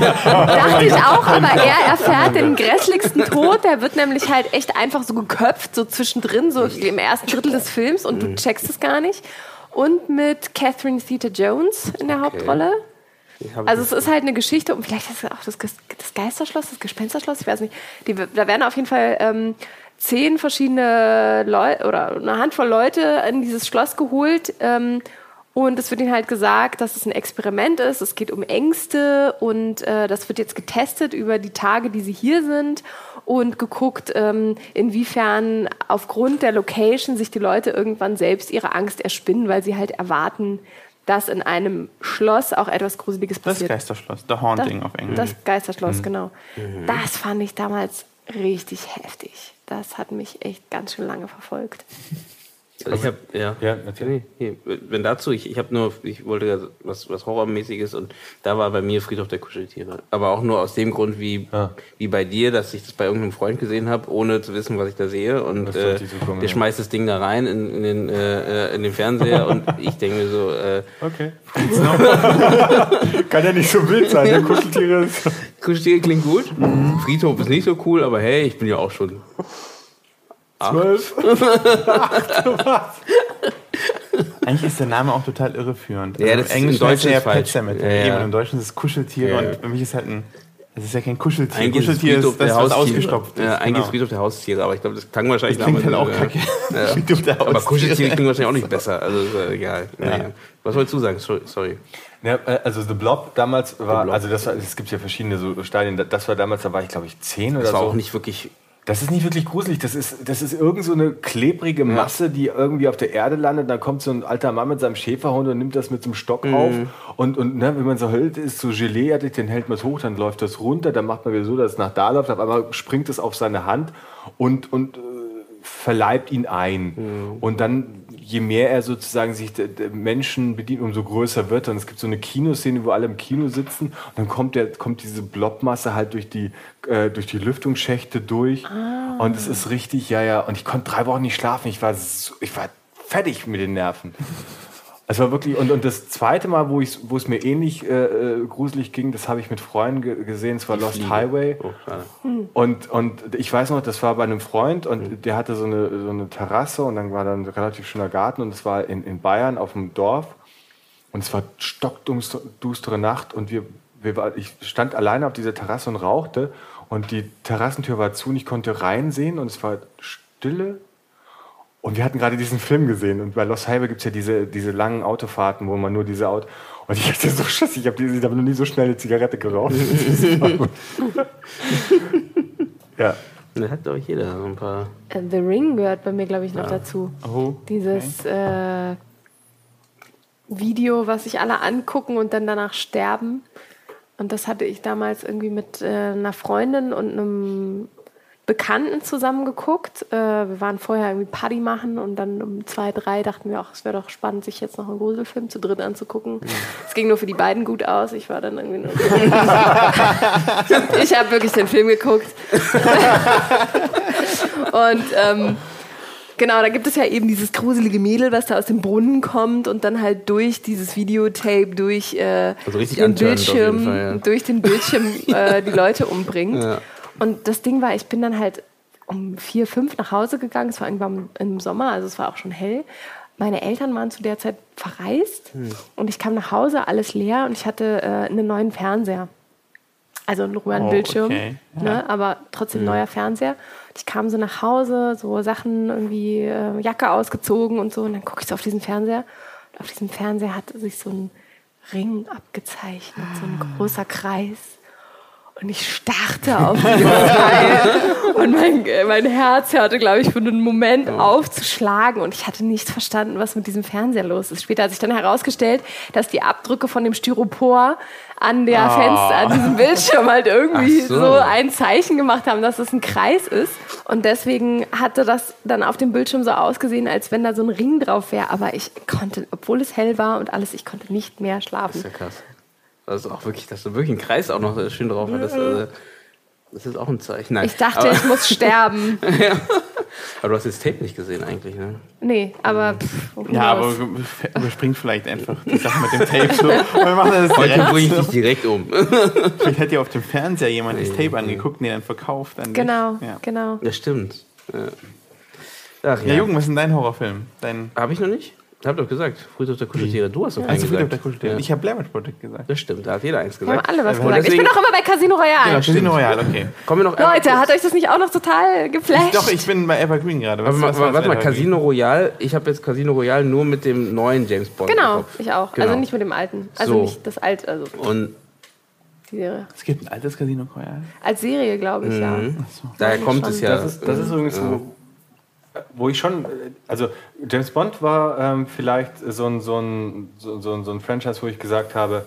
ja. Dachte ich auch, aber er erfährt den grässlichsten Tod. Der wird nämlich halt echt einfach so geköpft, so zwischendrin, so im ersten Drittel des Films und du mhm. checkst es gar nicht. Und mit Catherine Theta-Jones in der okay. Hauptrolle. Also es ist halt eine Geschichte, und vielleicht ist es auch das, das Geisterschloss, das Gespensterschloss, ich weiß nicht. Die, da werden auf jeden Fall ähm, zehn verschiedene Leute oder eine Handvoll Leute in dieses Schloss geholt. Ähm, und es wird ihnen halt gesagt, dass es ein Experiment ist. Es geht um Ängste und äh, das wird jetzt getestet über die Tage, die sie hier sind und geguckt, ähm, inwiefern aufgrund der Location sich die Leute irgendwann selbst ihre Angst erspinnen, weil sie halt erwarten, dass in einem Schloss auch etwas Gruseliges passiert. Das Geisterschloss, The Haunting das, auf Englisch. Das Geisterschloss, mhm. genau. Mhm. Das fand ich damals richtig heftig. Das hat mich echt ganz schön lange verfolgt. Also ich habe ja, ja natürlich. Wenn dazu, ich, ich habe nur, ich wollte was, was Horrormäßiges und da war bei mir Friedhof der Kuscheltiere. Aber auch nur aus dem Grund, wie, ah. wie bei dir, dass ich das bei irgendeinem Freund gesehen habe, ohne zu wissen, was ich da sehe. Und äh, kommen, der ja. schmeißt das Ding da rein in, in, den, äh, äh in den Fernseher und ich denke mir so, äh, okay. Kann ja nicht so wild sein, ne? Kuscheltiere. Kuscheltiere klingt gut. Mhm. Friedhof ist nicht so cool, aber hey, ich bin ja auch schon Zwölf. Eigentlich ist der Name auch total irreführend. Ja, also das Englisch ist Englisch ja Pet Cemetery. Ja, ja. Im Deutschen ist es Kuscheltiere ja, und für mich ist halt ein das ist ja kein Kuscheltier. Eigentlich Kuscheltier ist, das, was ausgestopft ist. Ja, eigentlich genau. ist Friedhof der Haustiere, aber ich glaube, das klang wahrscheinlich das klingt halt auch kacke. Ja. aber Kuscheltiere klingen wahrscheinlich auch nicht besser. Also äh, egal. Ja. Was wolltest du sagen? Sorry. Ja, äh, also The Blob damals war, also das war, es gibt ja verschiedene so Stadien. Das war damals, da war ich glaube ich zehn oder so. Das war auch nicht wirklich das ist nicht wirklich gruselig. Das ist, das ist irgend so eine klebrige Masse, die irgendwie auf der Erde landet. Dann kommt so ein alter Mann mit seinem Schäferhund und nimmt das mit so einem Stock mhm. auf. Und, und ne, wenn man so hält, ist so Geleeartig, dann hält man es hoch, dann läuft das runter. Dann macht man wieder so, dass es nach da läuft. Auf einmal springt es auf seine Hand und, und äh, verleibt ihn ein. Mhm. Und dann je mehr er sozusagen sich Menschen bedient, umso größer wird er. Und es gibt so eine Kinoszene, wo alle im Kino sitzen und dann kommt, der, kommt diese Blobmasse halt durch die, äh, durch die Lüftungsschächte durch. Ah. Und es ist richtig, ja, ja. Und ich konnte drei Wochen nicht schlafen. Ich war, so, ich war fertig mit den Nerven. Es war wirklich, und, und das zweite Mal, wo, ich, wo es mir ähnlich äh, äh gruselig ging, das habe ich mit Freunden ge gesehen, es war Die Lost Fliege. Highway. Oh, und, und ich weiß noch, das war bei einem Freund und mhm. der hatte so eine, so eine Terrasse und dann war da ein relativ schöner Garten und es war in, in Bayern auf dem Dorf und es war stockdustere Nacht und wir, wir war, ich stand alleine auf dieser Terrasse und rauchte und die Terrassentür war zu und ich konnte reinsehen und es war Stille und wir hatten gerade diesen Film gesehen und bei Lost Highway gibt es ja diese, diese langen Autofahrten, wo man nur diese Auto. Und ich hatte so Schiss, ich habe hab noch nie so schnell eine Zigarette geraucht. ja. Da hat, ich, jeder so ein paar. Äh, The Ring gehört bei mir, glaube ich, noch ja. dazu. Oh. Dieses, okay. äh, Video, was sich alle angucken und dann danach sterben. Und das hatte ich damals irgendwie mit äh, einer Freundin und einem Bekannten zusammen geguckt. Äh, wir waren vorher irgendwie Party machen und dann um zwei, drei dachten wir auch, es wäre doch spannend, sich jetzt noch einen Gruselfilm zu dritt anzugucken. Es ging nur für die beiden gut aus. Ich war dann irgendwie nur. ich habe wirklich den Film geguckt. und ähm, Genau, da gibt es ja eben dieses gruselige Mädel, was da aus dem Brunnen kommt und dann halt durch dieses Videotape, durch äh, also den Bildschirm, Fall, ja. durch den Bildschirm äh, die Leute umbringt. Ja. Und das Ding war, ich bin dann halt um vier, fünf nach Hause gegangen. Es war irgendwann im Sommer, also es war auch schon hell. Meine Eltern waren zu der Zeit verreist hm. und ich kam nach Hause, alles leer und ich hatte äh, einen neuen Fernseher. Also einen röhren Bildschirm, oh, okay. ja. ne, aber trotzdem ja. neuer Fernseher. Ich kam so nach Hause, so Sachen irgendwie, äh, Jacke ausgezogen und so. Und dann gucke ich so auf diesen Fernseher. Und auf diesem Fernseher hat sich so ein Ring abgezeichnet, so ein großer Kreis. Und ich starrte auf dieses Teil. Und mein, mein Herz hörte, glaube ich, für einen Moment aufzuschlagen. Und ich hatte nicht verstanden, was mit diesem Fernseher los ist. Später hat sich dann herausgestellt, dass die Abdrücke von dem Styropor an der oh. Fenster, an diesem Bildschirm halt irgendwie so. so. ein Zeichen gemacht haben, dass es ein Kreis ist. Und deswegen hatte das dann auf dem Bildschirm so ausgesehen, als wenn da so ein Ring drauf wäre. Aber ich konnte, obwohl es hell war und alles, ich konnte nicht mehr schlafen. Das ist ja krass. Also auch wirklich, dass du wirklich einen Kreis auch noch schön drauf hattest. Also, das ist auch ein Zeichen. Nein, ich dachte, aber, ich muss sterben. ja. Aber du hast das Tape nicht gesehen eigentlich, ne? Nee, aber. Pff, ja, aber überspringt vielleicht einfach die Sache mit dem Tape so. wir machen das Heute bringe ich dich direkt um. vielleicht hätte ja auf dem Fernseher jemand das Tape angeguckt und den dann verkauft. An genau, ja. genau. Das stimmt. Ja. Ach, ja. ja, Jugend, was ist denn dein Horrorfilm? Dein Habe ich noch nicht? Ich hab doch gesagt, Friedhof der Kuscheltiere. Du hast doch also Friedhof der Kuscheltiere. Ja. Ich habe Blair Project gesagt. Das stimmt, da hat jeder eins gesagt. Haben alle was gesagt. ich bin doch immer bei Casino Royale. Genau, Casino Royale, okay. Kommen wir noch Leute, hat euch das nicht auch noch total geflasht? Doch, ich bin bei Evergreen gerade. Was, was, was, warte mal, Casino Royale, ich habe jetzt Casino Royale nur mit dem neuen James Bond. Genau, ich auch. Also genau. Also nicht mit dem alten. Also so. nicht das alte. Also. Und die Serie. Es gibt ein altes Casino Royale. Als Serie, glaube ich, mhm. ja. So. Daher kommt es ja. Das ist, das ist übrigens ja. so wo ich schon, also James Bond war ähm, vielleicht so ein, so, ein, so, so, ein Franchise, wo ich gesagt habe,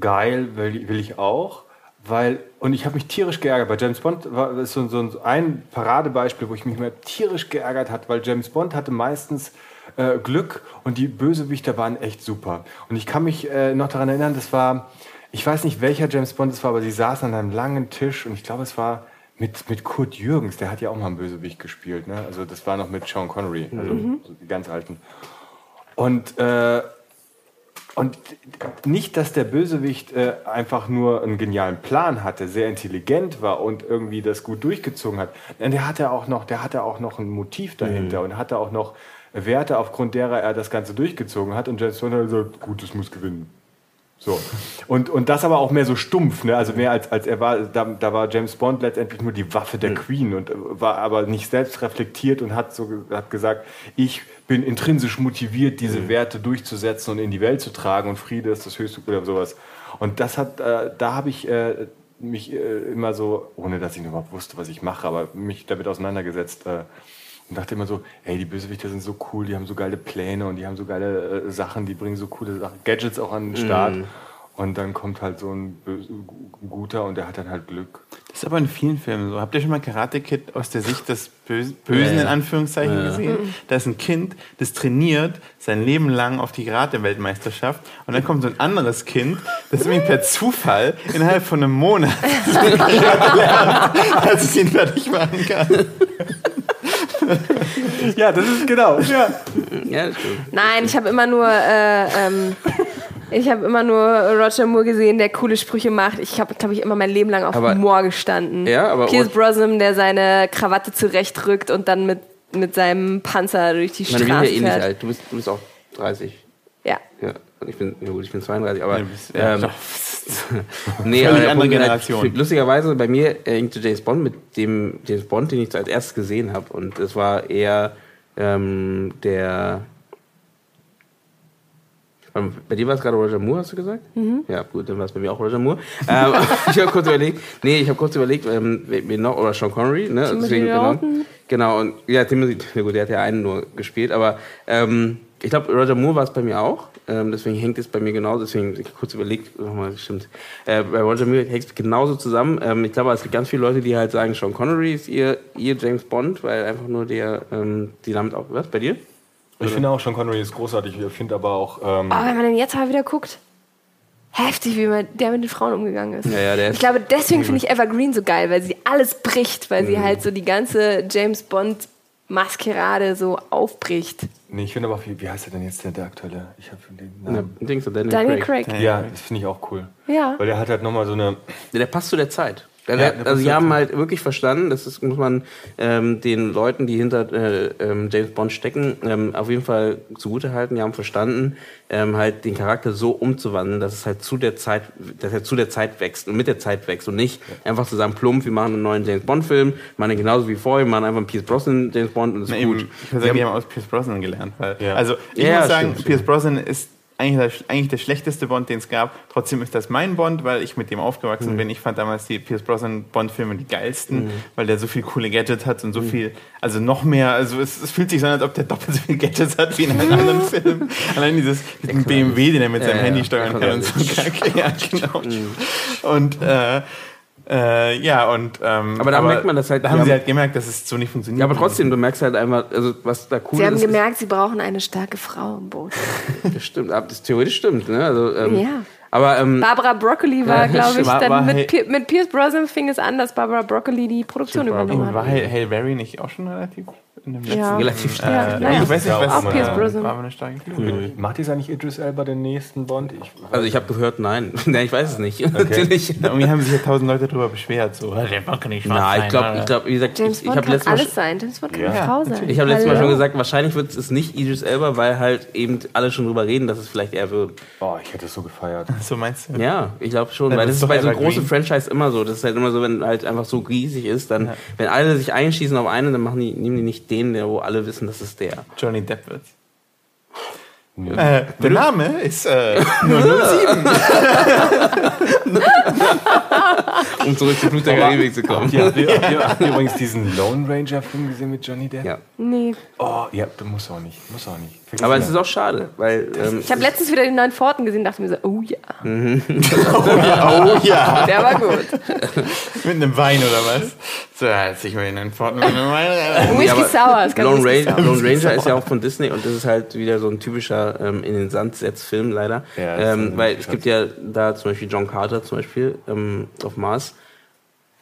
geil, will, will ich auch. Weil, und ich habe mich tierisch geärgert. Bei James Bond war das so, so ein Paradebeispiel, wo ich mich mal tierisch geärgert hat, weil James Bond hatte meistens äh, Glück und die Bösewichter waren echt super. Und ich kann mich äh, noch daran erinnern, das war, ich weiß nicht welcher James Bond es war, aber sie saßen an einem langen Tisch und ich glaube, es war mit, mit Kurt Jürgens, der hat ja auch mal einen Bösewicht gespielt. Ne? Also das war noch mit Sean Connery, also mhm. die ganz alten. Und, äh, und nicht, dass der Bösewicht äh, einfach nur einen genialen Plan hatte, sehr intelligent war und irgendwie das gut durchgezogen hat. Denn der hatte auch noch, der hatte auch noch ein Motiv dahinter mhm. und hatte auch noch Werte, aufgrund derer er das Ganze durchgezogen hat. Und James Bond hat gesagt, gut, es muss gewinnen. So. Und, und das aber auch mehr so stumpf, ne? also mehr als, als er war, da, da war James Bond letztendlich nur die Waffe der mhm. Queen und war aber nicht selbst reflektiert und hat, so, hat gesagt, ich bin intrinsisch motiviert, diese mhm. Werte durchzusetzen und in die Welt zu tragen und Friede ist das höchste oder sowas. Und das hat, äh, da habe ich äh, mich äh, immer so, ohne dass ich überhaupt wusste, was ich mache, aber mich damit auseinandergesetzt äh, und dachte immer so, ey, die Bösewichter sind so cool, die haben so geile Pläne und die haben so geile äh, Sachen, die bringen so coole Sachen, Gadgets auch an den Start. Mm. Und dann kommt halt so ein, guter und der hat dann halt Glück. Das ist aber in vielen Filmen so. Habt ihr schon mal Karate Kid aus der Sicht des Bösen, Bösen in Anführungszeichen ja. gesehen? Da ist ein Kind, das trainiert sein Leben lang auf die Karate-Weltmeisterschaft und dann kommt so ein anderes Kind, das irgendwie per Zufall innerhalb von einem Monat lernt, als es ihn fertig machen kann. ja, das ist genau. Ja. ja Nein, ich habe immer nur. Äh, ähm, ich habe immer nur Roger Moore gesehen, der coole Sprüche macht. Ich habe, glaube ich, immer mein Leben lang auf aber, Moore gestanden. Ja, aber Pierce Brosnan, der seine Krawatte zurechtrückt und dann mit, mit seinem Panzer durch die Straße meine, wir sind ja eh nicht alt. Du bist, du bist auch 30. Ja. ja. Ich bin, ja gut, ich bin 32, aber. Ja, bist, ja, ähm, nee, aber andere Generation. Halt, lustigerweise bei mir hängte James Bond mit dem James Bond, den ich als erstes gesehen habe. Und es war eher ähm, der. Bei dir war es gerade Roger Moore, hast du gesagt? Mhm. Ja, gut, dann war es bei mir auch Roger Moore. ähm, ich habe kurz überlegt, nee, ich habe kurz überlegt, ähm, wen noch, oder Sean Connery, ne? Deswegen, genau, genau, und ja, Timothy, gut, der hat ja einen nur gespielt, aber ähm, ich glaube, Roger Moore war es bei mir auch. Ähm, deswegen hängt es bei mir genauso. Deswegen ich kurz überlegt, nochmal, stimmt. Äh, bei Roger Moore hängt es genauso zusammen. Ähm, ich glaube, es gibt ganz viele Leute, die halt sagen, Sean Connery ist ihr, ihr James Bond, weil einfach nur der, ähm, die damit auch, was, bei dir? Ich finde auch, Sean Connery ist großartig. Ich finde aber auch. Ähm aber wenn man den jetzt mal wieder guckt, heftig, wie man, der mit den Frauen umgegangen ist. Ja, ja, der ich glaube, deswegen finde ich Evergreen so geil, weil sie alles bricht, weil sie halt so die ganze James Bond Maskerade so aufbricht. Nee, ich finde aber auch, wie, wie heißt er denn jetzt, der, der aktuelle? Ich habe den Namen. Dings, Daniel, Daniel Craig. Craig. Ja, das finde ich auch cool. Ja. Weil der hat halt nochmal so eine. Der passt zu der Zeit. Ja, Ja, also sie haben halt wirklich verstanden, das ist, muss man ähm, den Leuten, die hinter äh, ähm, James Bond stecken, ähm, auf jeden Fall zugutehalten. Die haben verstanden, ähm, halt den Charakter so umzuwandeln, dass es halt zu der Zeit, dass er zu der Zeit wächst und mit der Zeit wächst und nicht einfach zu sagen, plump, wir machen einen neuen James Bond Film, machen den genauso wie vorher, wir machen einfach einen Pierce Brosnan James Bond und ist Na, gut. eben, ich würde sagen, die haben aus Pierce Brosnan gelernt. Weil, Ja. Also ich Ja, muss sagen, stimmt, Pierce. Brosnan ist eigentlich der, eigentlich der schlechteste Bond, den es gab. Trotzdem ist das mein Bond, weil ich mit dem aufgewachsen Mhm. bin. Ich fand damals die Pierce Brosnan Bond-Filme die geilsten, weil der so viel coole Gadgets hat und so Mhm. viel, also noch mehr, also es, es fühlt sich so an, als ob der doppelt so viel Gadgets hat wie in einem anderen Film. Allein dieses BMW, den er mit seinem Ja, Handy ja. steuern kann und so. Ja, genau. Mhm. Und äh, äh, ja, und ähm, Aber da merkt man das halt, Da haben haben- sie halt gemerkt, dass es so nicht funktioniert. Ja, aber trotzdem, du merkst halt einfach, also was da cool Sie haben ist. gemerkt, sie brauchen eine starke Frau im Boot. ist, das stimmt, das theoretisch stimmt, ne? Also, ähm, Ja. Aber ähm, Barbara Broccoli war, Ja, glaube ich, war- dann war mit, Pi- mit Pierce Brosnan fing es an, dass Barbara Broccoli die Produktion übernommen War hat. Hail, Hail Berry nicht auch schon relativ in dem letzten? Ja. relativ schnell. Ja, ja, ich weiß nicht, was auch Pierce Brosnan. war aber eine starke Figur. Macht jetzt eigentlich Idris Elba den nächsten Bond? Ich, also ich habe gehört, nein. nein, ich weiß es nicht. Natürlich. Da Irgendwie haben sich ja tausend Leute drüber beschwert. So, der Bock kann nicht schwarz Na, ich glaube, ich glaube, wie gesagt, James ich, ich Bond habe letztes Mal alles schon- sein. James Bond kann Ja, eine Frau sein. Ich habe letztes Mal schon gesagt, wahrscheinlich wird es nicht Idris Elba, weil halt eben alle schon drüber reden, dass es vielleicht er wird. oh, ich hätte es so gefeiert. So meinst du? Ja, ich glaube schon, Ja, weil das ist bei so großen Franchise immer so. Das ist halt immer so, wenn halt einfach so riesig ist, dann, wenn alle sich einschießen auf einen, dann machen die, nehmen die nicht den, der, wo alle wissen, das ist der. Johnny Depp wird's. Äh, der Name ist äh, 007. Um zurück zu Flut der Karibik zu kommen. Ja, habt, ihr, habt, ihr, habt ihr übrigens diesen Lone Ranger Film gesehen mit Johnny Depp? Ja. Nee. Oh, ja, du musst auch nicht. Muss auch nicht. Aber es ist auch schade, weil ähm, Ich habe letztens wieder den neuen Forten gesehen dachte mir so, oh ja, oh ja. der war gut. Mit einem Wein oder was? So, als ich mir den Forten mit einem Wein. Whisky Sour, Lone, Ranger. Lone Ranger ist ja auch von Disney und das ist halt wieder so ein typischer ähm, in den Sand setz Film leider. Ja, ähm, weil es gibt ja da zum Beispiel John Carter zum Beispiel ähm, auf Mars.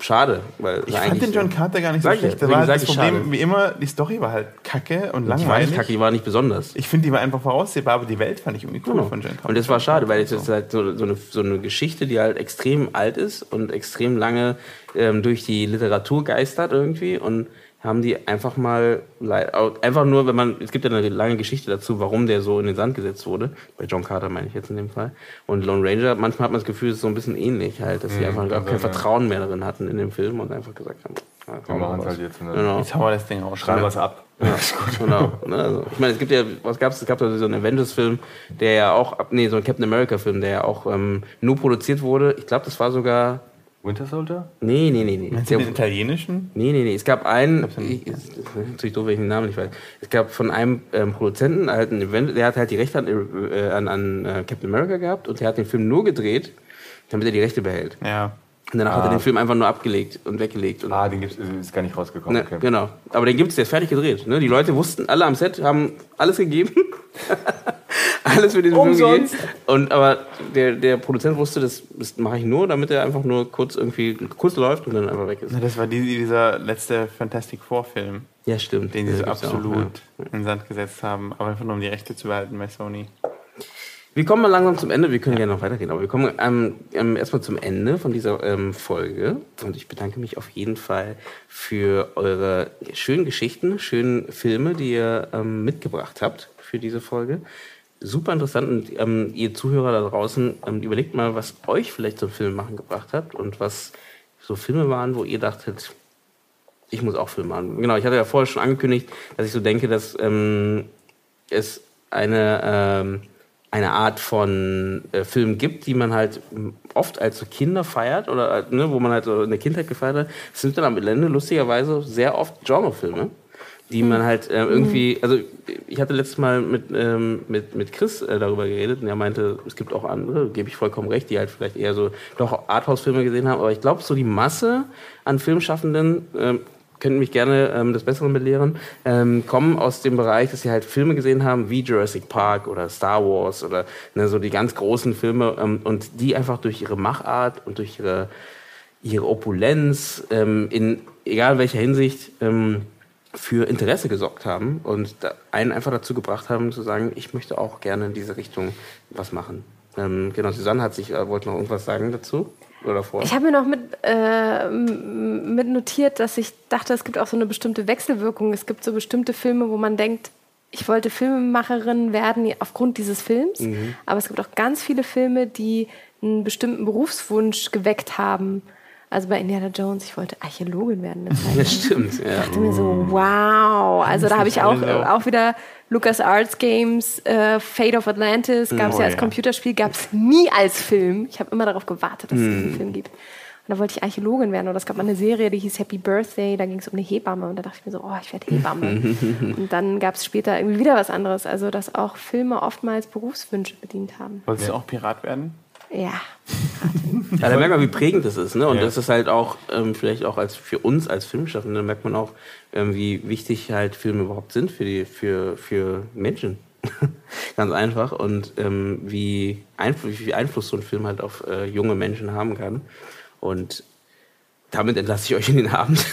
Schade, weil Ich fand den John Carter gar nicht so schlecht. Da war sag das Problem, schade. wie immer, die Story war halt kacke und Ich weiß, langweilig. Kacke, die war nicht besonders. Ich finde, die war einfach voraussehbar, aber die Welt fand ich irgendwie cool Genau. von John Carter. Und das war schade, weil es ist halt so, so, eine, so eine Geschichte, die halt extrem alt ist und extrem lange ähm, durch die Literatur geistert irgendwie und haben die einfach mal einfach nur, wenn man es gibt ja eine lange Geschichte dazu, warum der so in den Sand gesetzt wurde. Bei John Carter meine ich jetzt in dem Fall. Und Lone Ranger, manchmal hat man das Gefühl, es ist so ein bisschen ähnlich halt, dass sie einfach gar kein Vertrauen mehr darin hatten in dem Film und einfach gesagt haben, ja, Wir komm, machen es halt jetzt. Ne? Genau. Jetzt hauen wir das Ding raus. Schreiben wir es ab. Ja, genau. Ne, also, ich meine, es gibt ja, was gab's? Es gab da so einen Avengers-Film, der ja auch, ab- nee, so ein Captain America-Film, der ja auch ähm, nur produziert wurde. Ich glaube, das war sogar, Winter Soldier? nee, nee, nee, nee. Meinst du den italienischen? nee, nee, nee. Es gab einen, ich, ist ist natürlich doof, wenn ich den Namen nicht weiß. Es gab von einem ähm, Produzenten halt ein Event, der hat halt die Rechte an, äh, an, an äh, Captain America gehabt und der hat den Film nur gedreht, damit er die Rechte behält. Ja. Und danach hat er Ah. den Film einfach nur abgelegt und weggelegt. Und Ah, den gibt's, ist gar nicht rausgekommen. Ne, okay. Genau. Aber den gibt's, der ist fertig gedreht. Ne? Die Leute wussten, alle am Set haben alles gegeben. alles für diesen Film Umsonst. gegeben. Und aber der, der Produzent wusste, das, das mache ich nur, damit er einfach nur kurz irgendwie kurz läuft und dann einfach weg ist. Na, Das war die, dieser letzte Fantastic Four-Film, Ja, stimmt. den sie so gibt's auch, absolut ja. in den Sand gesetzt haben, aber einfach nur um die Rechte zu behalten bei Sony. Wir kommen mal langsam zum Ende. Wir können gerne noch weitergehen, aber wir kommen ähm, ähm, erstmal zum Ende von dieser ähm, Folge. Und ich bedanke mich auf jeden Fall für eure schönen Geschichten, schönen Filme, die ihr ähm, mitgebracht habt für diese Folge. Super interessant. Und ähm, ihr Zuhörer da draußen, ähm, überlegt mal, was euch vielleicht zum Film machen gebracht hat und was so Filme waren, wo ihr dachtet, ich muss auch Filme machen. Genau, ich hatte ja vorher schon angekündigt, dass ich so denke, dass es eine, eine Art von äh, Film gibt, die man halt m, oft als so Kinder feiert oder äh, ne, wo man halt so in der Kindheit gefeiert hat. Es sind dann am Ende lustigerweise sehr oft Genrefilme, die man halt äh, irgendwie, also ich hatte letztes Mal mit, ähm, mit, mit Chris äh, darüber geredet und er meinte, es gibt auch andere, gebe ich vollkommen recht, die halt vielleicht eher so doch Arthouse-Filme gesehen haben, aber ich glaube, so die Masse an Filmschaffenden, könnten mich gerne ähm, das Bessere belehren, ähm, kommen aus dem Bereich, dass sie halt Filme gesehen haben, wie Jurassic Park oder Star Wars oder ne, so die ganz großen Filme ähm, und die einfach durch ihre Machart und durch ihre, ihre Opulenz ähm, in egal welcher Hinsicht ähm, für Interesse gesorgt haben und einen einfach dazu gebracht haben zu sagen, ich möchte auch gerne in diese Richtung was machen. Ähm, genau, Susanne hat sich, äh, wollte noch irgendwas sagen dazu oder vor? Ich habe mir noch mit, äh, mit notiert, dass ich dachte, es gibt auch so eine bestimmte Wechselwirkung. Es gibt so bestimmte Filme, wo man denkt, ich wollte Filmemacherin werden aufgrund dieses Films. Mhm. Aber es gibt auch ganz viele Filme, die einen bestimmten Berufswunsch geweckt haben. Also bei Indiana Jones, ich wollte Archäologin werden. Das stimmt, ja. Ich dachte mir so, wow. Also da habe ich auch, auch wieder Lucas Arts Games, äh, Fate of Atlantis, gab es oh, ja als ja. Computerspiel, gab es nie als Film. Ich habe immer darauf gewartet, dass es diesen hm. Film gibt. Und da wollte ich Archäologin werden. Oder es gab mal eine Serie, die hieß Happy Birthday. Da ging es um eine Hebamme. Und da dachte ich mir so, oh, ich werde Hebamme. und dann gab es später irgendwie wieder was anderes. Also, dass auch Filme oftmals Berufswünsche bedient haben. Wolltest du auch Pirat werden? Ja. ja, da merkt man, wie prägend das ist. Ne? Und ja. das ist halt auch, ähm, vielleicht auch als für uns als Filmschaffende, merkt man auch, ähm, wie wichtig halt Filme überhaupt sind für, die, für, für Menschen. Ganz einfach. Und ähm, wie, Einfluss, wie viel Einfluss so ein Film halt auf äh, junge Menschen haben kann. Und damit entlasse ich euch in den Abend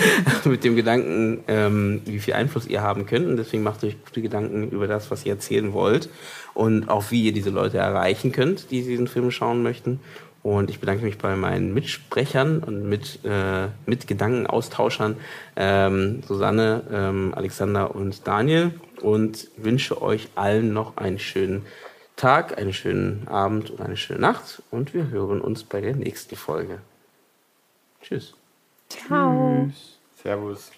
mit dem Gedanken, ähm, wie viel Einfluss ihr haben könnt. Und deswegen macht euch gute Gedanken über das, was ihr erzählen wollt und auch wie ihr diese Leute erreichen könnt, die diesen Film schauen möchten. Und ich bedanke mich bei meinen Mitsprechern und mit, äh, mit Gedankenaustauschern, ähm, Susanne, ähm, Alexander und Daniel und wünsche euch allen noch einen schönen Tag, einen schönen Abend und eine schöne Nacht und wir hören uns bei der nächsten Folge. Tschüss. Ciao. Tschüss. Servus.